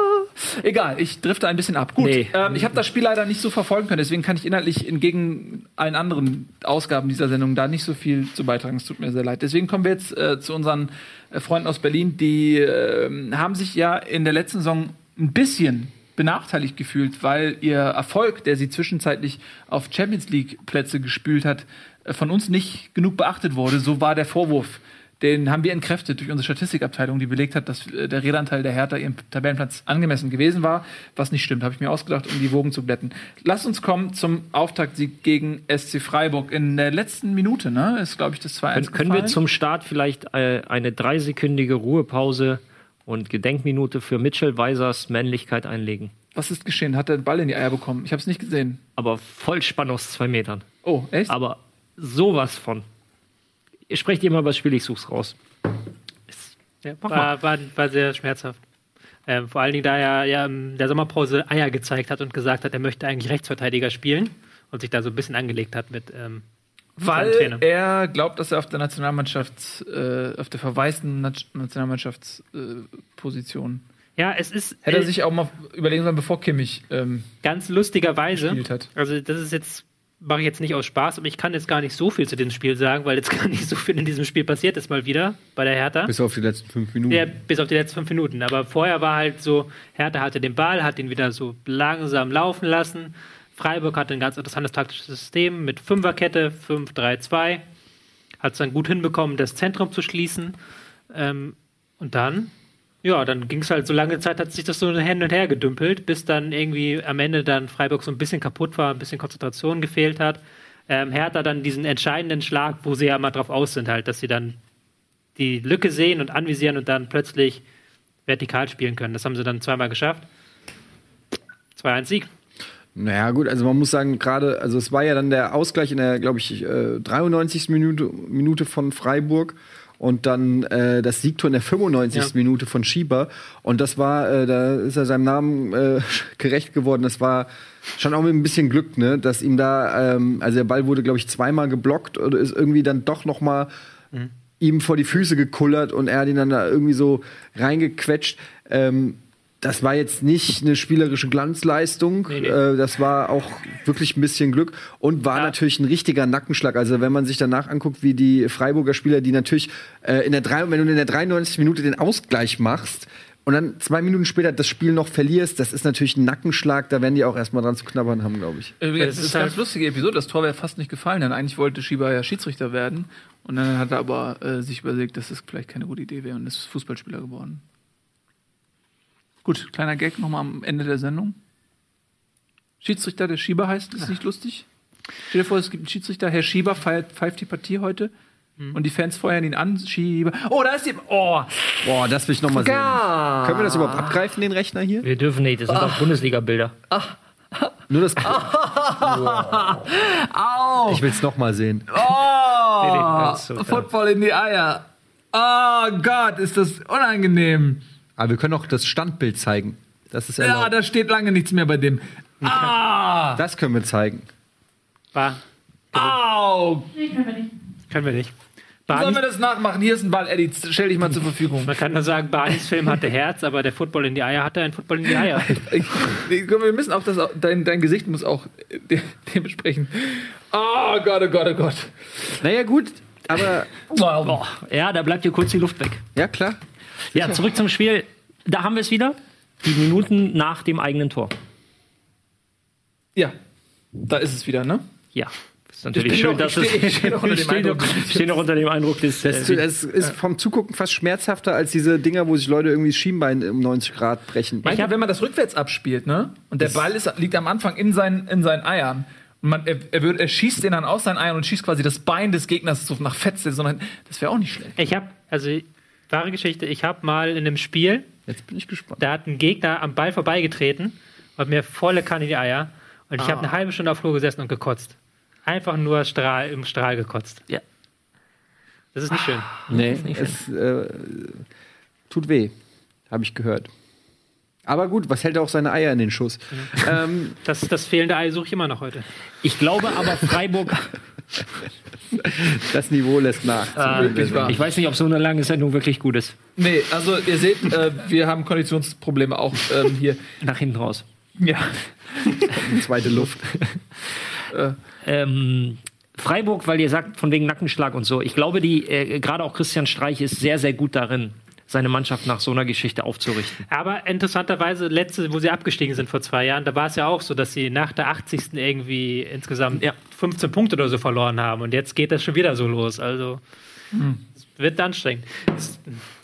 Egal, ich drifte ein bisschen ab. Gut, Nee. ähm, ich habe das Spiel leider nicht so verfolgen können, deswegen kann ich inhaltlich entgegen allen anderen Ausgaben dieser Sendung da nicht so viel zu beitragen. Es tut mir sehr leid. Deswegen kommen wir jetzt äh, zu unseren äh, Freunden aus Berlin, die ähm, haben sich ja in der letzten Saison ein bisschen benachteiligt gefühlt, weil ihr Erfolg, der sie zwischenzeitlich auf Champions League Plätze gespült hat, äh, von uns nicht genug beachtet wurde. So war der Vorwurf. Den haben wir entkräftet durch unsere Statistikabteilung, die belegt hat, dass äh, der Redanteil der Hertha ihrem Tabellenplatz angemessen gewesen war, was nicht stimmt. Habe ich mir ausgedacht, um die Wogen zu glätten. Lasst uns kommen zum Auftaktsieg gegen SC Freiburg. In der letzten Minute, ne, ist, glaube ich, das 2-1 Können, können wir zum Start vielleicht äh, eine dreisekündige Ruhepause und Gedenkminute für Mitchell Weisers Männlichkeit einlegen? Was ist geschehen? Hat er den Ball in die Eier bekommen? Ich habe es nicht gesehen. Aber Vollspann aus zwei Metern. Oh, echt? Aber sowas von. Ihr sprecht immer über das Spiel, ich such's raus. Ja, war, war, war sehr schmerzhaft. Ähm, vor allen Dingen, da er ja in der Sommerpause Eier gezeigt hat und gesagt hat, er möchte eigentlich Rechtsverteidiger spielen und sich da so ein bisschen angelegt hat mit. Ähm, Weil Trainer. er glaubt, dass er auf der Nationalmannschaft, äh, auf der verwaisten Nat- Nationalmannschaftsposition äh, ja, es ist hätte er äh, sich auch mal überlegen sollen, bevor Kimmich ähm, ganz lustigerweise. gespielt hat. Also, das ist jetzt, mache ich jetzt nicht aus Spaß, aber ich kann jetzt gar nicht so viel zu dem Spiel sagen, weil jetzt gar nicht so viel in diesem Spiel passiert ist mal wieder bei der Hertha. Bis auf die letzten fünf Minuten. Ja, bis auf die letzten fünf Minuten. Aber vorher war halt so, Hertha hatte den Ball, hat ihn wieder so langsam laufen lassen. Freiburg hatte ein ganz interessantes taktisches System mit Fünferkette, 5-3-2. Hat es dann gut hinbekommen, das Zentrum zu schließen. Ähm, und dann, ja, dann ging es halt so lange Zeit, hat sich das so hin und her gedümpelt, bis dann irgendwie am Ende dann Freiburg so ein bisschen kaputt war, ein bisschen Konzentration gefehlt hat. Ähm, Hertha dann diesen entscheidenden Schlag, wo sie ja immer drauf aus sind, halt, dass sie dann die Lücke sehen und anvisieren und dann plötzlich vertikal spielen können. Das haben sie dann zweimal geschafft. 2-1 Sieg. Naja, gut, also man muss sagen, gerade, also es war ja dann der Ausgleich in der, glaube ich, äh, 93. Minute, Minute von Freiburg und dann äh, das Siegtor in der 95. Ja. Minute von Schieber. Und das war, äh, da ist er seinem Namen äh, <laughs> gerecht geworden. Das war schon auch mit ein bisschen Glück, ne, dass ihm da, ähm, also der Ball wurde, glaube ich, zweimal geblockt oder ist irgendwie dann doch noch mal ihm vor die Füße gekullert und er hat ihn dann da irgendwie so reingequetscht. Ähm, das war jetzt nicht eine spielerische Glanzleistung. Nee, nee. Äh, das war auch wirklich ein bisschen Glück und war Ja. natürlich ein richtiger Nackenschlag. Also wenn man sich danach anguckt, wie die Freiburger Spieler, die natürlich äh, in der drei, wenn du in der 93 Minute den Ausgleich machst und dann zwei Minuten später das Spiel noch verlierst, das ist natürlich ein Nackenschlag. Da werden die auch erstmal dran zu knabbern haben, glaube ich. Übrigens, Es das ist ist eine halt- ganz lustige Episode. Das Tor wäre fast nicht gefallen, denn eigentlich wollte Schieber ja Schiedsrichter werden. Und dann hat er aber äh, sich überlegt, dass das vielleicht keine gute Idee wäre und ist Fußballspieler geworden. Gut, kleiner Gag nochmal am Ende der Sendung. Schiedsrichter, der Schieber heißt, ist nicht lustig. Stell dir vor, es gibt einen Schiedsrichter, Herr Schieber pfeift, pfeift die Partie heute. Und die Fans feuern ihn an. Schieber. Oh, da ist die. Oh, Boah, das will ich noch mal sehen. Ja. Können wir das überhaupt abgreifen, den Rechner hier? Wir dürfen nicht, das sind auch Bundesliga-Bilder. Nur das. Ich will es noch mal sehen. oh so, Football in die Eier. Oh Gott, ist das unangenehm. Aber wir können auch das Standbild zeigen. Das ist Ja, erlaubt. da steht lange nichts mehr bei dem. Ah! das können wir zeigen. War, Au! können wir nicht. Sollen wir Barney, das nachmachen? Hier ist ein Ball, Eddie. Stell dich mal zur Verfügung. man kann nur sagen, Barneys Film hatte Herz, aber der Football in die Eier hatte ein Football in die Eier. <laughs> Ich, wir müssen auch das, dein, dein Gesicht muss auch <laughs> de, dementsprechend. Oh Gott, oh Gott, oh Gott. Naja, gut, aber ja, da bleibt dir kurz die Luft weg. ja, klar. Ja, <laughs> zurück zum Spiel. Da haben wir es wieder. Die Minuten nach dem eigenen Tor. Ja, da ist es wieder, ne? Ja. Ist natürlich Ich schön, noch- dass ich es. stehe- ich stehe noch <laughs> unter dem ich Eindruck. noch- ich stehe noch unter dem Eindruck des. Das, äh, das ist vom Zugucken fast schmerzhafter als diese Dinger, wo sich Leute irgendwie das Schienbein um 90 Grad brechen. Manchmal, wenn man das rückwärts abspielt, ne? Und der Ball ist, liegt am Anfang in seinen, in seinen Eiern. Und man, er, er, wird, er schießt den dann aus seinen Eiern und schießt quasi das Bein des Gegners so nach Fetze, sondern das wäre auch nicht schlecht. Ich habe, also wahre Geschichte, ich habe mal in einem Spiel, Jetzt bin ich gespannt. da hat ein Gegner am Ball vorbeigetreten und mir volle Kanne in die Eier. Und ich habe eine halbe Stunde auf Flur gesessen und gekotzt. Einfach nur Strahl, im Strahl gekotzt. Ja. Das ist nicht schön. Nee, es äh, tut weh, habe ich gehört. Aber gut, was hält er auch seine Eier in den Schuss? ähm, <laughs> Das, das fehlende Ei suche ich immer noch heute. Ich glaube aber, Freiburg, das Niveau lässt nach. Wahr. ich weiß nicht, ob so eine lange Sendung wirklich gut ist. Nee, also ihr seht, äh, wir haben Konditionsprobleme auch ähm, hier. Nach hinten raus. Ja. Zweite Luft. Ähm, Freiburg, weil ihr sagt, von wegen Nackenschlag und so. Ich glaube, die, äh, gerade auch Christian Streich ist sehr, sehr gut darin, seine Mannschaft nach so einer Geschichte aufzurichten. Aber interessanterweise, letzte, wo sie abgestiegen sind vor zwei Jahren, da war es ja auch so, dass sie nach der 80. irgendwie insgesamt Ja. 15 Punkte oder so verloren haben. Und jetzt geht das schon wieder so los. Also es wird anstrengend. Es,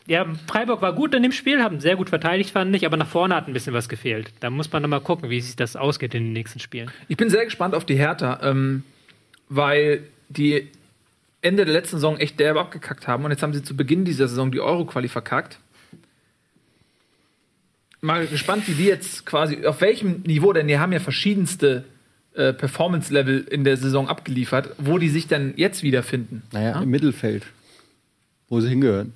ja, Freiburg war gut in dem Spiel, haben sehr gut verteidigt, fand ich, aber nach vorne hat ein bisschen was gefehlt. Da muss man nochmal gucken, wie sich das ausgeht in den nächsten Spielen. Ich bin sehr gespannt auf die Hertha, ähm, weil die Ende der letzten Saison echt derbe abgekackt haben und jetzt haben sie zu Beginn dieser Saison die Euro-Quali verkackt. Mal gespannt, wie die jetzt quasi, auf welchem Niveau, denn die haben ja verschiedenste äh, Performance-Level in der Saison abgeliefert, wo die sich dann jetzt wiederfinden. Naja, im Mittelfeld. Wo sie hingehören.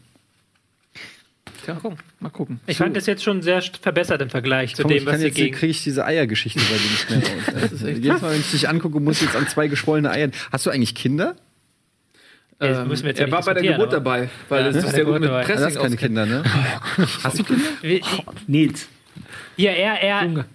Tja, mal gucken. Ich fand das jetzt schon sehr verbessert im Vergleich zu Komm, dem, ich was kann sie jetzt gegen. kriege ich diese Eiergeschichte bei dir nicht mehr <laughs> raus. Echt Jedes Mal, wenn ich dich angucke, muss ich jetzt an zwei geschwollene Eiern. Hast du eigentlich Kinder? Das müssen wir jetzt ja Ähm, er war bei der Geburt dabei, weil Ja, ist sehr gut mit dabei. Pressing Hast keine. Kinder, ne? Hast du Kinder? Nils. Hier, er, er,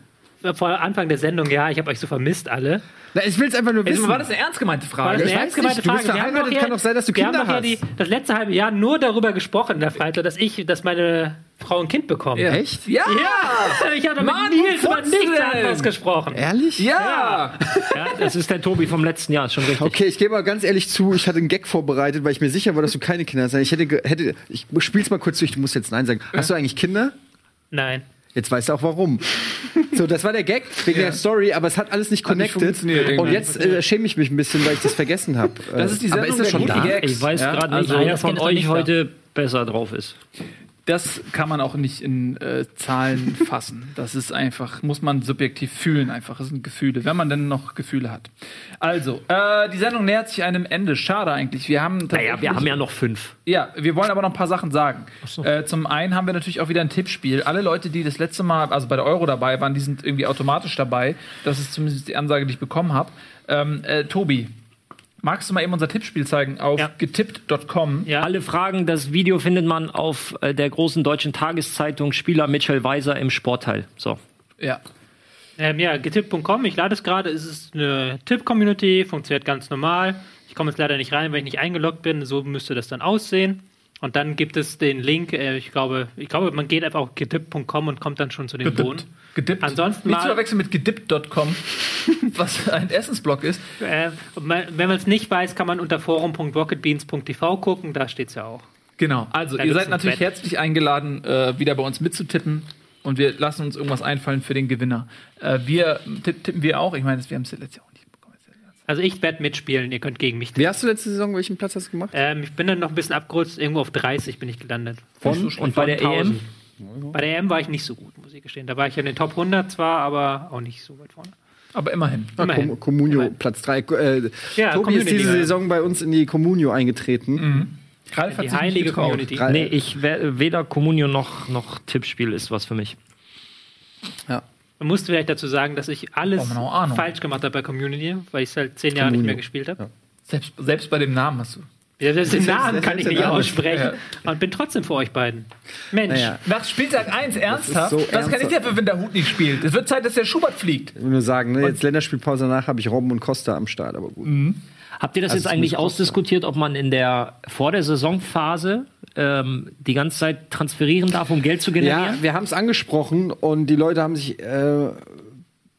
vor Anfang der Sendung, ja, ich habe euch so vermisst alle. Na, ich will es einfach nur wissen. Also, war das eine ernst gemeinte War Frage? das ich ernst gemeinte nicht, du bist Frage? Wir haben verheiratet, kann doch sein, dass du wir haben Kinder doch hier hast. Die, das letzte halbe Jahr nur darüber gesprochen der Freizeit, dass ich, dass meine Frau ein Kind bekommt. Ja. Echt? Ja! Ja, ich habe mit Mann, Nils über nichts anderes gesprochen. Ehrlich? Ja! Ja, das ist der Tobi vom letzten Jahr, ist schon richtig. Okay, ich gebe mal ganz ehrlich zu, ich hatte einen Gag vorbereitet, weil ich mir sicher war, dass du keine Kinder hast. Ich hätte, hätte ich spiel's mal kurz durch, du musst jetzt Nein sagen. Hast du eigentlich Kinder? Nein. Jetzt weißt du auch warum. So, das war der Gag wegen der Story, aber es hat alles nicht nicht connected. irgendwie. und jetzt äh, schäme ich mich ein bisschen, weil ich das vergessen habe. Das ist die aber Sendung ist das der schon da? Gags. Ich weiß Ja, gerade nicht, also- wer von euch nicht heute besser drauf ist. Das kann man auch nicht in äh, Zahlen <laughs> fassen. Das ist einfach, muss man subjektiv fühlen, einfach. Das sind Gefühle, wenn man denn noch Gefühle hat. Also, äh, die Sendung nähert sich einem Ende. Schade eigentlich. Wir haben Naja, wir haben ja noch fünf. Ja, wir wollen aber noch ein paar Sachen sagen. Äh, zum einen haben wir natürlich auch wieder ein Tippspiel. Alle Leute, die das letzte Mal, also bei der Euro dabei waren, die sind irgendwie automatisch dabei. Das ist zumindest die Ansage, die ich bekommen habe. Ähm, äh, Tobi, magst du mal eben unser Tippspiel zeigen auf Ja. getippt.com? Ja. Alle Fragen, das Video findet man auf äh, der großen deutschen Tageszeitung Spieler Mitchell Weiser im Sportteil. So. Ja. Ähm, ja, getippt.com, ich lade es gerade. Es ist eine Tipp-Community, funktioniert ganz normal. Ich komme jetzt leider nicht rein, weil ich nicht eingeloggt bin. So müsste das dann aussehen. Und dann gibt es den Link, äh, ich glaube, ich glaube, man geht einfach auf getippt.com und kommt dann schon zu den Bohnen. Gedippt. Ansonsten Nicht zu mal- verwechseln mit gedippt.com, <laughs> was ein Essensblog ist. Äh, wenn man es nicht weiß, kann man unter forum.rocketbeans.tv gucken, da steht es ja auch. Genau. Also, Da ihr seid natürlich Bett. herzlich eingeladen, äh, wieder bei uns mitzutippen. Und wir lassen uns irgendwas einfallen für den Gewinner. Äh, wir tipp, tippen wir auch. Ich meine, wir haben es ja letztes Jahr. Also ich werde mitspielen, ihr könnt gegen mich. Wie hast du letzte Saison, welchen Platz hast du gemacht? Ähm, ich bin dann noch ein bisschen abgerutscht, irgendwo auf 30 bin ich gelandet. Von? Und bei der EM? Bei der EM war ich nicht so gut, muss ich gestehen. Da war ich in den Top 100 zwar, aber auch nicht so weit vorne. Aber immerhin. Ah, Immerhin. Com Comunio, Immerhin. Platz 3. Äh, Ja, Tobi ist Community, diese ja. Saison bei uns in die Communio eingetreten. Ralf hat Die sich nicht heilige. Community. Drei- Nee, ich we- weder Communio noch, noch Tippspiel ist was für mich. Ja. Man musste vielleicht dazu sagen, dass ich alles Ahnung. falsch gemacht habe bei Community, weil ich es halt zehn Jahre nicht mehr gespielt habe. Selbst, selbst bei dem Namen hast du. Ja. Den Namen selbst kann ich nicht Namen. aussprechen und bin trotzdem für euch beiden. Mensch, Naja. Nach Spieltag 1 ernsthaft? so Was kann ich ernsthaft. dafür, wenn der Hut nicht spielt? Es wird Zeit, dass der Schubert fliegt. Ich will nur sagen, ne, jetzt Länderspielpause danach habe ich Robben und Costa am Start, aber gut. Habt ihr das Also jetzt eigentlich ausdiskutiert, ob man in der vor der Saisonphase ähm, die ganze Zeit transferieren darf, um Geld zu Ja, generieren? wir haben es angesprochen und die Leute haben sich. Äh,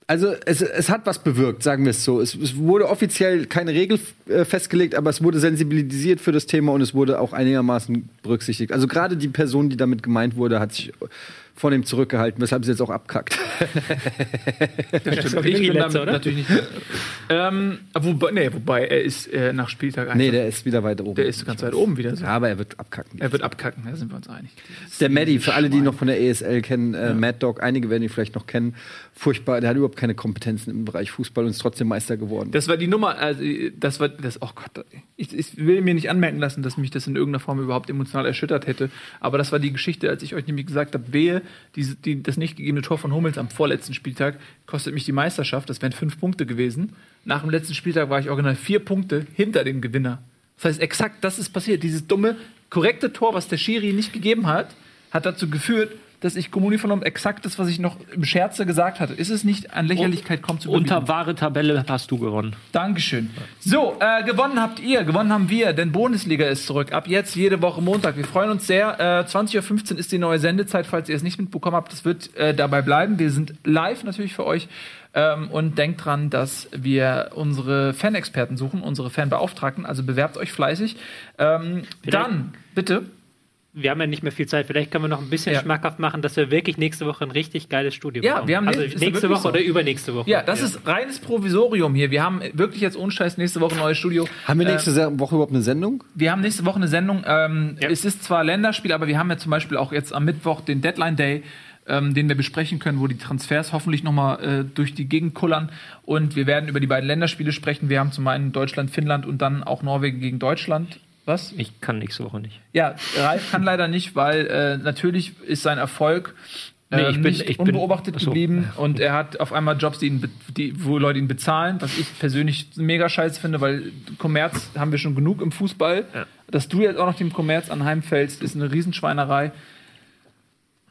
also es, es hat was bewirkt, sagen wir es so. Es, es wurde offiziell keine Regel äh, festgelegt, aber es wurde sensibilisiert für das Thema und es wurde auch einigermaßen berücksichtigt. Also gerade die Person, die damit gemeint wurde, hat sich von dem zurückgehalten, weshalb sie jetzt auch abkackt. <laughs> Das doch Ich bin letzte, damit oder? natürlich nicht. ähm, wobei, nee, wobei, er ist äh, nach Spieltag 1. nee, der ist wieder weiter oben. der ist ganz weit oben wieder so. Ja, aber er wird abkacken. Er wird abkacken, da sind wir uns einig. Der Maddie, für alle, die noch von der ESL kennen, äh, Mad Dog, einige werden ihn vielleicht noch kennen. Furchtbar, der hat überhaupt keine Kompetenzen im Bereich Fußball und ist trotzdem Meister geworden. Das war die Nummer, also das war das, oh Gott, ich, ich will mir nicht anmerken lassen, dass mich das in irgendeiner Form überhaupt emotional erschüttert hätte. Aber das war die Geschichte, als ich euch nämlich gesagt habe, wehe, die, die, das nicht gegebene Tor von Hummels am vorletzten Spieltag kostet mich die Meisterschaft. Das wären fünf Punkte gewesen. Nach dem letzten Spieltag war ich original vier Punkte hinter dem Gewinner. Das heißt, exakt das ist passiert. Dieses dumme, korrekte Tor, was der Schiri nicht gegeben hat, hat dazu geführt, dass ich Kommuni vernommen exakt das, was ich noch im Scherze gesagt hatte. Ist es nicht an Lächerlichkeit kommt zu überbieten? Unter wahre Tabelle hast du gewonnen. Dankeschön. So, äh, gewonnen habt ihr, gewonnen haben wir, denn Bundesliga ist zurück. Ab jetzt jede Woche Montag. Wir freuen uns sehr. Äh, 20.15 Uhr ist die neue Sendezeit, falls ihr es nicht mitbekommen habt. Das wird äh, dabei bleiben. Wir sind live natürlich für euch. Ähm, und denkt dran, dass wir unsere Fanexperten suchen, unsere Fanbeauftragten. Also bewerbt euch fleißig. Ähm, dann, bitte. Wir haben ja nicht mehr viel Zeit. Vielleicht können wir noch ein bisschen Ja. schmackhaft machen, dass wir wirklich nächste Woche ein richtig geiles Studio Ja, bekommen. wir haben also ja nächste Woche so. oder übernächste Woche. Ja, das ist reines Provisorium hier. Wir haben wirklich jetzt ohne Scheiß nächste Woche ein neues Studio. Haben wir Äh, nächste Woche überhaupt eine Sendung? Wir haben nächste Woche eine Sendung. Ähm, Ja. Es ist zwar Länderspiel, aber wir haben ja zum Beispiel auch jetzt am Mittwoch den Deadline Day, ähm, den wir besprechen können, wo die Transfers hoffentlich nochmal äh, durch die Gegend kullern. Und wir werden über die beiden Länderspiele sprechen. Wir haben zum einen Deutschland, Finnland und dann auch Norwegen gegen Deutschland. Was? Ich kann nächste Woche nicht. Ja, Ralf kann leider nicht, weil äh, natürlich ist sein Erfolg Nee, äh, ich bin- nicht ich bin- unbeobachtet Ach so. geblieben und er hat auf einmal Jobs, die ihn, die, wo Leute ihn bezahlen, was ich persönlich mega scheiße finde, weil Kommerz haben wir schon genug im Fußball. Dass du jetzt auch noch dem Kommerz anheimfällst, ist eine Riesenschweinerei.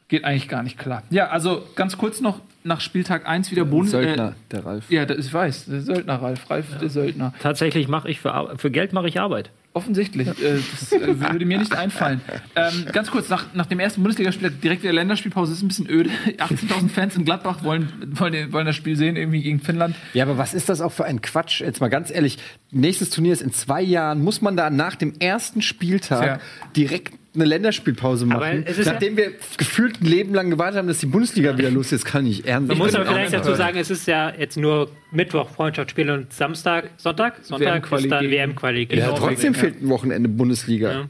Geht eigentlich gar nicht klar. Ja, also ganz kurz noch nach Spieltag 1 wieder Bundes... Söldner, der Ralf. Äh, ja, das, ich weiß, der Söldner, Ralf, Ralf, der Söldner. Tatsächlich mache ich für, Ar- für Geld mache ich Arbeit. Offensichtlich. Äh, das äh, würde mir nicht einfallen. Ähm, ganz kurz, nach, nach dem ersten Bundesligaspiel direkt wieder Länderspielpause ist ein bisschen öde. <laughs> 18.000 Fans in Gladbach wollen, wollen, wollen das Spiel sehen, irgendwie gegen Finnland. Ja, aber was ist das auch für ein Quatsch? Jetzt mal ganz ehrlich, nächstes Turnier ist in zwei Jahren. Muss man da nach dem ersten Spieltag Fair. direkt eine Länderspielpause machen? ist ja- Nachdem wir gefühlt ein Leben lang gewartet haben, dass die Bundesliga wieder los ist, kann ich ernst. Man muss bin aber vielleicht dazu sagen, es ist ja jetzt nur Mittwoch Freundschaftsspiel und Samstag, Sonntag? Sonntag WM-Quali ist dann WM-Quali. Ja, trotzdem fehlt ein Wochenende Bundesliga. Ja.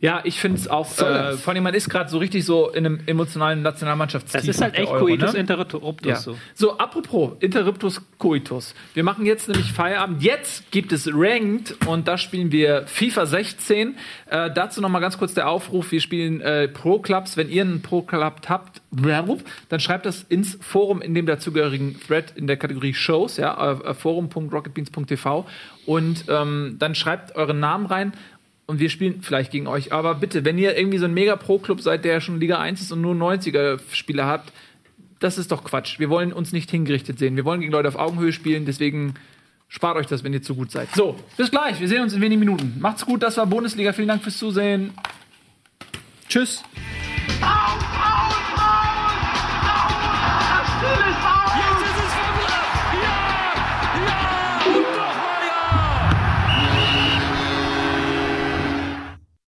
Ja, ich finde es auch, äh, vor allem man ist gerade so richtig so in einem emotionalen Nationalmannschaftstief. Das ist halt echt Euro, Coitus ne? interruptus Ja. so. So, apropos Interruptus Coitus. Wir machen jetzt nämlich Feierabend. Jetzt gibt es Ranked und da spielen wir FIFA 16. Äh, dazu nochmal ganz kurz der Aufruf. Wir spielen äh, Pro-Clubs. Wenn ihr einen Pro-Club habt, dann schreibt das ins Forum in dem dazugehörigen Thread in der Kategorie Shows, ja, äh, forum.rocketbeans.tv und ähm, dann schreibt euren Namen rein und wir spielen vielleicht gegen euch. Aber bitte, wenn ihr irgendwie so ein Mega-Pro-Club seid, der schon Liga 1 ist und nur 90er-Spieler habt, das ist doch Quatsch. Wir wollen uns nicht hingerichtet sehen. Wir wollen gegen Leute auf Augenhöhe spielen, deswegen spart euch das, wenn ihr zu gut seid. So, bis gleich. Wir sehen uns in wenigen Minuten. Macht's gut, das war Bundesliga. Vielen Dank fürs Zusehen. Tschüss.